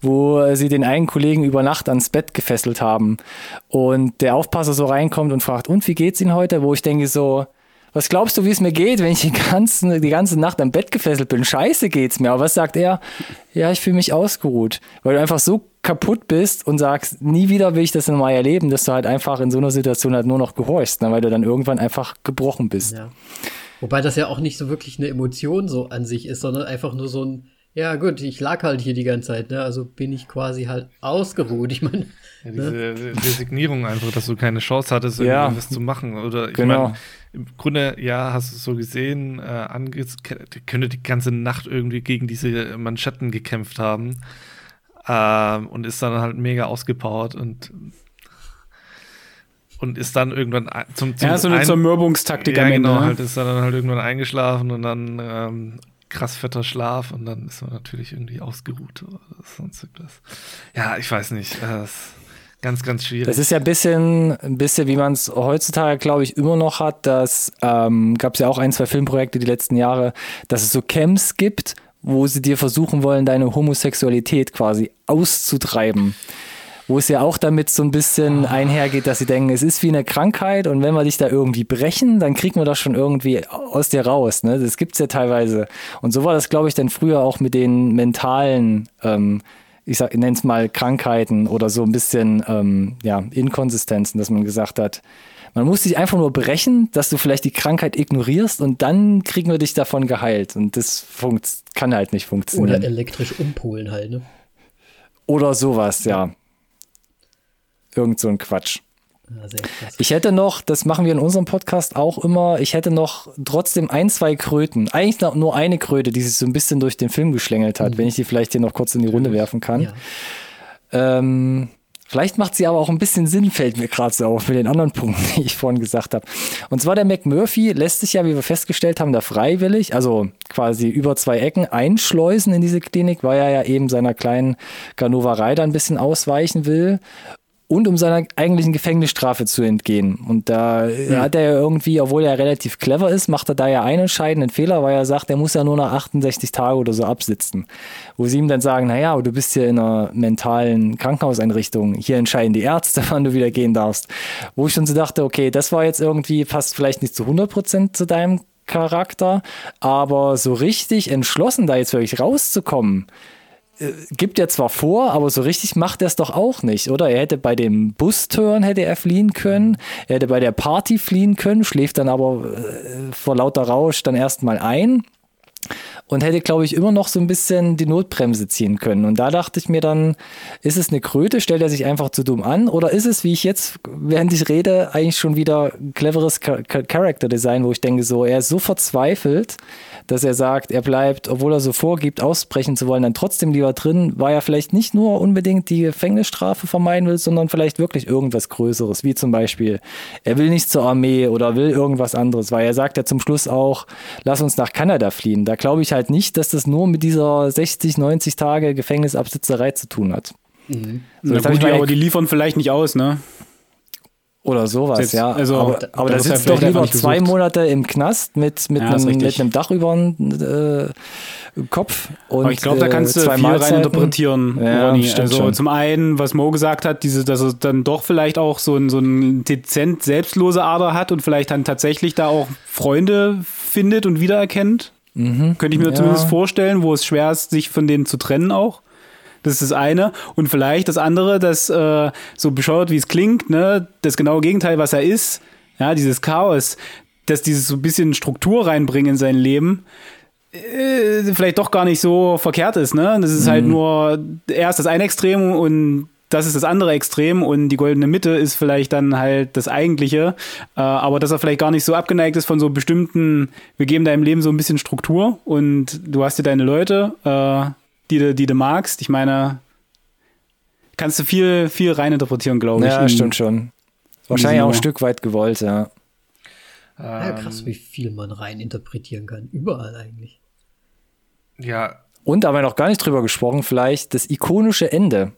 wo sie den einen Kollegen über Nacht ans Bett gefesselt haben. Und der Aufpasser so reinkommt und fragt, und wie geht's Ihnen heute? Wo ich denke so, was glaubst du, wie es mir geht, wenn ich die, ganzen, die ganze Nacht am Bett gefesselt bin? Scheiße geht's mir. Aber was sagt er? Ja, ich fühle mich ausgeruht. Weil du einfach so kaputt bist und sagst, nie wieder will ich das nochmal erleben, dass du halt einfach in so einer Situation halt nur noch gehorchst, ne? weil du dann irgendwann einfach gebrochen bist. Ja. Wobei das ja auch nicht so wirklich eine Emotion so an sich ist, sondern einfach nur so ein, ja gut, ich lag halt hier die ganze Zeit, ne? also bin ich quasi halt ausgeruht. Ich meine, ja, diese ne? Resignierung einfach, dass du keine Chance hattest, ja. irgendwas zu machen. Oder ich genau. meine, im Grunde, ja, hast du es so gesehen, äh, könnte die ganze Nacht irgendwie gegen diese Manschetten gekämpft haben. Ähm, und ist dann halt mega ausgepowert und und ist dann irgendwann zum, zum Ja, so eine ein Zermürbungstaktik ja, am Ende. Genau, ne? halt ist dann halt irgendwann eingeschlafen und dann ähm, krass fetter Schlaf und dann ist man natürlich irgendwie ausgeruht oder sonst irgendwas. Ja, ich weiß nicht. Das ist ganz, ganz schwierig. Das ist ja ein bisschen, ein bisschen wie man es heutzutage, glaube ich, immer noch hat. Das ähm, gab es ja auch ein, zwei Filmprojekte die letzten Jahre, dass es so Camps gibt, wo sie dir versuchen wollen, deine Homosexualität quasi auszutreiben. Wo es ja auch damit so ein bisschen einhergeht, dass sie denken, es ist wie eine Krankheit und wenn wir dich da irgendwie brechen, dann kriegen wir das schon irgendwie aus dir raus. Ne? Das gibt es ja teilweise. Und so war das, glaube ich, dann früher auch mit den mentalen, ähm, ich, sag, ich nenne es mal Krankheiten oder so ein bisschen ähm, ja, Inkonsistenzen, dass man gesagt hat, man muss dich einfach nur brechen, dass du vielleicht die Krankheit ignorierst und dann kriegen wir dich davon geheilt. Und das kann halt nicht funktionieren. Oder elektrisch umpolen halt, ne? Oder sowas, ja. Irgend so ein Quatsch. ich hätte noch, das machen wir in unserem Podcast auch immer, ich hätte noch trotzdem ein, zwei Kröten. Eigentlich nur eine Kröte, die sich so ein bisschen durch den Film geschlängelt hat, mhm. wenn ich die vielleicht hier noch kurz in die Runde werfen kann. Ja. Ähm, Vielleicht macht sie aber auch ein bisschen Sinn, fällt mir gerade so auf, mit den anderen Punkten, [LAUGHS] die ich vorhin gesagt habe. Und zwar der McMurphy lässt sich ja, wie wir festgestellt haben, da freiwillig, also quasi über zwei Ecken einschleusen in diese Klinik, weil er ja eben seiner kleinen Ganoverei da ein bisschen ausweichen will und um seiner eigentlichen Gefängnisstrafe zu entgehen. Und da ja. hat er irgendwie, obwohl er relativ clever ist, macht er da ja einen entscheidenden Fehler, weil er sagt, er muss ja nur nach 68 Tage oder so absitzen. Wo sie ihm dann sagen, naja, du bist hier in einer mentalen Krankenhauseinrichtung, hier entscheiden die Ärzte, [LAUGHS] wann du wieder gehen darfst. Wo ich schon so dachte, okay, das war jetzt irgendwie, passt vielleicht nicht zu 100 Prozent zu deinem Charakter, aber so richtig entschlossen, da jetzt wirklich rauszukommen, gibt er zwar vor, aber so richtig macht er es doch auch nicht, oder? Er hätte bei dem Busturn hätte er fliehen können, er hätte bei der Party fliehen können, schläft dann aber äh, vor lauter Rausch dann erstmal ein und hätte, glaube ich, immer noch so ein bisschen die Notbremse ziehen können. Und da dachte ich mir dann, ist es eine Kröte, stellt er sich einfach zu dumm an? Oder ist es, wie ich jetzt, während ich rede, eigentlich schon wieder cleveres Character Design, wo ich denke, so, er ist so verzweifelt, dass er sagt, er bleibt, obwohl er so vorgibt, ausbrechen zu wollen, dann trotzdem lieber drin, weil er vielleicht nicht nur unbedingt die Gefängnisstrafe vermeiden will, sondern vielleicht wirklich irgendwas Größeres, wie zum Beispiel, er will nicht zur Armee oder will irgendwas anderes, weil er sagt ja zum Schluss auch, lass uns nach Kanada fliehen. Da glaube ich halt nicht, dass das nur mit dieser 60, 90 Tage Gefängnisabsitzerei zu tun hat. Mhm. So, Na gut, aber die liefern vielleicht nicht aus, ne? Oder sowas, jetzt, ja. Also, aber, aber da sitzt doch lieber zwei Monate im Knast mit, mit, ja, einem, mit einem Dach über den äh, Kopf. Und, aber ich glaube, da kannst äh, du viel reininterpretieren, ja, Ronny. Also schon. zum einen, was Mo gesagt hat, diese, dass er dann doch vielleicht auch so ein, so ein dezent selbstlose Ader hat und vielleicht dann tatsächlich da auch Freunde findet und wiedererkennt. Mhm, Könnte ich mir ja. zumindest vorstellen, wo es schwer ist, sich von denen zu trennen auch. Das ist das eine. Und vielleicht das andere, das äh, so bescheuert, wie es klingt, ne, das genaue Gegenteil, was er ist, ja, dieses Chaos, dass dieses so ein bisschen Struktur reinbringen in sein Leben, äh, vielleicht doch gar nicht so verkehrt ist, ne? Das ist halt mhm. halt nur erst das eine Extrem und das ist das andere Extrem und die goldene Mitte ist vielleicht dann halt das eigentliche. Äh, aber dass er vielleicht gar nicht so abgeneigt ist von so bestimmten, wir geben deinem Leben so ein bisschen Struktur und du hast dir deine Leute, äh, die, du, die du magst. Ich meine, kannst du viel, viel reininterpretieren, glaube ich. Ja, stimmt schon. Wahrscheinlich auch ein Stück weit gewollt, ja. Ja, krass, wie viel man reininterpretieren kann. Überall eigentlich. Ja. Und aber noch gar nicht drüber gesprochen, vielleicht das ikonische Ende.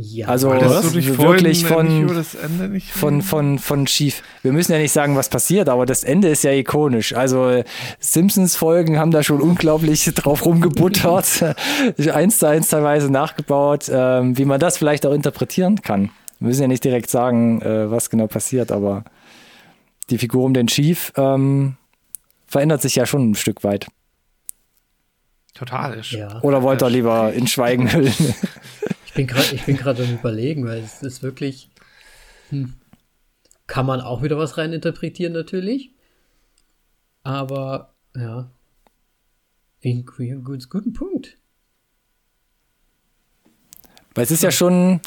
Ja, also wirklich von, von, von, von Chief. Wir müssen ja nicht sagen, was passiert, aber das Ende ist ja ikonisch. Also Simpsons-Folgen haben da schon unglaublich [LAUGHS] drauf rumgebuttert, [LAUGHS] eins zu eins teilweise nachgebaut, ähm, wie man das vielleicht auch interpretieren kann. Wir müssen ja nicht direkt sagen, äh, was genau passiert, aber die Figur um den Chief ähm, verändert sich ja schon ein Stück weit. Total. Ja. Oder wollte er lieber in Schweigen hüllen? [LAUGHS] bin gerade, ich bin gerade am überlegen, weil es ist wirklich, hm, kann man auch wieder was rein interpretieren natürlich. Aber, ja, wie ein guten Punkt. Weil es ist ja schon,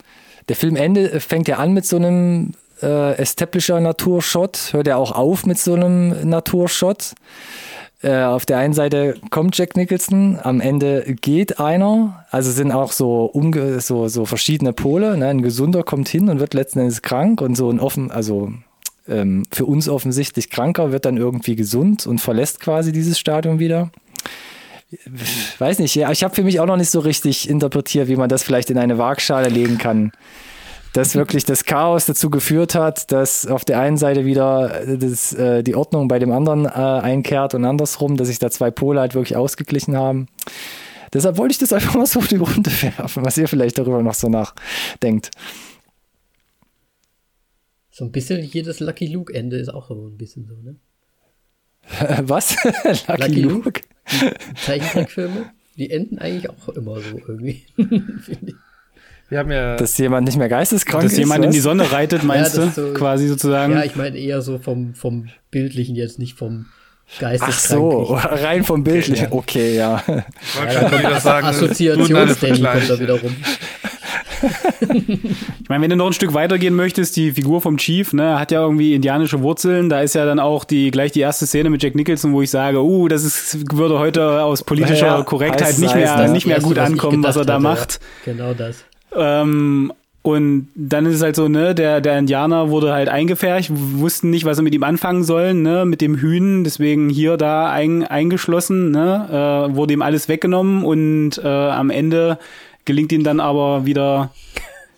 der Filmende fängt ja an mit so einem äh, Establisher Naturshot, hört ja auch auf mit so einem Naturshot. Äh, auf der einen Seite kommt Jack Nicholson, am Ende geht einer. Also sind auch so, umge so, so verschiedene Pole. Ne? Ein Gesunder kommt hin und wird letzten Endes krank und so ein offen, also ähm, für uns offensichtlich kranker wird dann irgendwie gesund und verlässt quasi dieses Stadium wieder. Weiß nicht, ja, ich habe für mich auch noch nicht so richtig interpretiert, wie man das vielleicht in eine Waagschale legen kann dass wirklich das Chaos dazu geführt hat, dass auf der einen Seite wieder das, äh, die Ordnung bei dem anderen äh, einkehrt und andersrum, dass sich da zwei Pole halt wirklich ausgeglichen haben. Deshalb wollte ich das einfach mal so auf die Runde [LAUGHS] werfen, was ihr vielleicht darüber noch so nachdenkt. So ein bisschen jedes Lucky Luke-Ende ist auch so ein bisschen so, ne? [LAUGHS] Was? [LAUGHS] Lucky, Lucky Luke? Luke? Die Zeichentrickfilme, die enden eigentlich auch immer so irgendwie, finde ich. Wir haben ja dass jemand nicht mehr geisteskrank dass ist. Dass jemand was? in die Sonne reitet, meinst ja, du? So, quasi sozusagen. Ja, ich meine eher so vom, vom Bildlichen jetzt, nicht vom geisteskrank. Ach so, rein vom Bildlichen. Okay, ja. Okay, ja. Ich wollte ja, sagen, Assoziationsdenken kommt da wieder rum. ich meine, wenn du noch ein Stück weitergehen möchtest, die Figur vom Chief, ne, hat ja irgendwie indianische Wurzeln. Da ist ja dann auch die gleich die erste Szene mit Jack Nicholson, wo ich sage, uh, das ist, würde heute aus politischer ja, Korrektheit heißt, nicht mehr, heißt, nicht mehr gut ankommen, was er da hatte, macht. Ja. Genau das. Ähm, und dann ist es halt so, ne, der, der Indianer wurde halt eingefärcht, wussten nicht, was sie mit ihm anfangen sollen, ne, mit dem Hühnen, deswegen hier da ein, eingeschlossen, ne, äh, wurde ihm alles weggenommen und äh, am Ende gelingt ihm dann aber wieder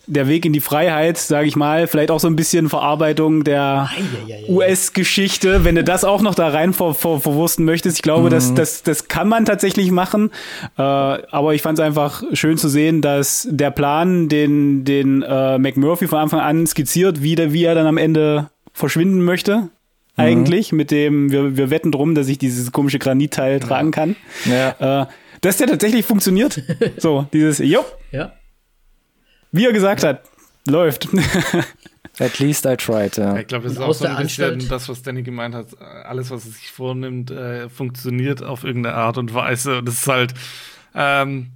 der Weg in die Freiheit, sage ich mal, vielleicht auch so ein bisschen Verarbeitung der US-Geschichte, wenn du das auch noch da rein ver ver verwursten möchtest. Ich glaube, mhm. das, das, das kann man tatsächlich machen. Äh, aber ich fand es einfach schön zu sehen, dass der Plan, den, den äh, McMurphy von Anfang an skizziert, wie, der, wie er dann am Ende verschwinden möchte, mhm. eigentlich, mit dem, wir, wir wetten drum, dass ich dieses komische Granitteil ja. tragen kann. Ja. Äh, dass der tatsächlich funktioniert. [LAUGHS] so, dieses, jo. Ja. Wie er gesagt hat, läuft. At least I tried, ja. Ich glaube, das ist auch so ein bisschen das, was Danny gemeint hat. Alles, was er sich vornimmt, äh, funktioniert auf irgendeine Art und Weise. Und das ist halt ähm,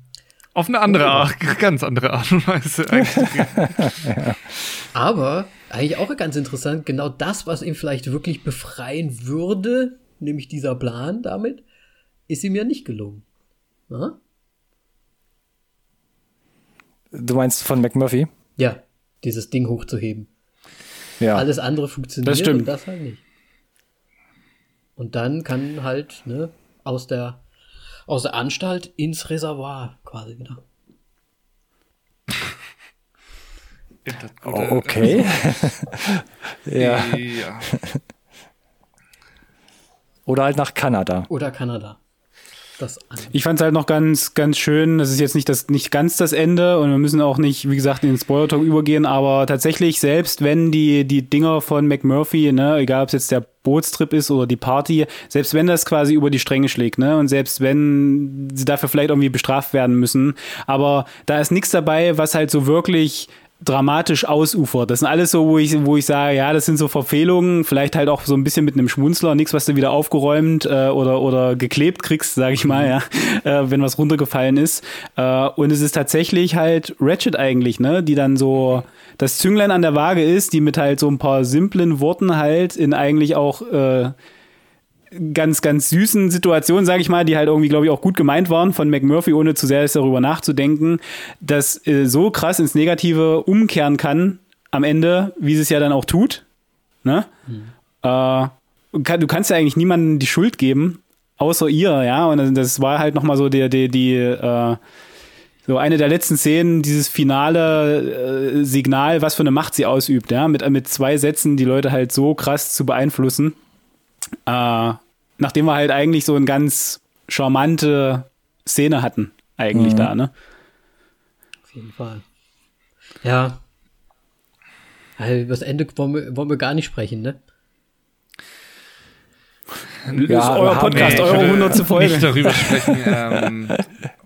auf eine andere Art, [LAUGHS] ganz andere Art und Weise ja. [LAUGHS] Aber eigentlich auch ganz interessant, genau das, was ihn vielleicht wirklich befreien würde, nämlich dieser Plan damit, ist ihm ja nicht gelungen. Aha. Du meinst von McMurphy? Ja, dieses Ding hochzuheben. Ja. Alles andere funktioniert das stimmt. und das halt nicht. Und dann kann halt ne, aus, der, aus der Anstalt ins Reservoir quasi wieder. Oh, okay. [LAUGHS] ja. ja. Oder halt nach Kanada. Oder Kanada. Das an. Ich fand es halt noch ganz, ganz schön. Das ist jetzt nicht das, nicht ganz das Ende und wir müssen auch nicht, wie gesagt, in den Spoiler-Talk übergehen, aber tatsächlich, selbst wenn die, die Dinger von McMurphy, ne, egal ob es jetzt der Bootstrip ist oder die Party, selbst wenn das quasi über die Stränge schlägt, ne, und selbst wenn sie dafür vielleicht irgendwie bestraft werden müssen, aber da ist nichts dabei, was halt so wirklich dramatisch ausufert. Das sind alles so, wo ich, wo ich sage, ja, das sind so Verfehlungen, vielleicht halt auch so ein bisschen mit einem Schmunzler, nichts, was du wieder aufgeräumt äh, oder, oder geklebt kriegst, sage ich mal, ja, [LAUGHS] äh, wenn was runtergefallen ist. Äh, und es ist tatsächlich halt Ratchet eigentlich, ne, die dann so das Zünglein an der Waage ist, die mit halt so ein paar simplen Worten halt in eigentlich auch äh, ganz, ganz süßen Situationen, sage ich mal, die halt irgendwie, glaube ich, auch gut gemeint waren von McMurphy, ohne zu sehr darüber nachzudenken, dass äh, so krass ins Negative umkehren kann am Ende, wie sie es ja dann auch tut. Ne? Mhm. Äh, du kannst ja eigentlich niemandem die Schuld geben, außer ihr, ja. Und das war halt nochmal so die, die, die äh, so eine der letzten Szenen, dieses finale äh, Signal, was für eine Macht sie ausübt, ja, mit, mit zwei Sätzen die Leute halt so krass zu beeinflussen. Äh, nachdem wir halt eigentlich so eine ganz charmante Szene hatten, eigentlich mhm. da, ne? Auf jeden Fall. Ja. Also über das Ende wollen wir, wollen wir gar nicht sprechen, ne? Ja, ist euer Podcast, nee, eure 100. [LAUGHS] Folge. Nicht darüber sprechen. ähm,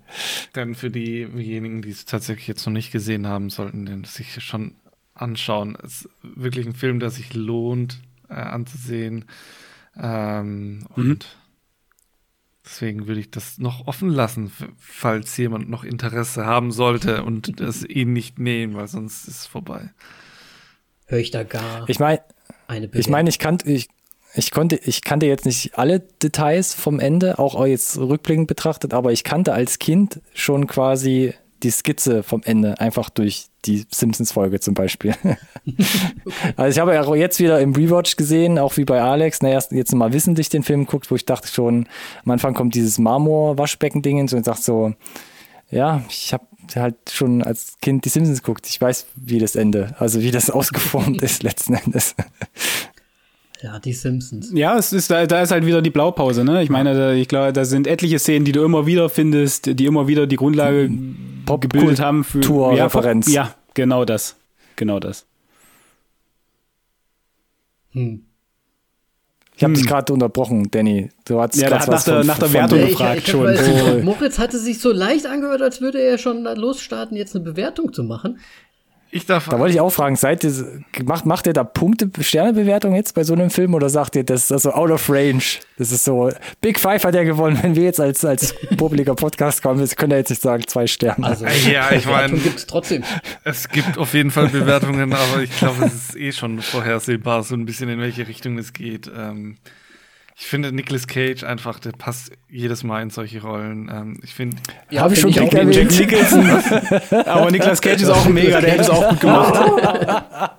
[LAUGHS] denn für diejenigen, die es tatsächlich jetzt noch nicht gesehen haben, sollten den sich schon anschauen. Es ist wirklich ein Film, der sich lohnt äh, anzusehen. Ähm, mhm. Und deswegen würde ich das noch offen lassen, falls jemand noch Interesse haben sollte und es ihn nicht nehmen, weil sonst ist es vorbei. Höre ich da gar. Ich meine, ich meine, ich kannte, ich, ich konnte, ich kannte jetzt nicht alle Details vom Ende, auch jetzt rückblickend betrachtet, aber ich kannte als Kind schon quasi die Skizze vom Ende, einfach durch die Simpsons-Folge zum Beispiel. [LAUGHS] also ich habe ja jetzt wieder im Rewatch gesehen, auch wie bei Alex, na erst jetzt mal wissentlich den Film guckt, wo ich dachte schon, am Anfang kommt dieses Marmor-Waschbecken-Ding und ich dachte so, ja, ich habe halt schon als Kind die Simpsons geguckt. Ich weiß, wie das Ende, also wie das [LAUGHS] ausgeformt ist letzten Endes. Ja, die Simpsons. Ja, es ist, da, da ist halt wieder die Blaupause, ne? Ich meine, da, ich glaube, da sind etliche Szenen, die du immer wieder findest, die immer wieder die Grundlage Pop gebildet haben für ja, Referenz. ja, genau das. Genau das. Hm. Ich habe hm. dich gerade unterbrochen, Danny. Du hast ja, gerade nach, der, nach der Wertung gefragt ich, ich, schon. Weiß, Moritz hatte sich so leicht angehört, als würde er schon losstarten, jetzt eine Bewertung zu machen. Ich darf. Da wollte ich auch fragen, seid ihr, macht, macht ihr da Punkte, Sternebewertung jetzt bei so einem Film oder sagt ihr, das ist also out of range? Das ist so, Big Five hat ja gewonnen, wenn wir jetzt als, als publiker Podcast kommen, jetzt könnt ihr jetzt nicht sagen, zwei Sterne. Also, ja, ich meine. gibt es trotzdem. Es gibt auf jeden Fall Bewertungen, aber ich glaube, es ist eh schon vorhersehbar, so ein bisschen in welche Richtung es geht. Ähm, ich finde Nicolas Cage einfach, der passt jedes Mal in solche Rollen. Ähm, ich finde. Ja, habe ich schon Jack Nicholson. [LAUGHS] aber Nicolas Cage ist auch mega, der hätte es auch gut gemacht. [LAUGHS]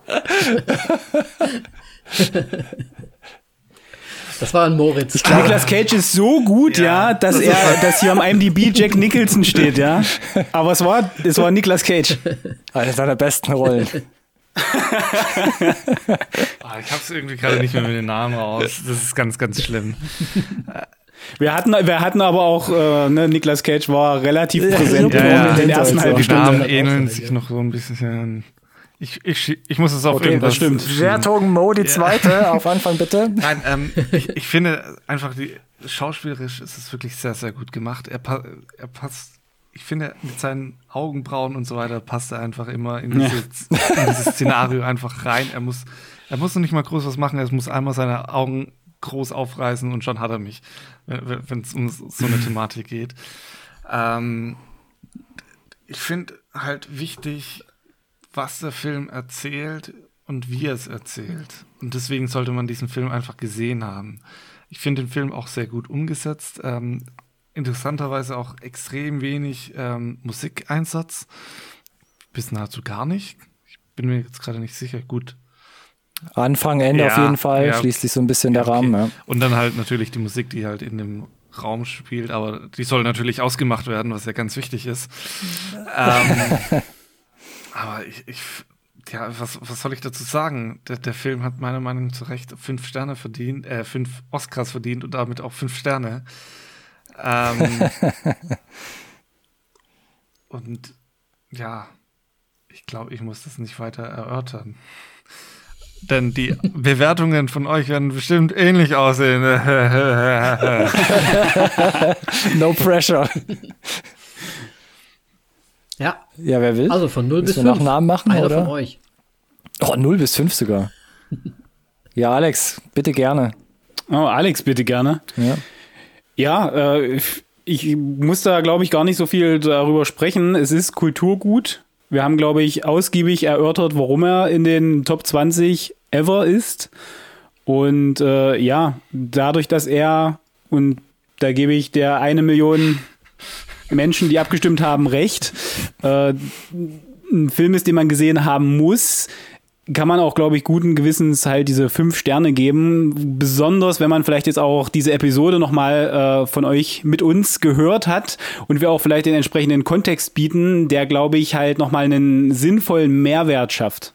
Das war ein Moritz. Ich glaube, Nicolas Cage ist so gut, ja, ja dass das er, dass hier am IMDb Jack Nicholson steht, ja. Aber es war, es war Nicolas Cage. [LAUGHS] Eine seiner besten Rollen [LAUGHS] ah, ich hab's irgendwie gerade nicht mehr mit den Namen raus. Das ist ganz, ganz schlimm. [LAUGHS] Wir hatten, wir hatten aber auch, äh, ne, Niklas Cage war relativ präsent ja, ja, in den ersten halben Stunden. Namen ähneln sich noch so ein bisschen. Ich, ich, ich muss es auf okay, irgendwas. Das stimmt. Wertung Mo, die zweite, ja. auf Anfang bitte. Nein, ähm, ich, ich finde einfach, die, schauspielerisch ist es wirklich sehr, sehr gut gemacht. Er, er passt ich finde, mit seinen Augenbrauen und so weiter passt er einfach immer in, diese, ja. in dieses Szenario einfach rein. Er muss, er muss noch nicht mal groß was machen, er muss einmal seine Augen groß aufreißen und schon hat er mich, wenn es um so eine Thematik geht. Ähm, ich finde halt wichtig, was der Film erzählt und wie er es erzählt. Und deswegen sollte man diesen Film einfach gesehen haben. Ich finde den Film auch sehr gut umgesetzt. Ähm, interessanterweise auch extrem wenig ähm, Musikeinsatz. Bis nahezu gar nicht. Ich bin mir jetzt gerade nicht sicher. Gut. Anfang, Ende ja, auf jeden Fall. Ja, Schließt sich so ein bisschen ja, der Rahmen. Ja. Und dann halt natürlich die Musik, die halt in dem Raum spielt, aber die soll natürlich ausgemacht werden, was ja ganz wichtig ist. ähm, [LAUGHS] aber ich, ich, ja, was, was soll ich dazu sagen? Der, der Film hat meiner Meinung nach zu Recht fünf Sterne verdient, äh, fünf Oscars verdient und damit auch fünf Sterne. Ähm, [LAUGHS] und ja, ich glaube, ich muss das nicht weiter erörtern. Denn die Bewertungen von euch werden bestimmt ähnlich aussehen. [LAUGHS] no pressure. Ja. Ja, wer will? Also von 0 bis 5. nach Namen machen, Einer oder? von euch. Oh, 0 bis 5 sogar. [LAUGHS] ja, Alex, bitte gerne. Oh, Alex, bitte gerne. Ja, ja äh, ich muss da, glaube ich, gar nicht so viel darüber sprechen. Es ist Kulturgut. Wir haben, glaube ich, ausgiebig erörtert, warum er in den Top 20 ever ist. Und äh, ja, dadurch, dass er, und da gebe ich der eine Million Menschen, die abgestimmt haben, recht, äh, ein Film ist, den man gesehen haben muss, kann man auch, glaube ich, guten Gewissens halt diese fünf Sterne geben. Besonders, wenn man vielleicht jetzt auch diese Episode nochmal äh, von euch mit uns gehört hat und wir auch vielleicht den entsprechenden Kontext bieten, der, glaube ich, halt nochmal einen sinnvollen Mehrwert schafft.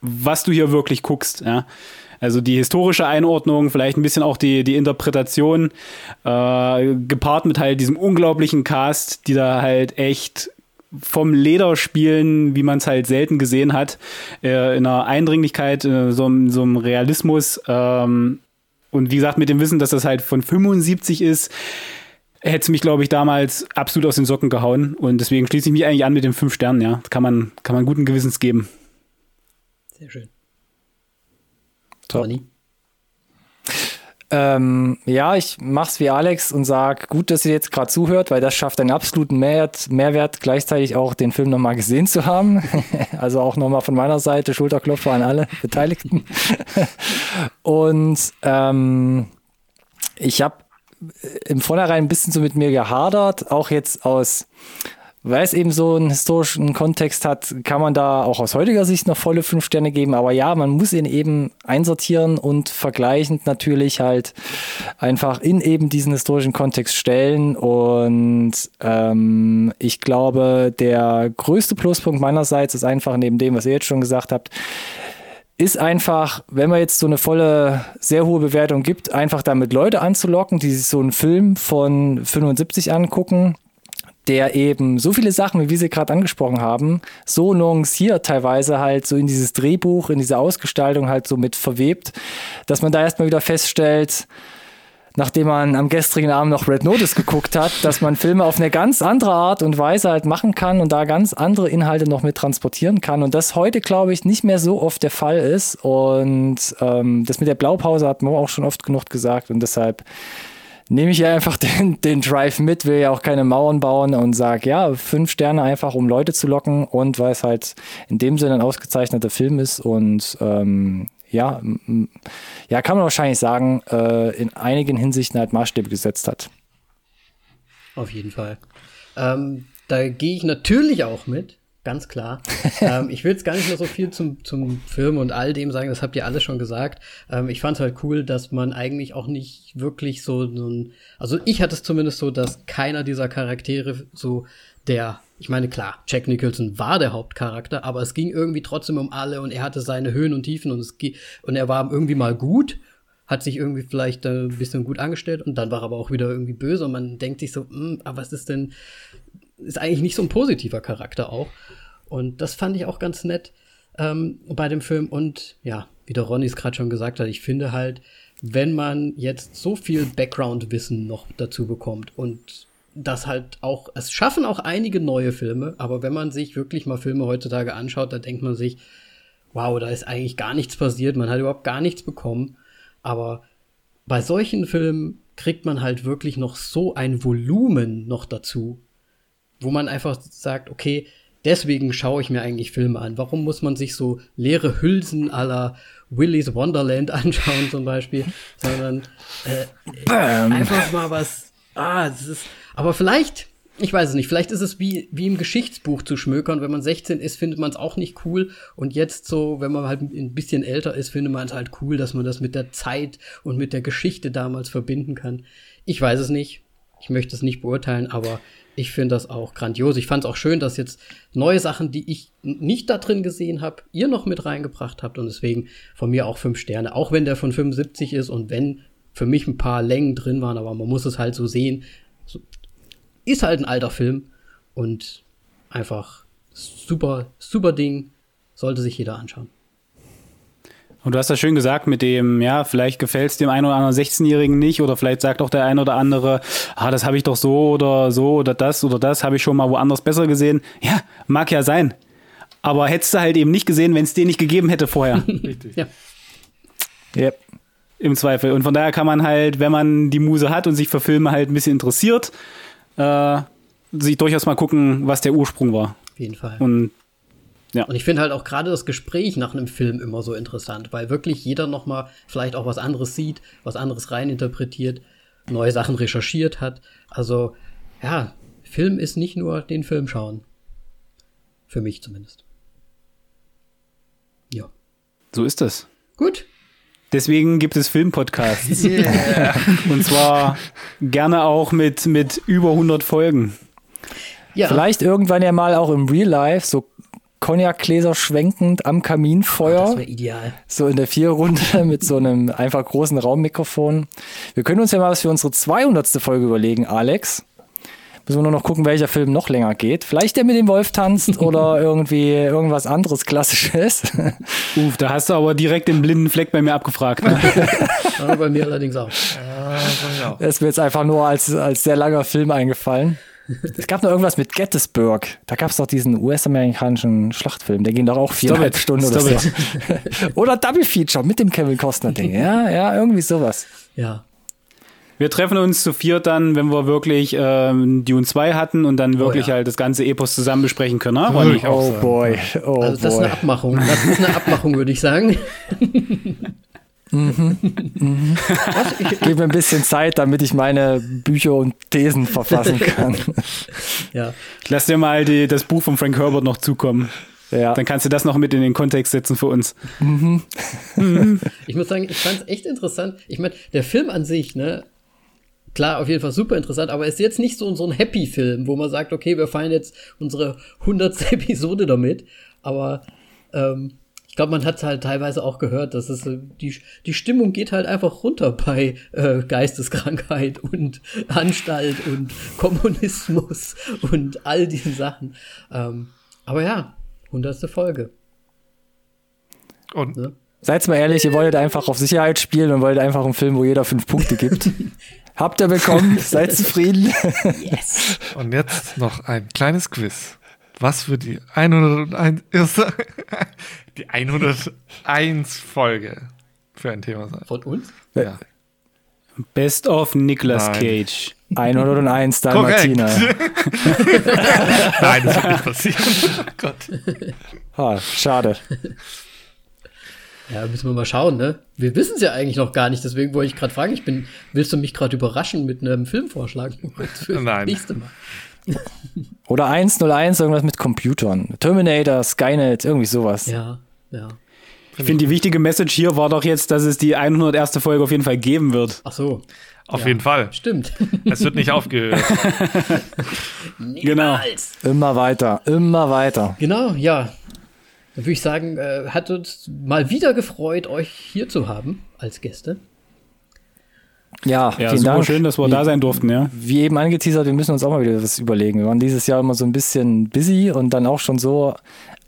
Was du hier wirklich guckst, ja. Also die historische Einordnung, vielleicht ein bisschen auch die, die Interpretation, äh, gepaart mit halt diesem unglaublichen Cast, die da halt echt vom Leder spielen, wie man es halt selten gesehen hat, äh, in einer Eindringlichkeit, in so, so einem Realismus. Ähm, und wie gesagt, mit dem Wissen, dass das halt von 75 ist, hätte es mich, glaube ich, damals absolut aus den Socken gehauen. Und deswegen schließe ich mich eigentlich an mit den fünf Sternen, ja. kann man, kann man guten Gewissens geben. Sehr schön. Top. Ähm, ja, ich mach's wie Alex und sag, gut, dass ihr jetzt gerade zuhört, weil das schafft einen absoluten Mehrwert, Mehrwert, gleichzeitig auch den Film nochmal gesehen zu haben. [LAUGHS] also auch nochmal von meiner Seite Schulterklopfer an alle Beteiligten. [LAUGHS] und ähm, ich habe im Vornherein ein bisschen so mit mir gehadert, auch jetzt aus weil es eben so einen historischen Kontext hat, kann man da auch aus heutiger Sicht noch volle fünf Sterne geben. Aber ja, man muss ihn eben einsortieren und vergleichend natürlich halt einfach in eben diesen historischen Kontext stellen. Und ähm, ich glaube, der größte Pluspunkt meinerseits ist einfach neben dem, was ihr jetzt schon gesagt habt, ist einfach, wenn man jetzt so eine volle, sehr hohe Bewertung gibt, einfach damit Leute anzulocken, die sich so einen Film von 75 angucken der eben so viele Sachen, wie wir sie gerade angesprochen haben, so nuanciert teilweise halt so in dieses Drehbuch, in diese Ausgestaltung halt so mit verwebt, dass man da erstmal wieder feststellt, nachdem man am gestrigen Abend noch Red Notice geguckt hat, dass man Filme auf eine ganz andere Art und Weise halt machen kann und da ganz andere Inhalte noch mit transportieren kann. Und das heute, glaube ich, nicht mehr so oft der Fall ist. Und ähm, das mit der Blaupause hat man auch schon oft genug gesagt. Und deshalb nehme ich ja einfach [LAUGHS] den, den Drive mit, will ja auch keine Mauern bauen und sage, ja, fünf Sterne einfach, um Leute zu locken und weil es halt in dem Sinne ein ausgezeichneter Film ist und ähm, ja, ja, kann man wahrscheinlich sagen, äh, in einigen Hinsichten halt Maßstäbe gesetzt hat. Auf jeden Fall. Ähm, da gehe ich natürlich auch mit ganz klar. [LAUGHS] ähm, ich will jetzt gar nicht mehr so viel zum, zum Film und all dem sagen, das habt ihr alles schon gesagt. Ähm, ich fand es halt cool, dass man eigentlich auch nicht wirklich so, so ein, also ich hatte es zumindest so, dass keiner dieser Charaktere so der, ich meine, klar, Jack Nicholson war der Hauptcharakter, aber es ging irgendwie trotzdem um alle und er hatte seine Höhen und Tiefen und es und er war irgendwie mal gut hat sich irgendwie vielleicht ein bisschen gut angestellt und dann war er aber auch wieder irgendwie böse und man denkt sich so, hm, aber was ist denn, ist eigentlich nicht so ein positiver Charakter auch. Und das fand ich auch ganz nett ähm, bei dem Film. Und ja, wie der Ronny es gerade schon gesagt hat, ich finde halt, wenn man jetzt so viel Background-Wissen noch dazu bekommt und das halt auch, es schaffen auch einige neue Filme, aber wenn man sich wirklich mal Filme heutzutage anschaut, da denkt man sich, wow, da ist eigentlich gar nichts passiert, man hat überhaupt gar nichts bekommen. Aber bei solchen Filmen kriegt man halt wirklich noch so ein Volumen noch dazu, wo man einfach sagt, okay, deswegen schaue ich mir eigentlich Filme an. Warum muss man sich so leere Hülsen aller Willy's Wonderland [LAUGHS] anschauen zum Beispiel, sondern äh, einfach mal was. Ah, es ist. Aber vielleicht, ich weiß es nicht. Vielleicht ist es wie wie im Geschichtsbuch zu schmökern. Wenn man 16 ist, findet man es auch nicht cool. Und jetzt so, wenn man halt ein bisschen älter ist, findet man es halt cool, dass man das mit der Zeit und mit der Geschichte damals verbinden kann. Ich weiß es nicht. Ich möchte es nicht beurteilen, aber ich finde das auch grandios. Ich fand es auch schön, dass jetzt neue Sachen, die ich nicht da drin gesehen habe, ihr noch mit reingebracht habt. Und deswegen von mir auch fünf Sterne. Auch wenn der von 75 ist und wenn für mich ein paar Längen drin waren, aber man muss es halt so sehen. ist halt ein alter Film und einfach super, super Ding. Sollte sich jeder anschauen. Und du hast das schön gesagt mit dem, ja, vielleicht gefällt es dem einen oder anderen 16-Jährigen nicht oder vielleicht sagt auch der ein oder andere, ah, das habe ich doch so oder so oder das oder das habe ich schon mal woanders besser gesehen. Ja, mag ja sein. Aber hättest du halt eben nicht gesehen, wenn es den nicht gegeben hätte vorher. [LAUGHS] Richtig. ja. Yep. Im Zweifel. Und von daher kann man halt, wenn man die Muse hat und sich für Filme halt ein bisschen interessiert, äh, sich durchaus mal gucken, was der Ursprung war. Auf jeden Fall. Und ja. Und ich finde halt auch gerade das Gespräch nach einem Film immer so interessant, weil wirklich jeder noch mal vielleicht auch was anderes sieht, was anderes reininterpretiert, neue Sachen recherchiert hat. Also ja, Film ist nicht nur den Film schauen. Für mich zumindest. Ja. So ist das. Gut. Deswegen gibt es Filmpodcasts. [LAUGHS] Yeah. [LAUGHS] Und zwar gerne auch mit, mit über 100 Folgen. Ja. Vielleicht irgendwann ja mal auch im Real Life, so Cognac-Gläser schwenkend am Kaminfeuer. Oh, das wäre ideal. So in der Vierrunde [LAUGHS] mit so einem einfach großen Raummikrofon. Wir können uns ja mal was für unsere 200. Folge überlegen, Alex. Müssen wir nur noch gucken, welcher Film noch länger geht. Vielleicht der mit dem Wolf tanzt [LAUGHS] oder irgendwie irgendwas anderes Klassisches. [LAUGHS] Uff, da hast du aber direkt den blinden Fleck bei mir abgefragt. Ne? ja, bei mir allerdings auch. Ja, ist mir jetzt einfach nur als, als sehr langer Film eingefallen. Es gab noch irgendwas mit Gettysburg. Da gab es doch diesen US-amerikanischen Schlachtfilm. Der ging doch auch viereinhalb Stunden oder so. [LAUGHS] oder Double Feature mit dem Kevin Costner-Ding. Ja, ja, irgendwie sowas. Ja. Wir treffen uns zu viert dann, wenn wir wirklich ähm, Dune 2 hatten und dann wirklich oh, ja. halt das ganze Epos zusammen besprechen können. Ne? Oh, oh boy. Oh also das boy. ist eine Abmachung. Das ist eine Abmachung, würde ich sagen. [LAUGHS] Mhm. Mhm. Gib mir ein bisschen Zeit, damit ich meine Bücher und Thesen verfassen kann. ja. Ich lass dir mal die, das Buch von Frank Herbert noch zukommen. Ja. Dann kannst du das noch mit in den Kontext setzen für uns. Mhm. [LAUGHS] Ich muss sagen, ich fand es echt interessant. Ich meine, der Film an sich, ne, klar, auf jeden Fall super interessant, aber ist jetzt nicht so, so ein Happy-Film, wo man sagt, okay, wir feiern jetzt unsere hundertste [LAUGHS] Episode damit. Aber ähm, ich glaube, man hat halt teilweise auch gehört, dass es äh, die, die Stimmung geht halt einfach runter bei äh, Geisteskrankheit [LAUGHS] und Anstalt und Kommunismus [LAUGHS] und all diesen Sachen. Ähm, aber ja, hundertste Folge. Und ne? Seid mal ehrlich, ihr wolltet einfach auf Sicherheit spielen und wolltet einfach einen Film, wo jeder fünf Punkte gibt. [LAUGHS] Habt ihr bekommen? Seid zufrieden? yes. Und jetzt noch ein kleines Quiz was für die 101 [LAUGHS] die 101 Folge für ein Thema sein. Von uns? Ja. Best of Nicolas Nein. Cage. 101 Dalmatiner. [LAUGHS] Nein, das wird nicht passieren. [LAUGHS] Oh Gott. Ha, schade. Ja, müssen wir mal schauen, ne? Wir wissen es ja eigentlich noch gar nicht, deswegen wollte ich gerade fragen, ich bin, willst du mich gerade überraschen mit einem Filmvorschlag? Für Nein. nächste Mal. Oder 101, irgendwas mit Computern. Terminator, Skynet, irgendwie sowas. Ja, ja. Ich finde, die wichtige Message hier war doch jetzt, dass es die 101. Folge auf jeden Fall geben wird. Ach so. Auf ja, jeden Fall. Stimmt. [LAUGHS] Es wird nicht aufgehört. [LAUGHS] genau. Immer weiter, immer weiter. Genau, ja. Dann würde ich sagen, äh, hat uns mal wieder gefreut, euch hier zu haben als Gäste. Ja, ja vielen Dank. schön, dass wir wie, da sein durften, ja. Wie eben angeteasert, wir müssen uns auch mal wieder was überlegen. Wir waren dieses Jahr immer so ein bisschen busy und dann auch schon so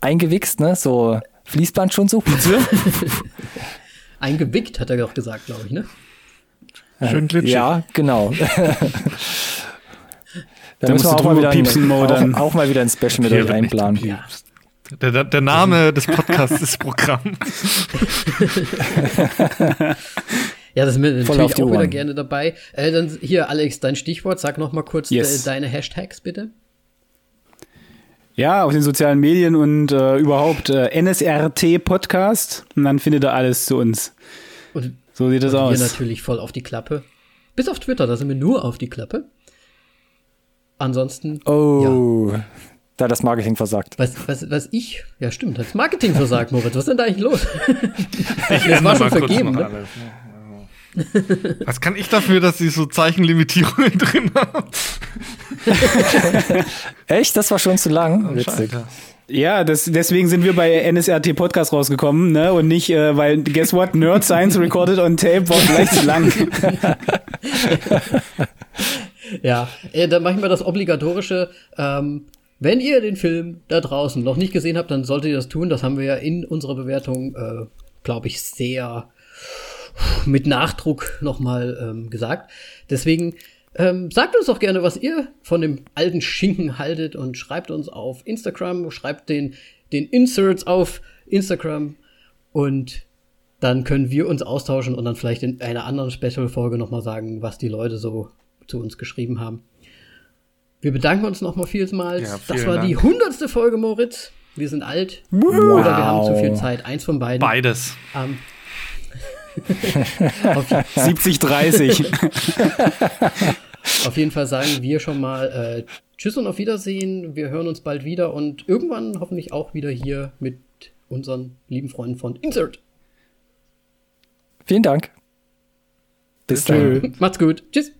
eingewichst, ne? So Fließband schon so. [LAUGHS] [LAUGHS] Eingewickt, hat er doch gesagt, glaube ich, ne? Schön glitschig. Ja, genau. [LAUGHS] da müssen wir auch mal, wieder ein, auch, auch, mal wieder ein Special mit euch einplanen. Ja. Der, der, Name des Podcasts ist Programm. Ja, das ist mir Voll natürlich auch wieder gerne dabei. Äh, dann hier, Alex, dein Stichwort. Sag noch mal kurz yes. de deine Hashtags, bitte. Ja, auf den sozialen Medien und äh, überhaupt äh, NSRT Podcast. Und dann findet ihr alles zu uns. Und, so sieht es aus. Wir natürlich voll auf die Klappe. Bis auf Twitter, da sind wir nur auf die Klappe. Ansonsten. Oh. Ja. Da hat das Marketing versagt. Was, was, was ich, ja stimmt, das Marketing versagt, Moritz. Was ist denn da eigentlich los? [LAUGHS] das war schon vergeben. Ne? [LAUGHS] Was kann ich dafür, dass sie so Zeichenlimitierungen [LAUGHS] drin haben? [LAUGHS] Echt? Das war schon zu lang? Witzig. Ja, das, deswegen sind wir bei NSRT Podcast rausgekommen, ne? Und nicht, äh, weil, guess what? Nerd Science recorded on tape war gleich zu lang. ja, äh, dann mache ich mal das obligatorische. Ähm, wenn ihr den Film da draußen noch nicht gesehen habt, dann solltet ihr das tun. Das haben wir ja in unserer Bewertung, äh, glaube ich, sehr mit Nachdruck nochmal ähm, gesagt. Deswegen ähm, sagt uns doch gerne, was ihr von dem alten Schinken haltet und schreibt uns auf Instagram, schreibt den, den Inserts auf Instagram und dann können wir uns austauschen und dann vielleicht in einer anderen Special-Folge nochmal sagen, was die Leute so zu uns geschrieben haben. Wir bedanken uns nochmal vielmals. Ja, das war Dank. die hundertste Folge, Moritz. Wir sind alt wow. oder wir haben zu viel Zeit. Eins von beiden. Beides. Ähm, [LAUGHS] 70, 30. auf jeden Fall sagen wir schon mal äh, Tschüss und auf Wiedersehen. Wir hören uns bald wieder und irgendwann hoffentlich auch wieder hier mit unseren lieben Freunden von Insert. Vielen Dank. Bis dann. Macht's gut. Tschüss.